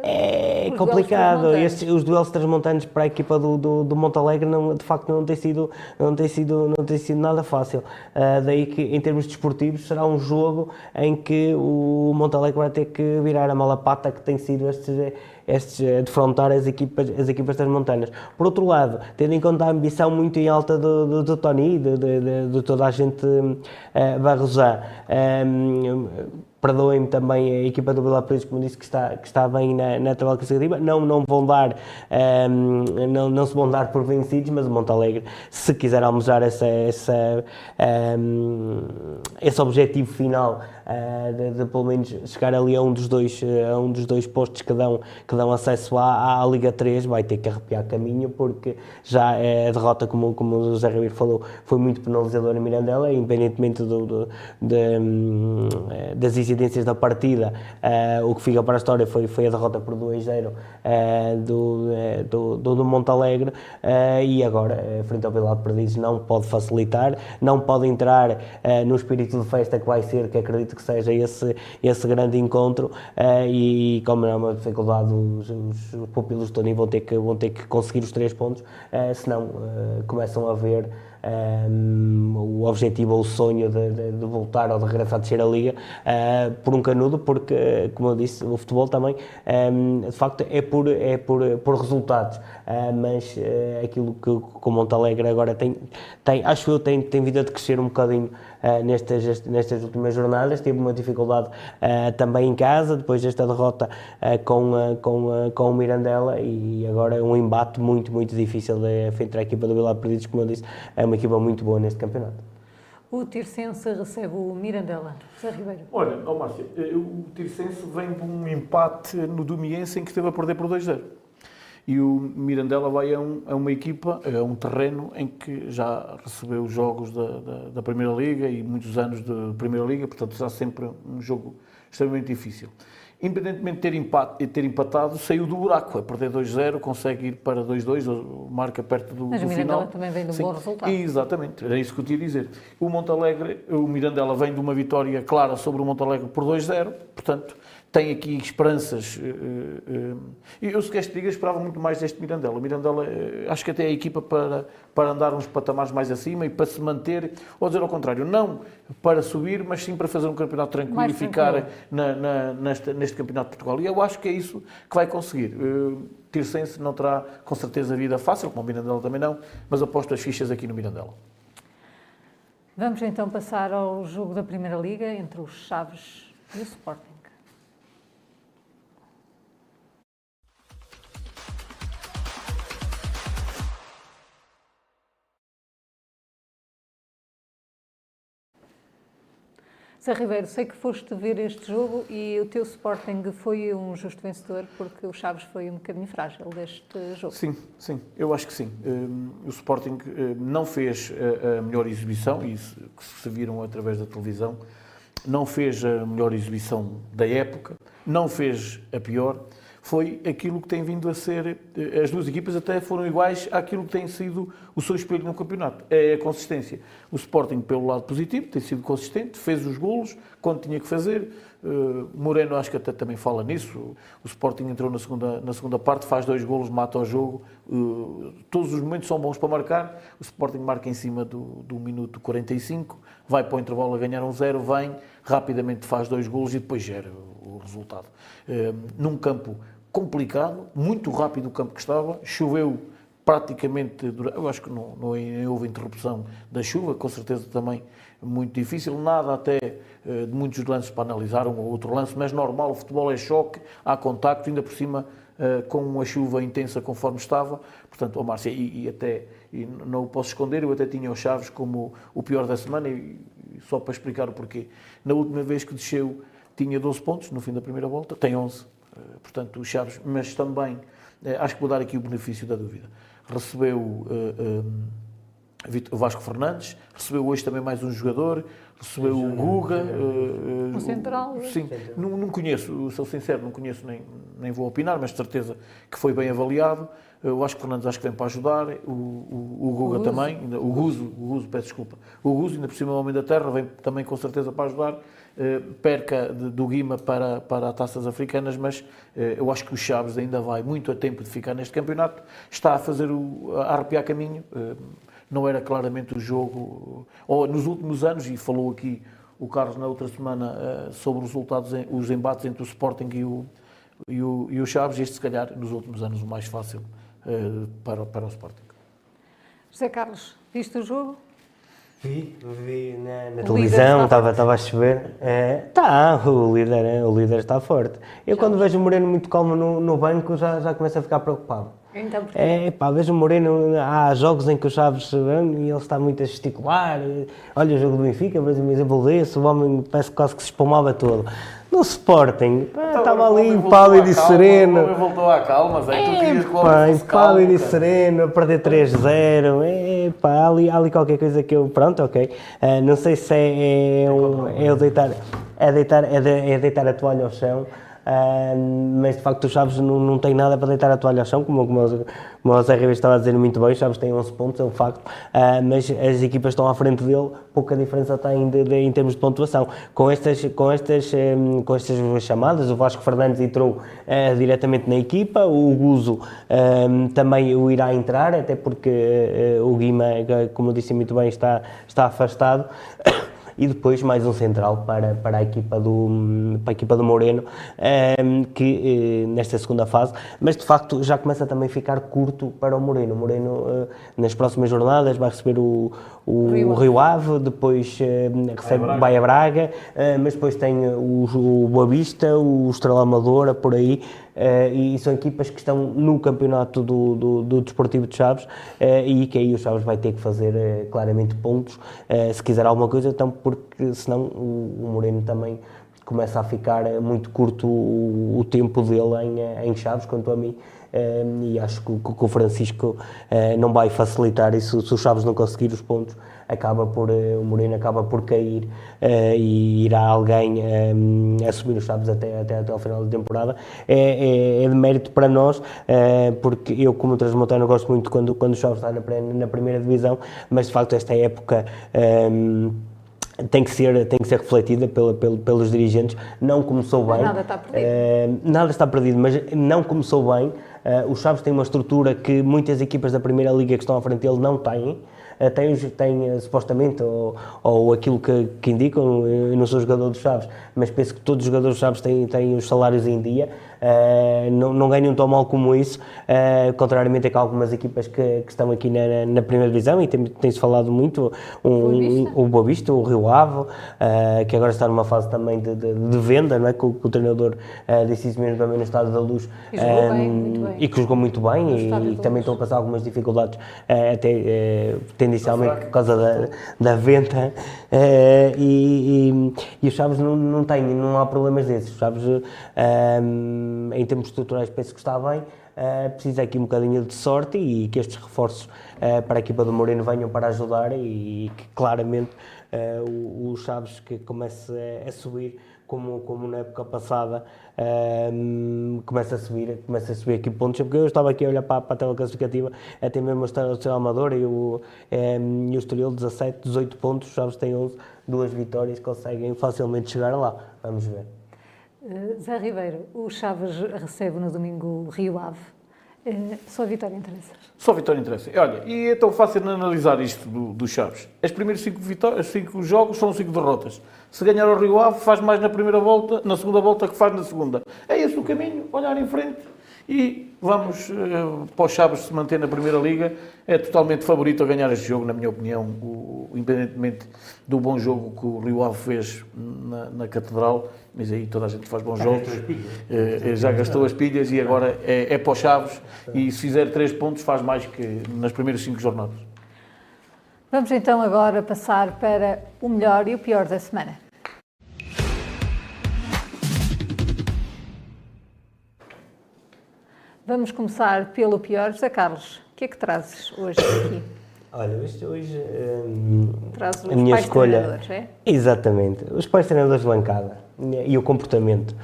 É complicado. Estes, os duelos transmontanos para a equipa do, do, do Montalegre não, de facto não tem sido, não tem sido, não tem sido nada fácil. Uh, daí que em termos desportivos será um jogo em que o Montalegre vai ter que virar a mala pata que tem sido estes estes, eh, defrontar as equipas, as equipas das montanhas. Por outro lado, tendo em conta a ambição muito em alta do, do, do Tony, de, de, de, toda a gente uh, barrosar, um, perdoem-me também a equipa do Vila Preto, como disse, que está, que está bem na, na tabela classificativa, não, não vão dar, um, não, não se vão dar por vencidos, mas o Montalegre, se quiser almejar essa, essa, um, esse objetivo final de, de, pelo menos chegar ali a um dos dois, a um dos dois postos que dão, que dão acesso à, à Liga 3, vai ter que arrepiar caminho, porque já a derrota, como, como o José Ribeiro falou, foi muito penalizadora em Mirandela, independentemente do, do, de, um, das incidências da partida, o que fica para a história foi, foi a derrota por 2-0 uh, do, do, do, do Montalegre, e agora, frente ao Vila Perdidos, não pode facilitar, não pode entrar no espírito de festa que vai ser, que acredito que que seja esse, esse grande encontro uh, e, como é uma dificuldade, os, os, os pupilos do Tony vão ter que, vão ter que conseguir os três pontos, uh, senão uh, começam a ver um, o objetivo ou o sonho de, de, de, voltar ou de regressar a descer a liga uh, por um canudo, porque, como eu disse, o futebol também, um, de facto, é por, é por, por resultados, uh, mas uh, aquilo que, que o Montalegre agora tem, tem, acho eu, tem, tem vindo a crescer um bocadinho nestas, nestas últimas jornadas, teve uma dificuldade também em casa, depois desta derrota com, com, com o Mirandela e agora um embate muito, muito difícil de, frente à equipa do Vila Perdidos, como eu disse, é uma equipa muito boa neste campeonato. O Tirsense recebe o Mirandela. José Ribeiro. Olha, oh Márcia, eh, o Tirsense vem de um empate no Domiense em que esteve a perder por 2-0. E o Mirandela vai a, um, a, uma equipa, a um terreno em que já recebeu jogos da, da, da Primeira Liga e muitos anos de Primeira Liga, portanto será sempre um jogo extremamente difícil independentemente de ter, empate, ter empatado, saiu do buraco. A perder 2-0, consegue ir para 2-2, marca perto do, Mas do o Mirandela também vem de um Sim. bom resultado. Exatamente, era isso que eu tinha a dizer. O Montalegre, o Mirandela vem de uma vitória clara sobre o Montalegre por 2-0, portanto, tem aqui esperanças. Eh, eh, eh, eu, se queres te diga, esperava muito mais deste Mirandela. O Mirandela, acho que até é a equipa para, para andar uns patamares mais acima e para se manter, ou dizer ao contrário, não para subir, mas sim para fazer um campeonato tranquilo mais e ficar na, na, neste, neste campeonato de Portugal. E eu acho que é isso que vai conseguir. Tirsense não terá com certeza vida fácil, como o Mirandela também não, mas aposto as fichas aqui no Mirandela. Vamos então passar ao jogo da Primeira Liga entre os Chaves e o Sporting. Zé Ribeiro, sei que foste ver este jogo e o teu Sporting foi um justo vencedor porque o Chaves foi um bocadinho frágil deste jogo. Sim, sim, eu acho que sim. Hum, o Sporting hum, não fez a melhor exibição, isso que se viram através da televisão, não fez a melhor exibição da época, não fez a pior foi aquilo que tem vindo a ser. Eh, as duas equipas até foram iguais àquilo que tem sido o seu espelho no campeonato. É a consistência. O Sporting, pelo lado positivo, tem sido consistente, fez os golos quando tinha que fazer. Uh, Moreno, acho que até também fala nisso. O Sporting entrou na segunda, na segunda parte, faz dois golos, mata o jogo. Uh, todos os momentos são bons para marcar. O Sporting marca em cima do, do minuto 45, vai para o intervalo a ganhar um zero, vem, rapidamente faz dois golos e depois gera o resultado. Uh, num campo complicado, muito rápido o campo que estava, choveu praticamente, eu acho que não, não houve interrupção da chuva, com certeza também muito difícil, nada até eh, de muitos lances para analisar, um ou outro lance, mas normal, o futebol é choque, há contacto, ainda por cima uh, com a chuva intensa conforme estava. Portanto, oh, Márcia, e, e até e não o posso esconder, eu até tinha o Chaves como o pior da semana, e só para explicar o porquê. Na última vez que desceu, tinha 12 pontos no fim da primeira volta, tem 11, uh, portanto, o Chaves, mas também uh, acho que vou dar aqui o benefício da dúvida. Recebeu. Um, o Vasco Fernandes, recebeu hoje também mais um jogador, recebeu o Guga. Uh, uh, central. Sim, não, não, conheço, sou sincero, não conheço nem, nem vou opinar, mas de certeza que foi bem avaliado. Uh, o Vasco Fernandes acho que vem para ajudar, o, o, o Guga o também, o Guzo, o Guzo, peço desculpa. O Guzo, ainda por cima, o Homem da Terra, vem também com certeza para ajudar. Perca de, do Guima para, para as taças africanas, mas eu acho que o Chaves ainda vai muito a tempo de ficar neste campeonato, está a fazer o, a arrepiar caminho não era claramente o jogo, ou nos últimos anos, e falou aqui o Carlos na outra semana sobre os resultados, os embates entre o Sporting e o, e o, e o Chaves, este se calhar nos últimos anos o mais fácil para, para o Sporting. José Carlos, viste o jogo? Vi, vi na, na televisão, estava, estava a chover. Está, é, o, líder, o líder está forte. Eu já. quando vejo o Moreno muito calmo no, no banco já, já começo a ficar preocupado. Então, é, pá, vejo o Moreno, há jogos em que o Chaves e ele está muito a gesticular. Olha o jogo do Benfica, por exemplo, exemplo desse, o homem parece quase que se espumava todo. No Sporting, pá, então, estava ali pálido e sereno. O voltou à calma, Zé, é, tu pá, pálido e sereno, a perder 3-0. É, pá, há ali, há ali qualquer coisa que eu. Pronto, ok. Uh, não sei se é, é, um, é, o deitar, é, deitar, é, de, é deitar a toalha ao chão. Uh, mas de facto o Chaves não, não tem nada para deitar a toalha ao chão, como, como, como o Zé Ribeiro estava a dizer muito bem, o Chaves tem 11 pontos, é um facto, uh, mas as equipas estão à frente dele, pouca diferença tem de, de, em termos de pontuação. Com estas, com, estas, com estas chamadas, o Vasco Fernandes entrou uh, diretamente na equipa, o Guzo também o irá entrar, até porque o Guima, como eu disse muito bem, está, está afastado. e depois mais um central para, para, a, equipa do, para a equipa do Moreno, um, ehm, que uh, nesta segunda fase, mas de facto já começa também a ficar curto para o Moreno. O Moreno uh, nas próximas jornadas vai receber o, o Rio, Rio Ave, depois uh, recebe, vai a Braga, mas depois tem o, o Boa Vista, o Estrela Amadora, por aí, Uh, e são equipas que estão no campeonato do, do, do Desportivo de Chaves uh, e que aí o Chaves vai ter que fazer uh, claramente pontos se quiser alguma coisa, então porque senão o, o Moreno também começa a ficar muito curto o, o tempo dele em, em Chaves, quanto a mim. e acho que, que o Francisco não vai facilitar isso se o Chaves não conseguir os pontos acaba por, eh, o Moreno acaba por cair uh, e irá alguém um, assumir os Chaves até, até, até ao final da temporada. É, é, é de mérito para nós, porque eu, como transmontano, gosto muito quando, quando o Chaves está na, na primeira divisão, mas de facto esta época. Um, tem que ser tem que ser refletida pela, pela, pelos dirigentes não começou bem nada está perdido nada está perdido mas não começou bem uh, o Chaves tem uma estrutura que muitas equipas da primeira liga que estão à frente dele não têm eh, tem, tem eh, supostamente, ou, ou aquilo que, que indicam, eu não sou jogador dos Chaves, mas penso que todos os jogadores dos Chaves têm, têm os salários em dia, uh, não, não ganham tão mal como isso, uh, contrariamente a que algumas equipas que, que estão aqui na, na, primeira divisão, e tem-se tem falado muito, um, um, o Boa Vista, o Rio Ave, uh, que agora está numa fase também de, de, de venda, não é? que, o, que o treinador disse isso mesmo também no Estado da Luz, e, um, bem, e que jogou muito bem, e, e também estão a passar algumas dificuldades, até tendencialmente por causa da, da venda, e, e, e os Chaves não, não têm, não há problemas desses, os Chaves em termos estruturais penso que está bem, uh, precisa aqui um bocadinho de sorte e que estes reforços uh, para a equipa do Moreno venham para ajudar e, que claramente o, o Chaves que comece a, a, subir como, como na época passada um, começa a subir começa a subir aqui pontos, porque eu estava aqui a olhar para, para a tela classificativa, até mesmo o Estrela Amador e o, um, e o Estoril 17, 18 pontos, Chaves tem 11, duas vitórias, conseguem facilmente chegar lá, vamos ver. Uh, Zé Ribeiro, o Chaves recebe no domingo Rio Ave. Uh, só a vitória interessa? Só vitória interessa. Olha, e é tão fácil analisar isto do, do Chaves. As primeiras cinco, vitórias, cinco jogos são cinco derrotas. Se ganhar o Rio Ave, faz mais na primeira volta, na segunda volta que faz na segunda. É esse o caminho, olhar em frente e vamos uh, para o Chaves se manter na Primeira Liga. É totalmente favorito a ganhar este jogo, na minha opinião, o, independentemente do bom jogo que o Rio Ave fez na, na Catedral mas aí toda a gente faz bons Já jogos. gastou as pilhas. Eh, já gastou as pilhas e agora é, é para os chaves e se fizer três pontos faz mais que nas primeiras cinco jornadas. Vamos então agora passar para o melhor e o pior da semana. Vamos começar pelo pior. José Carlos, o que é que trazes hoje aqui? Olha, hoje, hoje hum, Traz os a minha pais escolha. treinadores, é? Exatamente, os pais treinadores de bancada e o comportamento.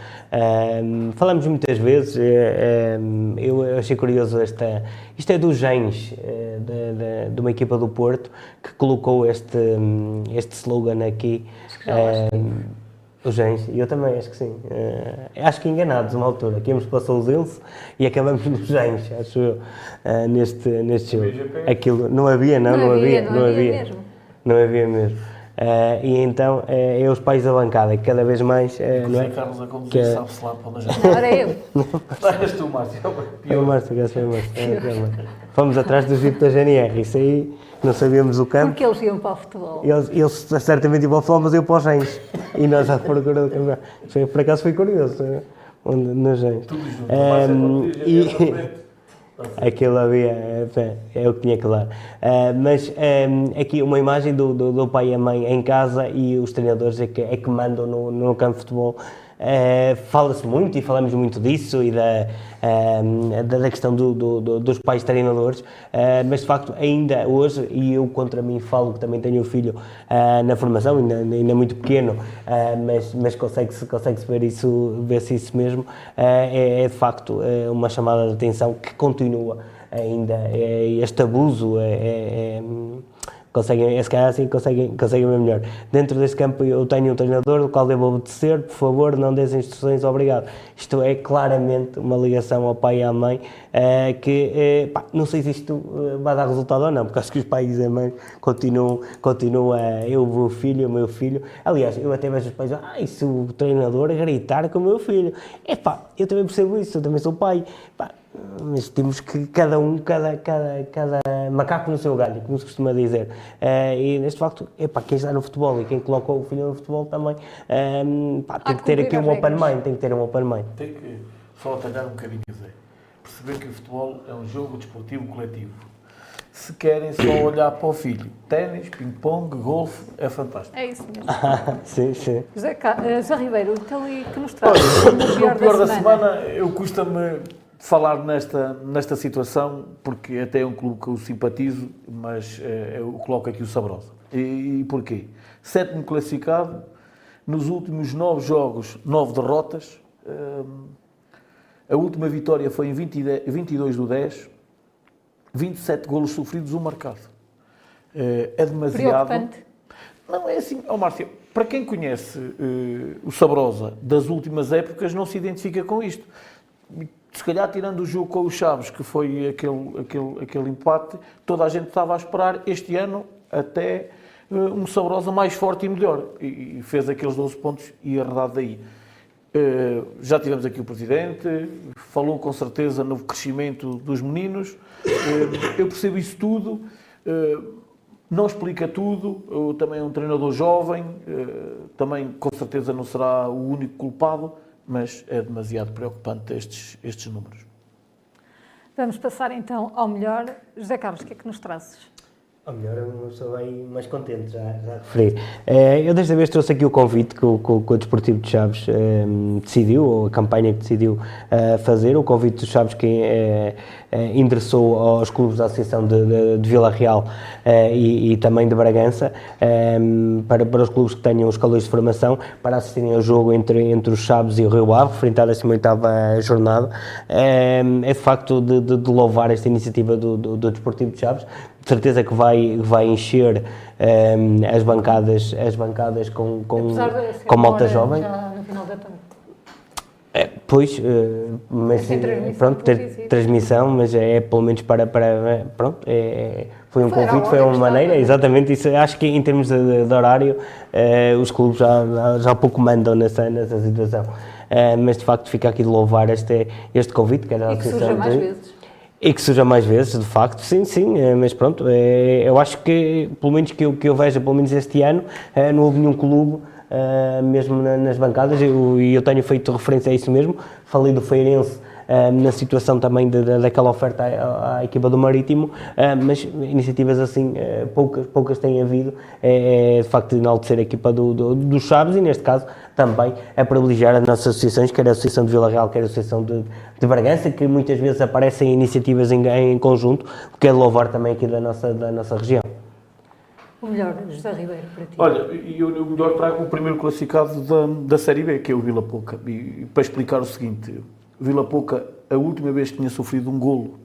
Hum, falamos muitas vezes, eh, hum, eu achei curioso esta. Isto é dos genes eh, de, de- de uma equipa do Porto que colocou este, hum, este slogan aqui. os genes, e eu também acho que sim. Eh, acho que enganados uma altura, que íamos para o Sousense e acabamos nos genes, acho eu, eh, neste, neste jogo. Aquilo, não havia, não, Não não, havia, havia, não havia mesmo. Não havia mesmo. Eh, e então eh, é os pais da bancada, que cada vez mais. eh, não é? Carlos a Que conduzir, é- sabe-se lá para onde a gente Não, era eu. És tu, Márcio. É o Márcio, que foi o Márcio. é, foi o Márcio. Fomos atrás dos VIP da GNR, isso aí não sabíamos o campo. Porque eles iam para o futebol. Eles, eles certamente iam para o futebol, mas eu para os Gens. E nós à procura do campeonato. Foi, por acaso foi curioso, onde, nos Gens. Ehm, e aquilo havia, é, é o que tinha que dar. Eh, mas ehm, aqui uma imagem do, do, do pai e a mãe em casa e os treinadores é que, é que mandam no, no campo de futebol. Eh, Fala-se muito e falamos muito disso e da, ehm, da, questão do, do- do- dos pais treinadores, eh, mas de facto ainda hoje, e eu contra mim falo que também tenho um filho na formação, ainda, ainda muito pequeno, mas, mas consegue-se consegue ver isso, ver-se isso mesmo, é, é de facto uma chamada de atenção que continua ainda, este abuso, é, conseguem, se calhar assim conseguem, conseguem ver melhor. Dentro deste campo eu tenho um treinador do qual devo obedecer, por favor, não des instruções, obrigado. Isto é claramente uma ligação ao pai e à mãe eh, que, eh, pá, não sei se isto eh, vai dar resultado ou não, porque acho que os pais e a mãe continuam, continuam a, eu, o filho, o meu filho. Aliás, eu até vejo os pais, ah, se o treinador gritar com o meu filho? É pá, eu também percebo isso, eu também sou pai. Pá, mas temos que cada um, cada, cada, cada macaco no seu galho, como se costuma dizer. Eh, e neste facto, epá, quem está no futebol e quem coloca o filho no futebol também eh, pá, tem que ter aqui um open mind, tem que ter um open mind. Tem que só atalhar um bocadinho, Zé. Perceber que o futebol é um jogo desportivo coletivo. Se querem só olhar para o filho, ténis, ping-pong, golfe, é fantástico. É isso mesmo. sim, sim. José, Ca- eh, José Ribeiro, então e que nos traz Olha, o pior, da, semana, eu custa-me falar nesta, nesta situação, porque até é um clube que eu simpatizo, mas eh, eu coloco aqui o Sabrosa. E, e porquê? Sétimo classificado, nos últimos nove jogos, nove derrotas. Hum, a última vitória foi em 20 e de- 22 do 10, 27 golos sofridos, um marcado. Eh, É demasiado. Preocupante. Não é assim, ó Márcio, para quem conhece eh, o Sabrosa das últimas épocas, não se identifica com isto. Se calhar, tirando o jogo com os Chaves, que foi aquele, aquele, aquele empate, toda a gente estava a esperar este ano até eh, um Sabrosa mais forte e melhor. E, e fez aqueles 12 pontos e arredado daí. Eh, já tivemos aqui o Presidente, falou com certeza no crescimento dos meninos. Eh, eu percebo isso tudo. Não explica tudo, eu também é um treinador jovem, também com certeza não será o único culpado, mas é demasiado preocupante estes, estes números. Vamos passar então ao melhor. José Carlos, o que é que nos trazes? Ou melhor, eu uma pessoa bem mais contente, já, já referi. Eh, eu desta vez trouxe aqui o convite que o, que o- Desportivo de Chaves eh, decidiu, ou a campanha que decidiu eh, fazer, o convite dos Chaves que eh, eh, endereçou aos clubes da Associação de, de, de Vila Real e, e também de Bragança, eh, para, para os clubes que tenham os calores de formação, para assistirem ao jogo entre, entre os Chaves e o Rio Ave, referente à 18ª jornada. Eh, é de facto de, de- de louvar esta iniciativa do, do, do Desportivo de Chaves, de certeza que vai, vai encher ehm, as bancadas, as bancadas com, com, com malta jovem. Já no final da tarde. É, pois, eh, mas transmissão pronto, ter transmissão, mas é pelo menos para, para pronto, é, é- foi um Foi, convite, foi uma maneira, estava. exatamente, isso, acho que em termos de, de horário, eh, os clubes já, já, pouco mandam nessa, nessa situação. Eh, mas de facto fica aqui de louvar este, este convite, que era a E que surja mais vezes. E que surja mais vezes, de facto, sim, sim, eh, mas pronto, eh, eu acho que, pelo menos que eu, que eu veja, pelo menos este ano, eh, não houve nenhum clube mesmo na, nas bancadas, e eu, eu, tenho feito referência a isso mesmo. Falei do Feirense na situação também de, de, daquela oferta à, à, equipa do Marítimo, mas iniciativas assim poucas, poucas têm havido. É de facto enaltecer a equipa do, do, do Chaves e, neste caso, também a privilegiar as nossas associações, quer a Associação de Vila Real, quer a Associação de, de Bragança, que muitas vezes aparecem iniciativas em, em conjunto, o que é de louvar também aqui da nossa, da nossa região. O melhor, José Ribeiro, para ti. Olha, e o melhor trago o primeiro classificado da, da Série B, que é o Vila Pouca. E, e para explicar o seguinte, Vila Pouca, a última vez que tinha sofrido um golo,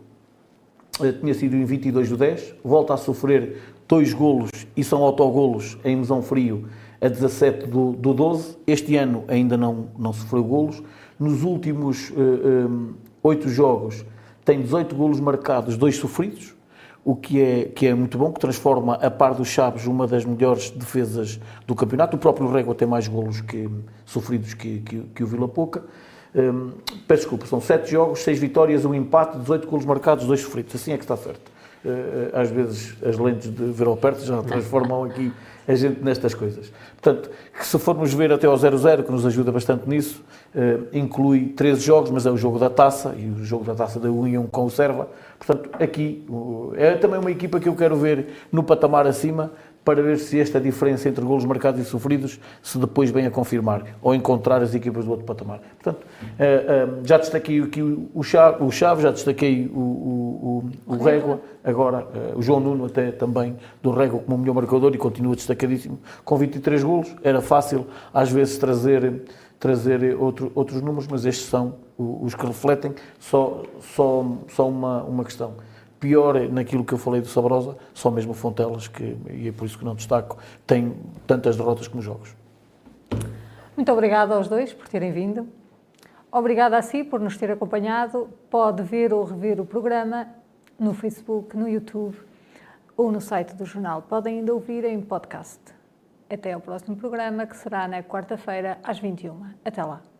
eh, tinha sido em 22 do 10, volta a sofrer dois golos e são autogolos em Mesão Frio a 17 do, do 12. Este ano ainda não, não sofreu golos. Nos últimos uh, um, 8 jogos tem 18 golos marcados, dois sofridos, o que é, que é muito bom, que transforma a par dos Chaves uma das melhores defesas do campeonato. O próprio Régua tem mais golos que, sofridos que, que, que o Vila Pouca. Um, peço desculpa, são 7 jogos, 6 vitórias, um empate, 18 golos marcados, 2 sofridos. Assim é que está certo. Uh, às vezes as lentes de ver ao perto já transformam aqui a gente nestas coisas. Portanto, se formos ver até ao 0-0, que nos ajuda bastante nisso, uh, inclui 13 jogos, mas é o jogo da taça, e o jogo da taça da União com o Serva. Portanto, aqui é também uma equipa que eu quero ver no patamar acima, para ver se esta diferença entre golos marcados e sofridos se depois vem a confirmar ou encontrar as equipas do outro patamar. Portanto, eh, eh, já destaquei aqui o Chave, já destaquei o, o, o, o Régua, agora eh, o João Nuno até também do Régua como o melhor marcador e continua destacadíssimo com 23 golos. Era fácil às vezes trazer trazer outro, outros números, mas estes são os que refletem só, só, só uma, uma questão pior naquilo que eu falei do Sabrosa, só mesmo Fontelas, que, e é por isso que não destaco, tem tantas derrotas como jogos. Muito obrigada aos dois por terem vindo. Obrigada a si por nos ter acompanhado. Pode ver ou rever o programa no Facebook, no YouTube ou no site do jornal. Podem ainda ouvir em podcast. Até ao próximo programa, que será na quarta-feira, às 21. Até lá.